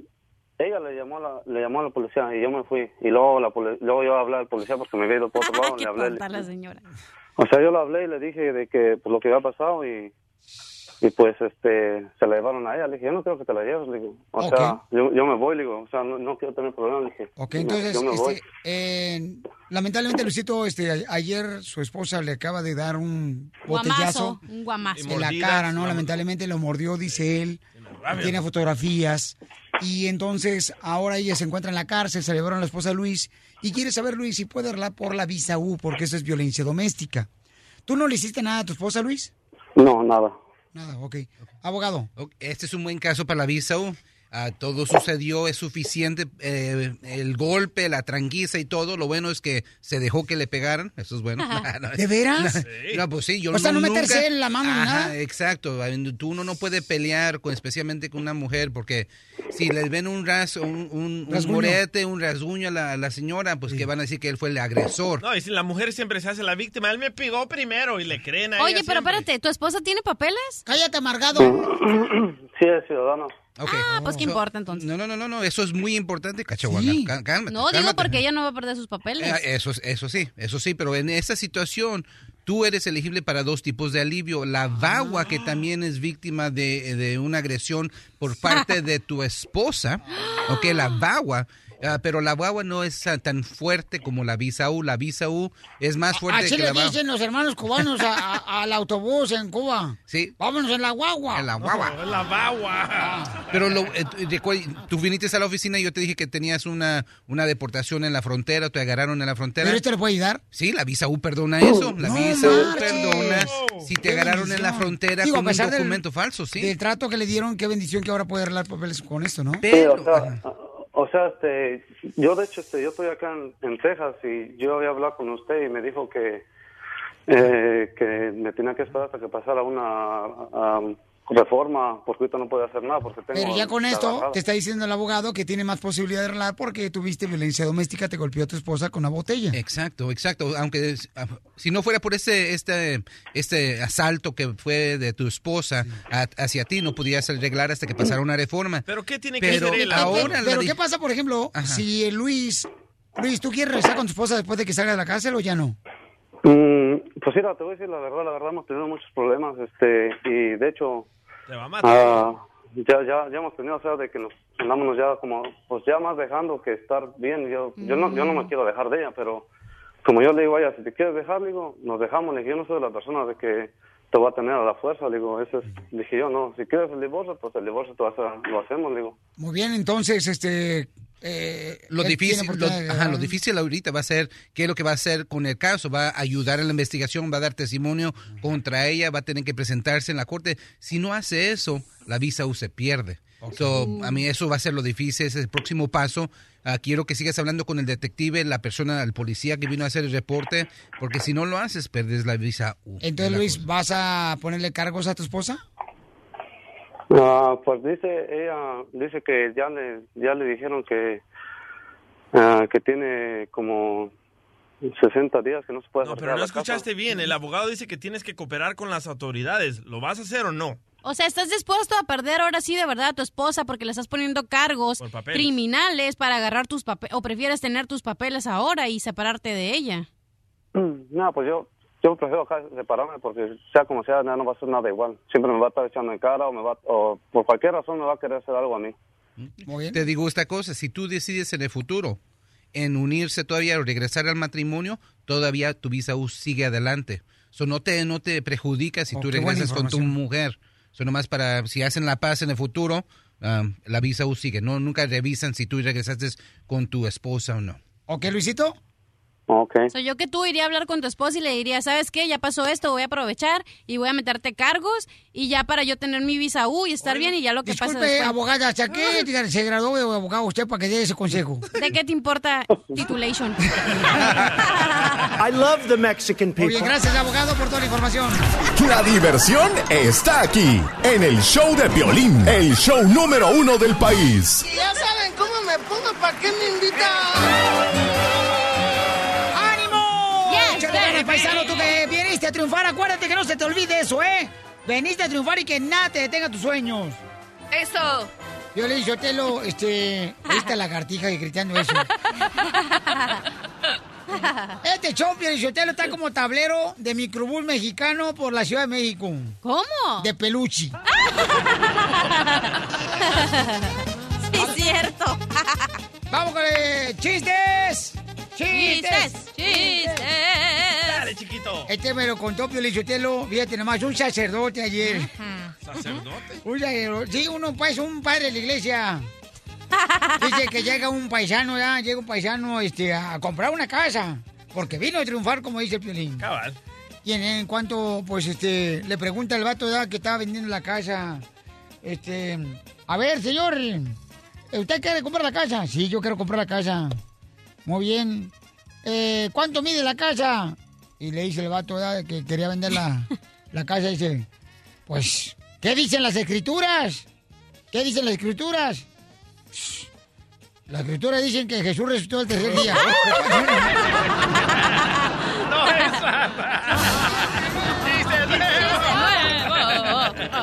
ella le llamó a la, le llamó a la policía y yo me fui. Y luego la poli- luego yo hablé al policía porque me había ido por otro lado. Qué le hablé, tonta la señora. O sea, yo le hablé y le dije de que pues, lo que había pasado y, y pues este se la llevaron a ella. Le dije, yo no creo que te la lleves. Le digo, o sea, yo, yo me voy, le digo, o sea, no, no quiero tener problemas. Le dije, Ok, "No, entonces, yo me voy. este, eh, lamentablemente, Luisito, este, ayer su esposa le acaba de dar un botellazo Guamazo, un guamazo. en la cara, ¿no? Lamentablemente lo mordió, dice él. Tiene fotografías. Y entonces, ahora ella se encuentra en la cárcel, se llevaron a la esposa Luis. Y quiere saber, Luis, si puede hablar por la visa U, porque eso es violencia doméstica. ¿Tú no le hiciste nada a tu esposa, Luis? No, nada. Nada, ok. Abogado. Este es un buen caso para la visa U. Ah, todo sucedió, es suficiente. eh, el golpe, la tranquiza y todo. Lo bueno es que se dejó que le pegaran. Eso es bueno. No, ¿De veras? No, pues sí, yo O sea, no nunca- meterse en la mano Ajá, nada. Exacto. Tú uno no puede pelear, con, especialmente con una mujer, porque si les ven un ras, un, un, morete, un rasguño a la, a la señora, pues que van a decir que él fue el agresor. No, y si la mujer siempre se hace la víctima, él me pegó primero y le creen a Oye, ella pero siempre. espérate, ¿tu esposa tiene papeles? Cállate, amargado. Sí, es ciudadano. Ah, pues qué So- importa entonces. No, no, no, no, no, eso es muy importante, cachahuana. Sí. Cálmate. No, digo porque ella no va a perder sus papeles. Eh, Eso, es- eso sí, eso sí, pero en esta situación tú eres elegible para dos tipos de alivio. La vagua, que también es víctima de, de una agresión por parte de tu esposa, ok, la vagua. Ah, pero la guagua no es ah, tan fuerte como la visa U. La visa U es más fuerte Así que le la guagua. dicen los hermanos cubanos a- a- al autobús en Cuba. Sí. Vámonos en la guagua. En la guagua. La bagua. Pero lo, eh, tú- viniste a la oficina y yo te dije que tenías una, una deportación en la frontera, te agarraron en la frontera. ¿Pero esto le puede ayudar? Sí, la visa U perdona eso. La No visa U perdona si te Qué agarraron en la frontera Digo, a con un pesar del- documento falso, sí. Del trato que le dieron, qué bendición que ahora puede arreglar papeles con esto, ¿no? Sí, o sea, o sea, este, yo de hecho, este, yo estoy acá en, en Texas y yo había hablado con usted y me dijo que eh, que me tenía que esperar hasta que pasara una um, reforma porque ahorita no puedo hacer nada porque tengo Pero ya con esto te está diciendo el abogado que tiene más posibilidad de arreglar porque tuviste violencia doméstica, te golpeó tu esposa con una botella. Exacto, exacto. Aunque ah, si no fuera por ese este este asalto que fue de tu esposa a- hacia ti, no podías arreglar hasta que pasara una reforma. Pero ¿qué tiene que Pero hacer él? ahora Pero ¿qué pasa, por ejemplo, Ajá. si Luis, Luis, ¿tú quieres regresar con tu esposa después de que salga de la cárcel o ya no? Mm, pues mira, te voy a decir la verdad, la verdad hemos tenido muchos problemas, este, y de hecho, Te va a matar. ah, ya, ya, ya hemos tenido, o sea, de que nos andámonos ya como, pues ya más dejando que estar bien. Yo, yo no, yo no me quiero dejar de ella, pero como yo le digo a ella, si te quieres dejar, le digo, nos dejamos, le dije, yo no soy la persona de que te va a tener a la fuerza, le digo, eso es, dije yo, no, si quieres el divorcio, pues el divorcio te vas a- lo hacemos, le digo. Muy bien, entonces, este... eh, Lo difícil, lo, ajá, difícil ahorita va a ser qué es lo que va a hacer con el caso. Va a ayudar en la investigación, va a dar testimonio contra ella, va a tener que presentarse en la corte. Si no hace eso, la visa U se pierde. So, a mí eso va a ser lo difícil, ese es el próximo paso. Ah, quiero que sigas hablando con el detective, la persona, el policía que vino a hacer el reporte, porque si no lo haces, perdes la visa U. Entonces, Luis, ¿vas a ponerle cargos a tu esposa? Ah, pues dice ella dice que ya le ya le dijeron que ah, que tiene como 60 días que no se puede No, pero no la casa. escuchaste bien. El abogado dice que tienes que cooperar con las autoridades. ¿Lo vas a hacer o no? O sea, ¿estás dispuesto a perder ahora sí de verdad a tu esposa porque le estás poniendo cargos criminales para agarrar tus papeles? ¿O prefieres tener tus papeles ahora y separarte de ella? No, pues yo yo prefiero acá separarme porque sea como sea ya no va a ser nada igual. Siempre me va a estar echando en cara o me va o por cualquier razón me va a querer hacer algo a mí. Te digo esta cosa, si tú decides en el futuro en unirse todavía o regresar al matrimonio, todavía tu visa U sigue adelante. So, no te no te perjudica si Oh, tú regresas con tu mujer. So, nomás para si hacen la paz en el futuro, ah, la visa U sigue. No nunca revisan si tú regresaste con tu esposa o no. ¿Ok, Luisito? Okay. So, yo que tú iría a hablar con tu esposa y le diría, ¿sabes qué? Ya pasó esto, voy a aprovechar y voy a meterte cargos y ya para yo tener mi visa U y estar bien y ya lo que pasa Disculpe, después. abogada, ¿hasta qué se graduó de abogado usted para que dé ese consejo? ¿De qué te importa titulation? I love the Mexican Muy people. bien, gracias, abogado, por toda la información. La diversión está aquí, en el show de Piolín, el show número uno del país. Y ya saben cómo me pongo, ¿para qué me invitan? Échale ganas, paisano, tú que viniste a triunfar, acuérdate que no se te olvide eso, ¿eh? Veniste a triunfar y que nada te detenga tus sueños. Eso. Yo le dije, Telo, este, esta lagartija y gritando eso. Este show, Pielichotelo, está como tablero de microbús mexicano por la Ciudad de México. ¿Cómo? De peluche. sí, es cierto. ¡Vamos con eh, chistes! ¡Chistes! ¡Chistes! Este me lo contó Pielichotelo, fíjate nomás, un sacerdote ayer. ¿Sacerdote? Un sacerdote, sí, uno, pues, un padre de la iglesia. Dice que llega un paisano, ya, llega un paisano este, a comprar una casa. Porque vino a triunfar, como dice el Piolín. Cabal. Y en, en cuanto, pues, este, le pregunta al vato ya, que estaba vendiendo la casa, este, a ver, señor, ¿usted quiere comprar la casa? Sí, yo quiero comprar la casa. Muy bien. Eh, ¿Cuánto mide la casa? Y le dice el vato que quería vender la, la casa, dice, pues, ¿qué dicen las escrituras? ¿Qué dicen las escrituras? Las escrituras dicen que Jesús resucitó el tercer día. No, esa.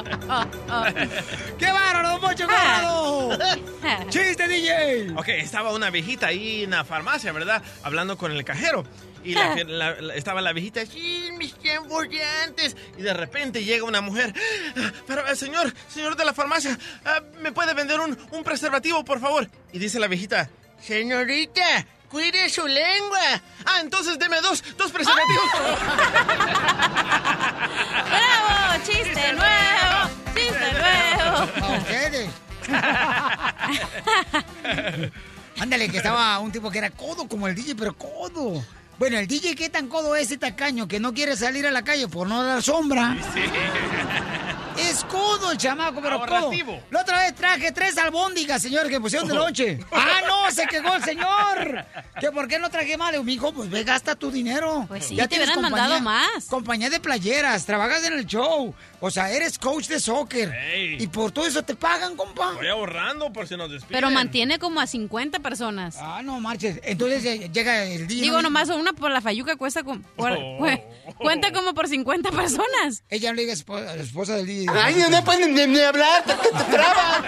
¡Qué bárbaro, don Poncho Corrado! ¡Chiste, DJ! Ok, estaba una viejita ahí en la farmacia, ¿verdad? Hablando con el cajero. Y la, la- la- estaba la viejita, sí, mis tiempos de antes. Y de repente llega una mujer. "Ah, Pero, eh, señor, señor de la farmacia, ah, ¿me puede vender un, un preservativo, por favor? Y dice la viejita, Señorita, cuide su lengua. Ah, entonces deme dos, dos preservativos. ¡Bravo! ¡Chiste nuevo! ¡Chiste nuevo! A ustedes. Ándale, que estaba un tipo que era codo como el DJ, pero codo. Bueno, el DJ, ¿qué tan codo es ese tacaño que no quiere salir a la calle por no dar sombra? Es codo el chamaco, pero. Ahorrativo. La otra vez traje tres albóndigas, señor, que pusieron de noche. ¡Ah, no! Se quejó el señor. ¿Que por qué no traje más? Le digo, mijo, pues ve, gasta tu dinero. Pues sí, Ya te tienes hubieran mandado más. Compañía de playeras, trabajas en el show. O sea, eres coach de soccer. Y por todo eso te pagan, compa. Voy ahorrando por si nos despiden. Pero mantiene como a 50 personas. Ah, no marches. Entonces eh, llega el día. Digo, ¿no? nomás una por la fayuca cuesta como, por- cu- cuenta como por 50 personas. Ella le diga espo- a la esposa del DJ. Ay, no, no pueden ni, ni hablar, te, te, te trabas.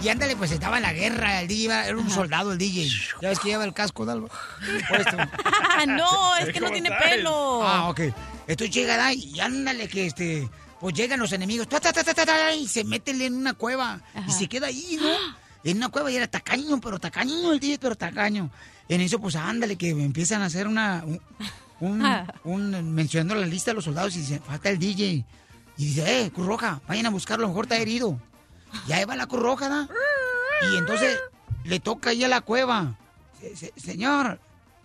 Y ándale, pues estaba en la guerra. El DJ iba- era un soldado, el DJ. Ya ves que lleva el casco de algo. no, es que no tiene pelo. Ah, ok. Entonces llega y ándale que este. Pues llegan los enemigos. ta, ta, ta, ta, ta, ta, y se meten en una cueva. Y se queda ahí, ¿no? En una cueva y era tacaño, pero tacaño el DJ, pero tacaño. En eso, pues ándale, que empiezan a hacer una. Un, un- un- mencionando la lista de los soldados y dice, falta el DJ. Y dice, eh, Cruz Roja, vayan a buscarlo, a lo mejor está herido. Y ahí va la Cruz Roja, ¿da? Y entonces le toca ahí a la cueva. Se- se- señor,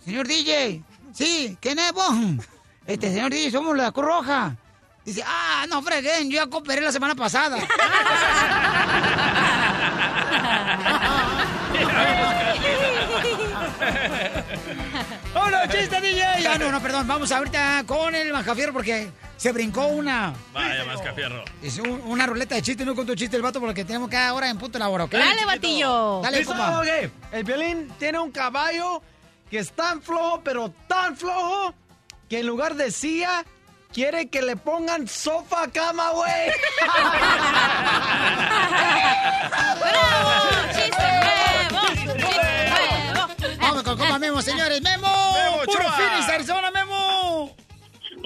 señor DJ, sí, ¿quién es vos? Este, señor DJ, somos la Cruz Roja. Dice, ah, no freguen, yo ya cooperé la semana pasada. ¡Oh, no, chiste, DJ! Ah, no, no, perdón, vamos ahorita con el Majafierro porque se brincó una... Vaya, más cafierro. Es un- una ruleta de chiste, no contó chiste el vato porque tenemos cada hora en punto la hora, ¿ok? Dale, batillo. Dale, compa. El violín tiene un caballo que es tan flojo, pero tan flojo, que en lugar de silla, quiere que le pongan sofá cama, güey.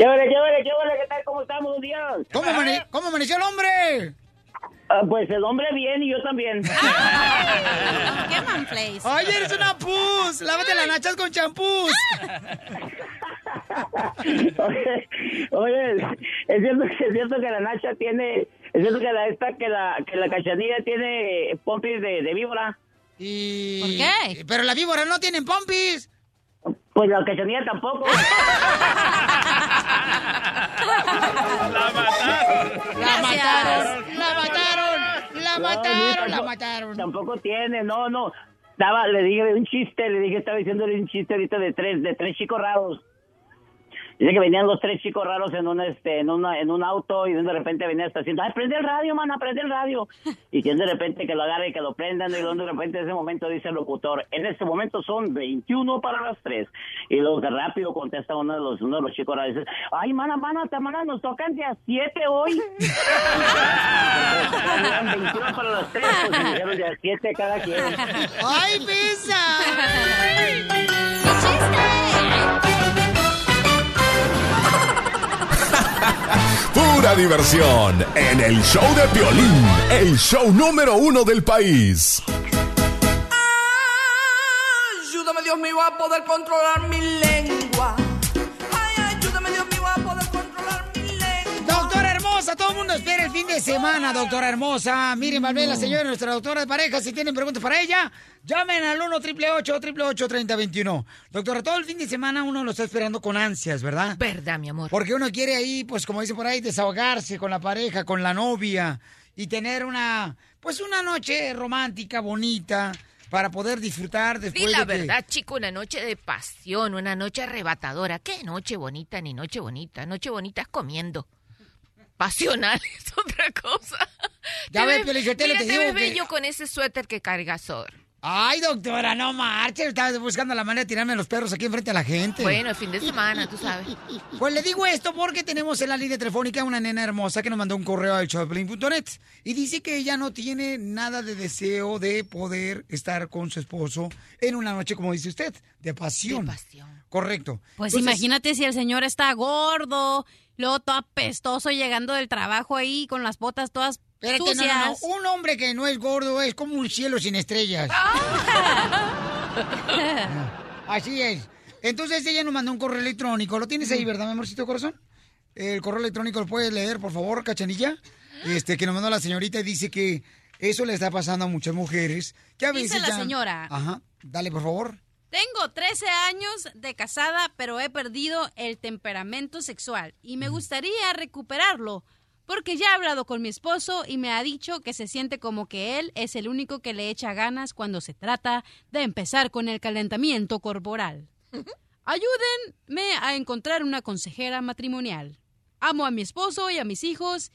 ¿Qué hora, qué hora, qué hora? ¿Qué tal? ¿Cómo estamos? Un día. ¿Cómo, amane- cómo amaneció el hombre? Ah, pues el hombre bien y yo también. ¡Qué man place! ¡Ay, eres una pus! ¡Lávate las nachas con champús! oye, oye, es cierto, es cierto que la Nacha tiene, es cierto que la esta que la que la cachanilla tiene pompis de, de víbora. Y... ¿Por qué? Pero las víboras no tienen pompis. Pues la cachanilla tampoco. La mataron. ¡La mataron! ¡La mataron! ¡La mataron! ¡La mataron! Tampoco tiene, no, no. Estaba, le dije un chiste, le dije, estaba diciéndole un chiste ahorita de tres, de tres chicos raros. Dice que venían los tres chicos raros en un este, en una, en un auto y de repente venía hasta haciendo, ay, prende el radio, mana, prende el radio. Y que de repente que lo agarre y que lo prendan y luego de repente en ese momento dice el locutor, en este momento son 21 para las 3. Y luego que rápido contesta uno de los, uno de los chicos raros y dice, ay, mana, mana, te mana, nos tocan de a 7 hoy. Eran 21 para las 3, pues se dijeron de a 7 cada quien. ¡Ay, pesa! Pura diversión en el show de Piolín, el show número uno del país. Ayúdame, Dios mío, a poder controlar mi lengua. Hermosa, todo el mundo espera el fin de semana, doctora hermosa. Miren, Valvela, señora, nuestra doctora de pareja, si tienen preguntas para ella, llamen al 1 888 3021 Doctora, todo el fin de semana uno lo está esperando con ansias, ¿verdad? Verdad, mi amor. Porque uno quiere ahí, pues como dice por ahí, desahogarse con la pareja, con la novia y tener una, pues una noche romántica, bonita, para poder disfrutar después Di la de que- verdad, chico, una noche de pasión, una noche arrebatadora. ¿Qué noche bonita ni noche bonita? Noche bonita es comiendo. Pasional es otra cosa. Ya Te ves, Piolichotelo, te te digo ves que- con ese suéter que cargas. Ay, doctora, no marches. Estaba buscando la manera de tirarme los perros aquí enfrente a la gente. Bueno, el fin de semana, tú sabes. Pues le digo esto porque tenemos en la línea telefónica una nena hermosa que nos mandó un correo al showplane.net y dice que ella no tiene nada de deseo de poder estar con su esposo en una noche, como dice usted, de pasión. De pasión. Correcto. Pues Entonces, imagínate si el señor está gordo, luego todo apestoso llegando del trabajo ahí con las botas todas Espérate, no, no, no. Un hombre que no es gordo es como un cielo sin estrellas. Así es. Entonces ella nos mandó un correo electrónico. ¿Lo tienes ahí, verdad, mi amorcito corazón? El correo electrónico lo puedes leer, por favor, cachanilla. Este, que nos mandó la señorita y dice que eso le está pasando a muchas mujeres. Que a Dice la ya- señora. Ajá. Dale, por favor. Tengo 13 años de casada, pero he perdido el temperamento sexual y me gustaría recuperarlo. Porque ya he hablado con mi esposo y me ha dicho que se siente como que él es el único que le echa ganas cuando se trata de empezar con el calentamiento corporal. Ayúdenme a encontrar una consejera matrimonial. Amo a mi esposo y a mis hijos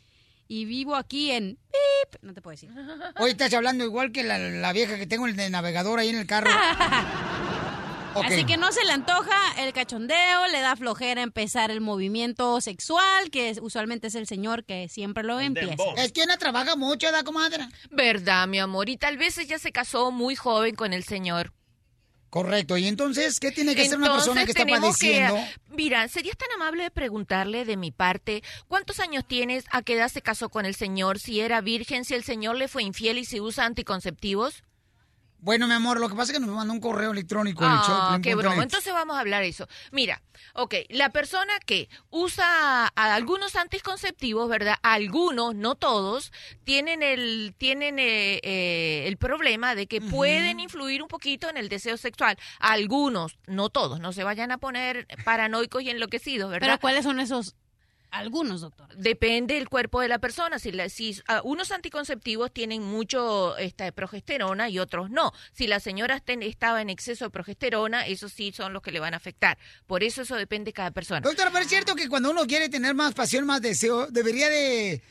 y vivo aquí en... Pip. No te puedo decir. Hoy estás hablando igual que la, la vieja que tengo en el navegador ahí en el carro. Así que no se le antoja el cachondeo, le da flojera empezar el movimiento sexual, que es- usualmente es el señor que siempre lo empieza. Es que una trabaja mucho, ¿da, comadre? Verdad, mi amor. Y tal vez ella se casó muy joven con el señor. Correcto. ¿Y entonces qué tiene que hacer una persona que está tenemos que- padeciendo? mira, ¿serías tan amable de preguntarle de mi parte cuántos años tienes, a qué edad se casó con el señor, si era virgen, si el señor le fue infiel y si usa anticonceptivos? Bueno, mi amor, lo que pasa es que nos mandó un correo electrónico en el show. Ah, Piolín qué broma. Entonces vamos a hablar de eso. Mira, ok, la persona que usa a- algunos anticonceptivos, ¿verdad? Algunos, no todos, tienen el tienen eh, eh, el problema de que pueden influir un poquito en el deseo sexual. Algunos, no todos, no se vayan a poner paranoicos y enloquecidos, ¿verdad? Pero ¿cuáles son esos algunos, doctor? Depende del cuerpo de la persona. Si, la- si unos anticonceptivos tienen mucho esta, progesterona y otros no. Si la señora ten- estaba en exceso de progesterona, esos sí son los que le van a afectar. Por eso eso depende de cada persona. Doctora, pero es cierto que cuando uno quiere tener más pasión, más deseo, debería de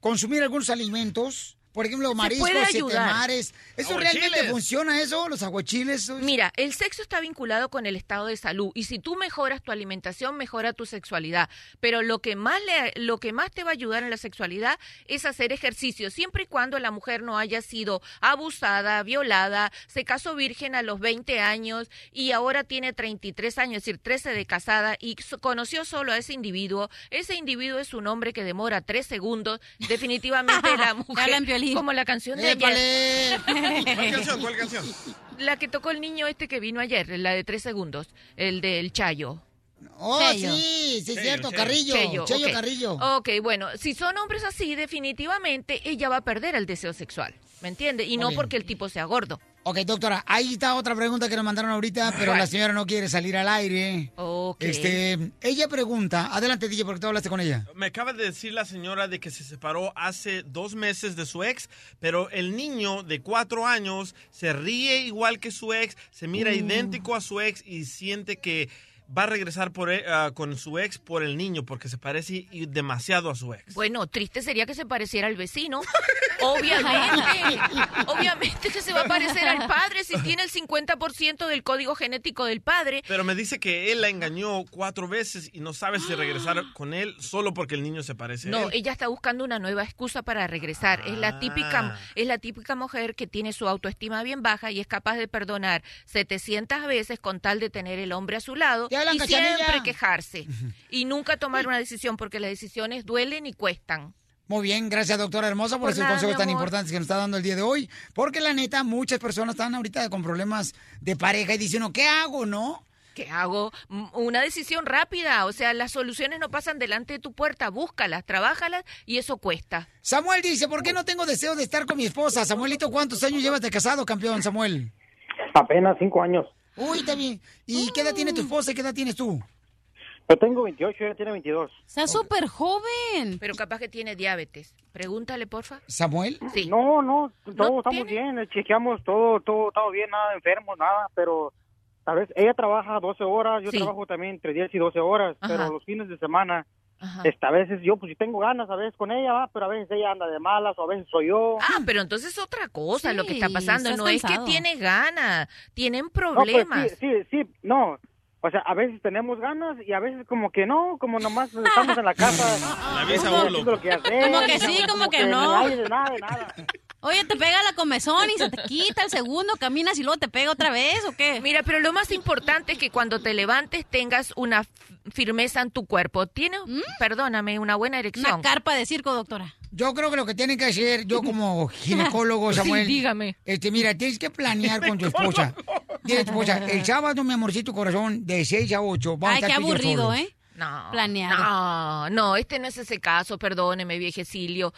consumir algunos alimentos. Por ejemplo, mariscos, mares. ¿Eso Aguachiles. realmente funciona eso? ¿Los aguachiles? Mira, el sexo está vinculado con el estado de salud y si tú mejoras tu alimentación, mejora tu sexualidad. Pero lo que más le, lo que más te va a ayudar en la sexualidad es hacer ejercicio, siempre y cuando la mujer no haya sido abusada, violada, se casó virgen a los 20 años y ahora tiene 33 años, es decir, 13 de casada y conoció solo a ese individuo. Ese individuo es un hombre que demora 3 segundos. Definitivamente la mujer, Como la canción de ¡Épale! ayer. ¿Cuál canción? ¿Cuál canción? La que tocó el niño este que vino ayer, la de tres segundos, el del Chayo. Oh, Cheyo. sí, sí, es cierto. Carrillo. Cheyo, Cheyo ok. Carrillo. Ok, bueno, si son hombres así, definitivamente ella va a perder el deseo sexual, ¿me entiende? Y no porque el tipo sea gordo. Ok, doctora, ahí está otra pregunta que nos mandaron ahorita, pero la señora no quiere salir al aire. Ok. Este, ella pregunta, adelante DJ, porque tú hablaste con ella. Me acaba de decir la señora de que se separó hace dos meses de su ex, pero el niño de cuatro años se ríe igual que su ex, se mira Mm. idéntico a su ex y siente que va a regresar por ah, con su ex por el niño porque se parece y- demasiado a su ex. Bueno, triste sería que se pareciera al vecino. Obviamente, obviamente que se va a parecer al padre si tiene el 50% del código genético del padre. Pero me dice que él la engañó cuatro veces y no sabe si regresar con él solo porque el niño se parece a No, él. ella está buscando una nueva excusa para regresar. Es la típica, es la típica mujer que tiene su autoestima bien baja y es capaz de perdonar 700 veces con tal de tener el hombre a su lado hablan, y cachanilla? siempre quejarse y nunca tomar una decisión porque las decisiones duelen y cuestan. Muy bien, gracias doctora hermosa por Por esos nada, consejos tan importantes que nos está dando el día de hoy. Porque la neta, muchas personas están ahorita con problemas de pareja y dicen, "No, ¿qué hago, no? ¿Qué hago? Una decisión rápida, o sea, las soluciones no pasan delante de tu puerta, búscalas, trabájalas y eso cuesta. Samuel dice, ¿por qué no tengo deseo de estar con mi esposa? Samuelito, ¿cuántos años llevas de casado, campeón, Samuel? Apenas cinco años. Uy, está bien. ¿Y qué edad tiene tu esposa y qué edad tienes tú? Yo tengo 28, ella tiene 22. Está súper joven. Pero capaz que tiene diabetes. Pregúntale, porfa. ¿Samuel? Sí. No, no, todo ¿No estamos bien, eh, chequeamos todo, todo, todo bien, nada enfermo, nada, pero a veces ella trabaja 12 horas, yo Sí. trabajo también entre 10 y 12 horas, Ajá. pero los fines de semana, Ajá. este, a veces yo, pues si tengo ganas, a veces con ella, va, pero a veces ella anda de malas o a veces soy yo. Ah, pero entonces es otra cosa lo que está pasando. No es que tiene ganas, tienen No, pues, problemas. sí, sí, sí, no. O sea, a veces tenemos ganas y a veces como que no, como nomás estamos en la casa. La que hacer, Como que sí, como que el no. aire, nada, de nada. Oye, te pega la comezón y se te quita el segundo, caminas y luego te pega otra vez, ¿o qué? Mira, pero lo más importante es que cuando te levantes tengas una firmeza en tu cuerpo. Tienes, perdóname, una buena erección. ¿Mm? Una carpa de circo, doctora. Yo creo que lo que tienen que hacer, yo como ginecólogo, Sí, Samuel. dígame. Este, mira, tienes que planear con tu esposa. Dile a tu esposa, el sábado, mi amorcito corazón, de 6 a 8. Vamos Ay, a estar qué aburrido, solos. ¿eh? No. Planeado. No, no, este no es ese caso, perdóneme, viejecilio.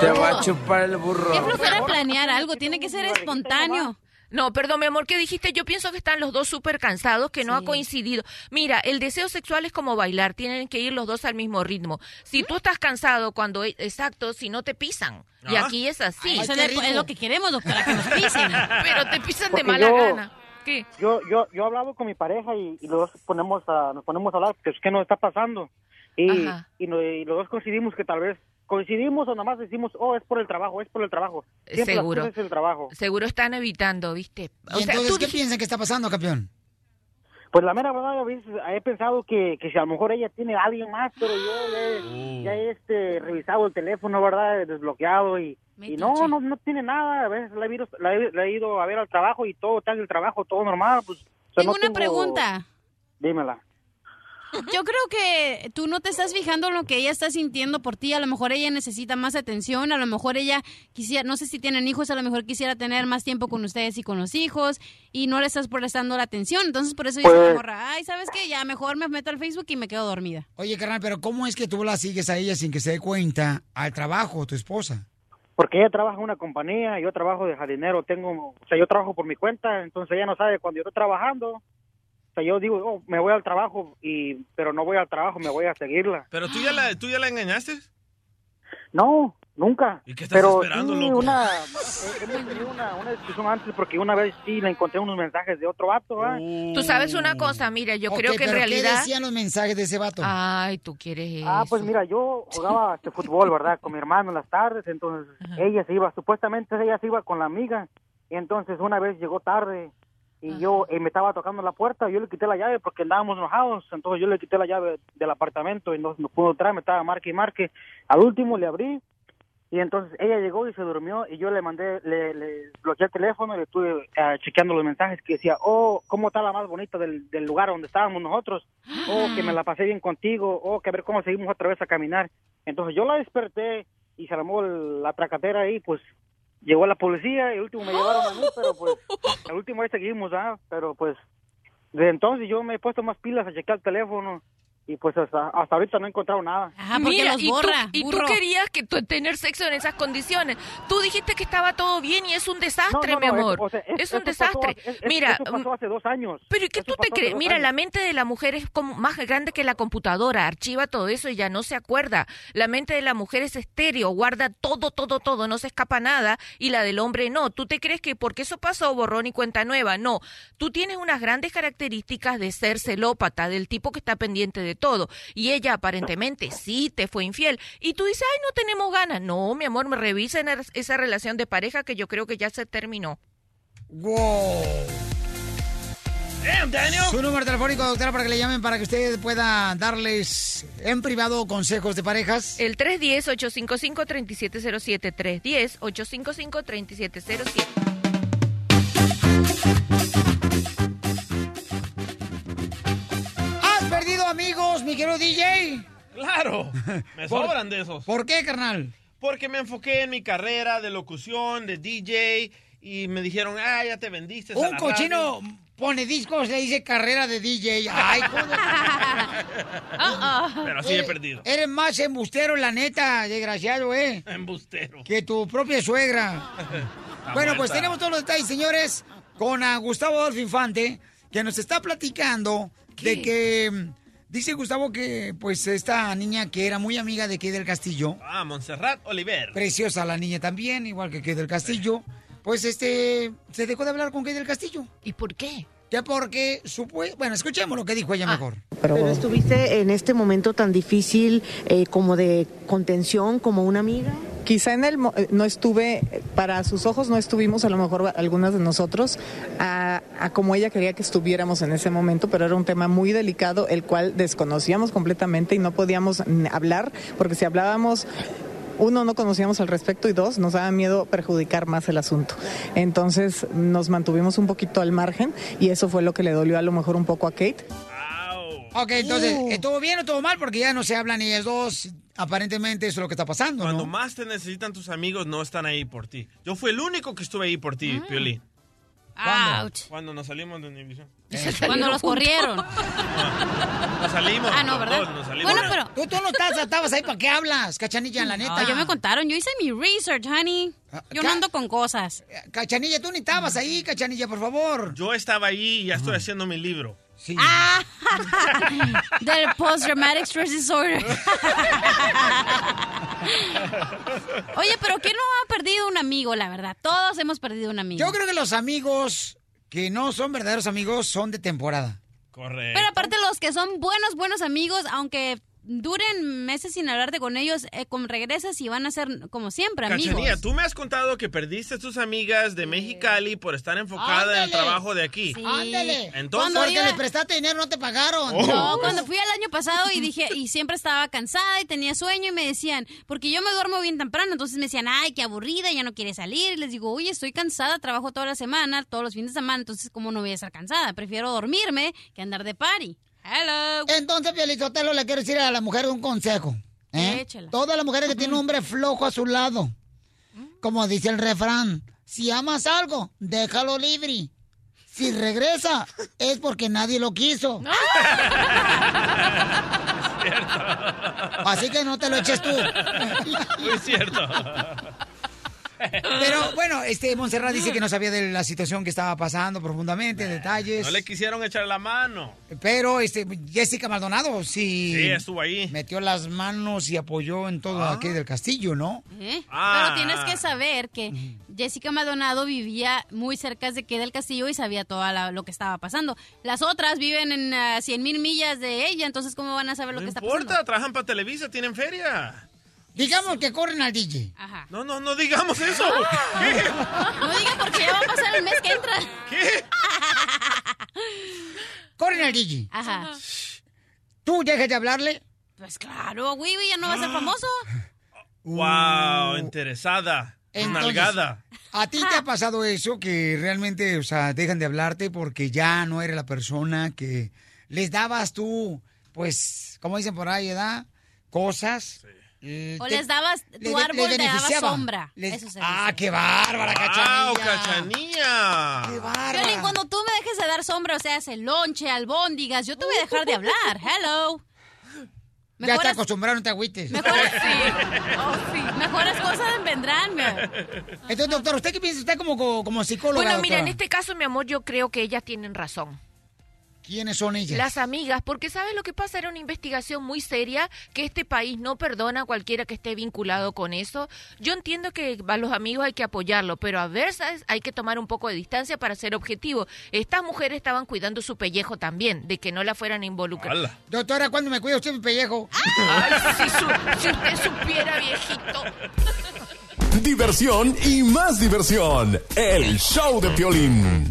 Te va a chupar el burro. Qué flojera planear algo, tiene que ser espontáneo. No, perdón, mi amor, ¿qué dijiste? Yo pienso que están los dos súper cansados, que no ha coincidido. Mira, el deseo sexual es como bailar, tienen que ir los dos al mismo ritmo. Si tú estás cansado cuando, exacto, si no te pisan. Y Ah. aquí es así. Ay, Eso es- lo que queremos, doctora, que nos pisen. Pero te pisan de mala yo- gana. ¿Qué? Yo, yo, yo he hablado con mi pareja y, y los dos ponemos a, nos ponemos a hablar, pues, ¿qué nos está pasando? Y, y, no- y los dos coincidimos que tal vez coincidimos o nada más decimos, oh, es por el trabajo, es por el trabajo. Siempre Seguro. es el trabajo. Seguro están evitando, ¿viste? ¿Y entonces qué piensan que está pasando, campeón? Pues la mera verdad, a veces he pensado que, que si a lo mejor ella tiene a alguien más, pero yo le, ya he este, revisado el teléfono, ¿verdad? Desbloqueado y, y no, no, no tiene nada. A veces la he, ido, la he- la he ido a ver al trabajo y todo está en el trabajo, todo normal. Pues, o sea, Tengo no una pregunta. Dímela. Yo creo que tú no te estás fijando en lo que ella está sintiendo por ti. A lo mejor ella necesita más atención. A lo mejor ella quisiera, no sé si tienen hijos, a lo mejor quisiera tener más tiempo con ustedes y con los hijos. Y no le estás prestando la atención. Entonces por eso dice Pues- la morra, ay, ¿sabes qué? Ya mejor me meto al Facebook y me quedo dormida. Oye, carnal, pero ¿cómo es que tú la sigues a ella sin que se dé cuenta al trabajo, tu esposa? Porque ella trabaja en una compañía, yo trabajo de jardinero, tengo, o sea, yo trabajo por mi cuenta, entonces ella no sabe cuando yo estoy trabajando. O sea, yo digo, oh, me voy al trabajo, y pero no voy al trabajo, me voy a seguirla. ¿Pero tú ya la, tú ya la engañaste? No, nunca. ¿Y qué estás pero esperando, sí, loco? una, eh, hemos tenido una, una discusión antes porque una vez sí le encontré unos mensajes de otro vato, ¿ah? Tú sabes una cosa, mira, yo Ok, creo que en pero ¿qué realidad... decían los mensajes de ese vato? Ay, tú quieres Ah, pues mira, yo jugaba este fútbol, ¿verdad? Con mi hermano en las tardes, entonces ella se iba, supuestamente ella se iba con la amiga, y entonces una vez llegó tarde y yo eh, me estaba tocando la puerta, yo le quité la llave porque andábamos enojados, entonces yo le quité la llave del apartamento y no, no pudo entrar, me estaba marque y marque. Al último le abrí y entonces ella llegó y se durmió y yo le mandé, le, le bloqueé el teléfono y le estuve eh, chequeando los mensajes que decía, oh, ¿cómo está la más bonita del, del lugar donde estábamos nosotros? Oh, que me la pasé bien contigo, oh, que a ver cómo seguimos otra vez a caminar. Entonces yo la desperté y se armó la tracatera ahí, pues llegó la policía y el último me llevaron a mí, pero pues el último ahí seguimos, ¿ah? Pero pues desde entonces yo me he puesto más pilas a checar el teléfono y pues hasta, hasta ahorita no he encontrado nada. Mira, y tú- y tú, querías que tú tener sexo en esas condiciones. Tú dijiste que estaba todo bien y es un desastre, No, no, mi no, amor. eso- o sea, es un desastre. es- Mira, eso pasó mm, hace dos años. Pero ¿y qué tú te crees? Mira, años. la mente de la mujer es como más grande que la computadora, archiva todo eso y ya no se acuerda. La mente de la mujer es estéreo, guarda todo, todo, todo, no se escapa nada y la del hombre no. ¿Tú te crees que porque eso pasó borrón y cuenta nueva? No. Tú tienes unas grandes características de ser celópata, del tipo que está pendiente de todo y ella aparentemente sí te fue infiel y tú dices, "Ay, no tenemos ganas." No, mi amor, me revisen esa relación de pareja que yo creo que ya se terminó. ¡Wow! Su número telefónico, doctora, para que le llamen para que usted pueda darles en privado consejos de parejas. El 310-855-3707. 310-855-3707. Amigos, mi querido DJ? Claro, me Por- sobran de esos. ¿Por qué, carnal? Porque me enfoqué en mi carrera de locución, de DJ, y me dijeron, ah, ya te vendiste. a Un la cochino radio". pone discos, le dice carrera de DJ. Ay, joder. Pero sí he perdido. Eres más embustero, la neta, desgraciado, ¿eh? Embustero. Que tu propia suegra. Bueno, pues tenemos todos los detalles, señores, con a Gustavo Adolfo Infante, que nos está platicando de que dice Gustavo que pues esta niña que era muy amiga de Kay del Castillo, Ah, Montserrat Oliver. preciosa la niña también, igual que Kay del Castillo, pues este se dejó de hablar con Kay del Castillo. ¿Y por qué? Ya porque bueno, escuchemos lo que dijo ella mejor. Pero estuviste en este momento tan difícil eh, como de contención, como una amiga. Quizá en el mo- eh, no estuve, para sus ojos no estuvimos, a lo mejor algunas de nosotros, a, a como ella quería que estuviéramos en ese momento, pero era un tema muy delicado, el cual desconocíamos completamente y no podíamos hablar, porque si hablábamos uno, no conocíamos al respecto y dos, nos daba miedo perjudicar más el asunto. Entonces nos mantuvimos un poquito al margen y eso fue lo que le dolió a lo mejor un poco a Kate. Ok, entonces, Uh. ¿estuvo bien o estuvo mal? Porque ya no se hablan ellas dos. Aparentemente eso es lo que está pasando, Cuando más te necesitan tus amigos, no están ahí por ti. Yo fui el único que estuve ahí por ti, Piolín. ¿Cuándo? Ouch. Cuando nos salimos de Univision. Cuando los corrieron. Nos salimos. Ah, no, ¿verdad? dos, nos salimos. Bueno, pero... Tú, tú no estás, estabas ahí, ¿para qué hablas, cachanilla, la neta? No, yo me contaron, yo hice mi research, honey. Yo no ando con cosas. Cachanilla, tú ni estabas ahí, cachanilla, por favor. Yo estaba ahí y ya estoy haciendo mi libro. Sí. Ah, del post-traumatic stress disorder. Oye, pero ¿quién no ha perdido un amigo, la verdad? Todos hemos perdido un amigo. Yo creo que los amigos que no son verdaderos amigos son de temporada. Correcto. Pero aparte los que son buenos, buenos amigos, aunque duren meses sin hablarte con ellos, eh, como regresas y van a ser como siempre amigos. Cachanilla, tú me has contado que perdiste tus amigas de Mexicali por estar enfocada en el trabajo de aquí. Ándale. Entonces- Porque iba- les prestaste dinero, no te pagaron. Oh. No, cuando fui el año pasado y dije, y siempre estaba cansada y tenía sueño y me decían, porque yo me duermo bien temprano, entonces me decían, ay, qué aburrida, ya no quiere salir. Y les digo, oye, estoy cansada, trabajo toda la semana, todos los fines de semana, entonces, ¿cómo no voy a estar cansada? Prefiero dormirme que andar de party. Hello. Entonces, Pielizotelo, le quiero decir a la mujer un consejo. ¿eh? Todas las mujeres que tienen un hombre flojo a su lado. Como dice el refrán, si amas algo, déjalo libre. Si regresa, es porque nadie lo quiso. Así que no te lo eches tú. Muy cierto. Pero bueno, este Montserrat dice que no sabía de la situación que estaba pasando profundamente, detalles. No le quisieron echar la mano. Pero este Jessica Maldonado sí, Sí, estuvo ahí. metió las manos y apoyó en todo aquí del castillo, ¿no? ¿Eh? Ah. Pero tienes que saber que Jessica Maldonado vivía muy cerca de que del castillo y sabía todo lo que estaba pasando. Las otras viven en ah, 100 mil millas de ella, entonces ¿cómo van a saber lo No que está importa, pasando? trabajan para Televisa, tienen feria. Digamos que corren al DJ. Ajá. No, no, no digamos eso. No diga porque ya va a pasar el mes que entra. ¿Qué? Corren al DJ. Ajá. ¿Tú dejas de hablarle? Pues claro, Wiwi ya no va a ser famoso. Wow, interesada. Entonces, Nalgada. ¿A ti te ha pasado eso que realmente, o sea, dejan de hablarte porque ya no eres la persona que les dabas tú, pues, como dicen por ahí, ¿verdad? Cosas. Eh, O te- les dabas, tu les- árbol te daba sombra. Les- Eso se ah, dice. qué bárbara, Wow, cachanilla. cachanilla. Qué bárbara. Violín, cuando tú me dejes de dar sombra, o sea, el lonche, albóndigas, yo te voy a dejar de hablar. Hello. Ya está Mejoras, acostumbrado, no te agüites. mejoras, sí. Mejoras cosas vendrán. Entonces, doctor, ¿usted qué piensa? Usted como, como, psicóloga, Bueno, mira, en este caso, mi amor, yo creo que ellas tienen razón. ¿Quiénes son ellas? Las amigas, porque ¿sabes lo que pasa? Era una investigación muy seria que este país no perdona a cualquiera que esté vinculado con eso. Yo entiendo que a los amigos hay que apoyarlo, pero a veces hay que tomar un poco de distancia para ser objetivo. Estas mujeres estaban cuidando su pellejo también, de que no la fueran a involucrar. Doctora, ¿cuándo me cuida usted mi pellejo? Ay, si, su- si usted supiera, viejito. Diversión y más diversión. El show de Piolín.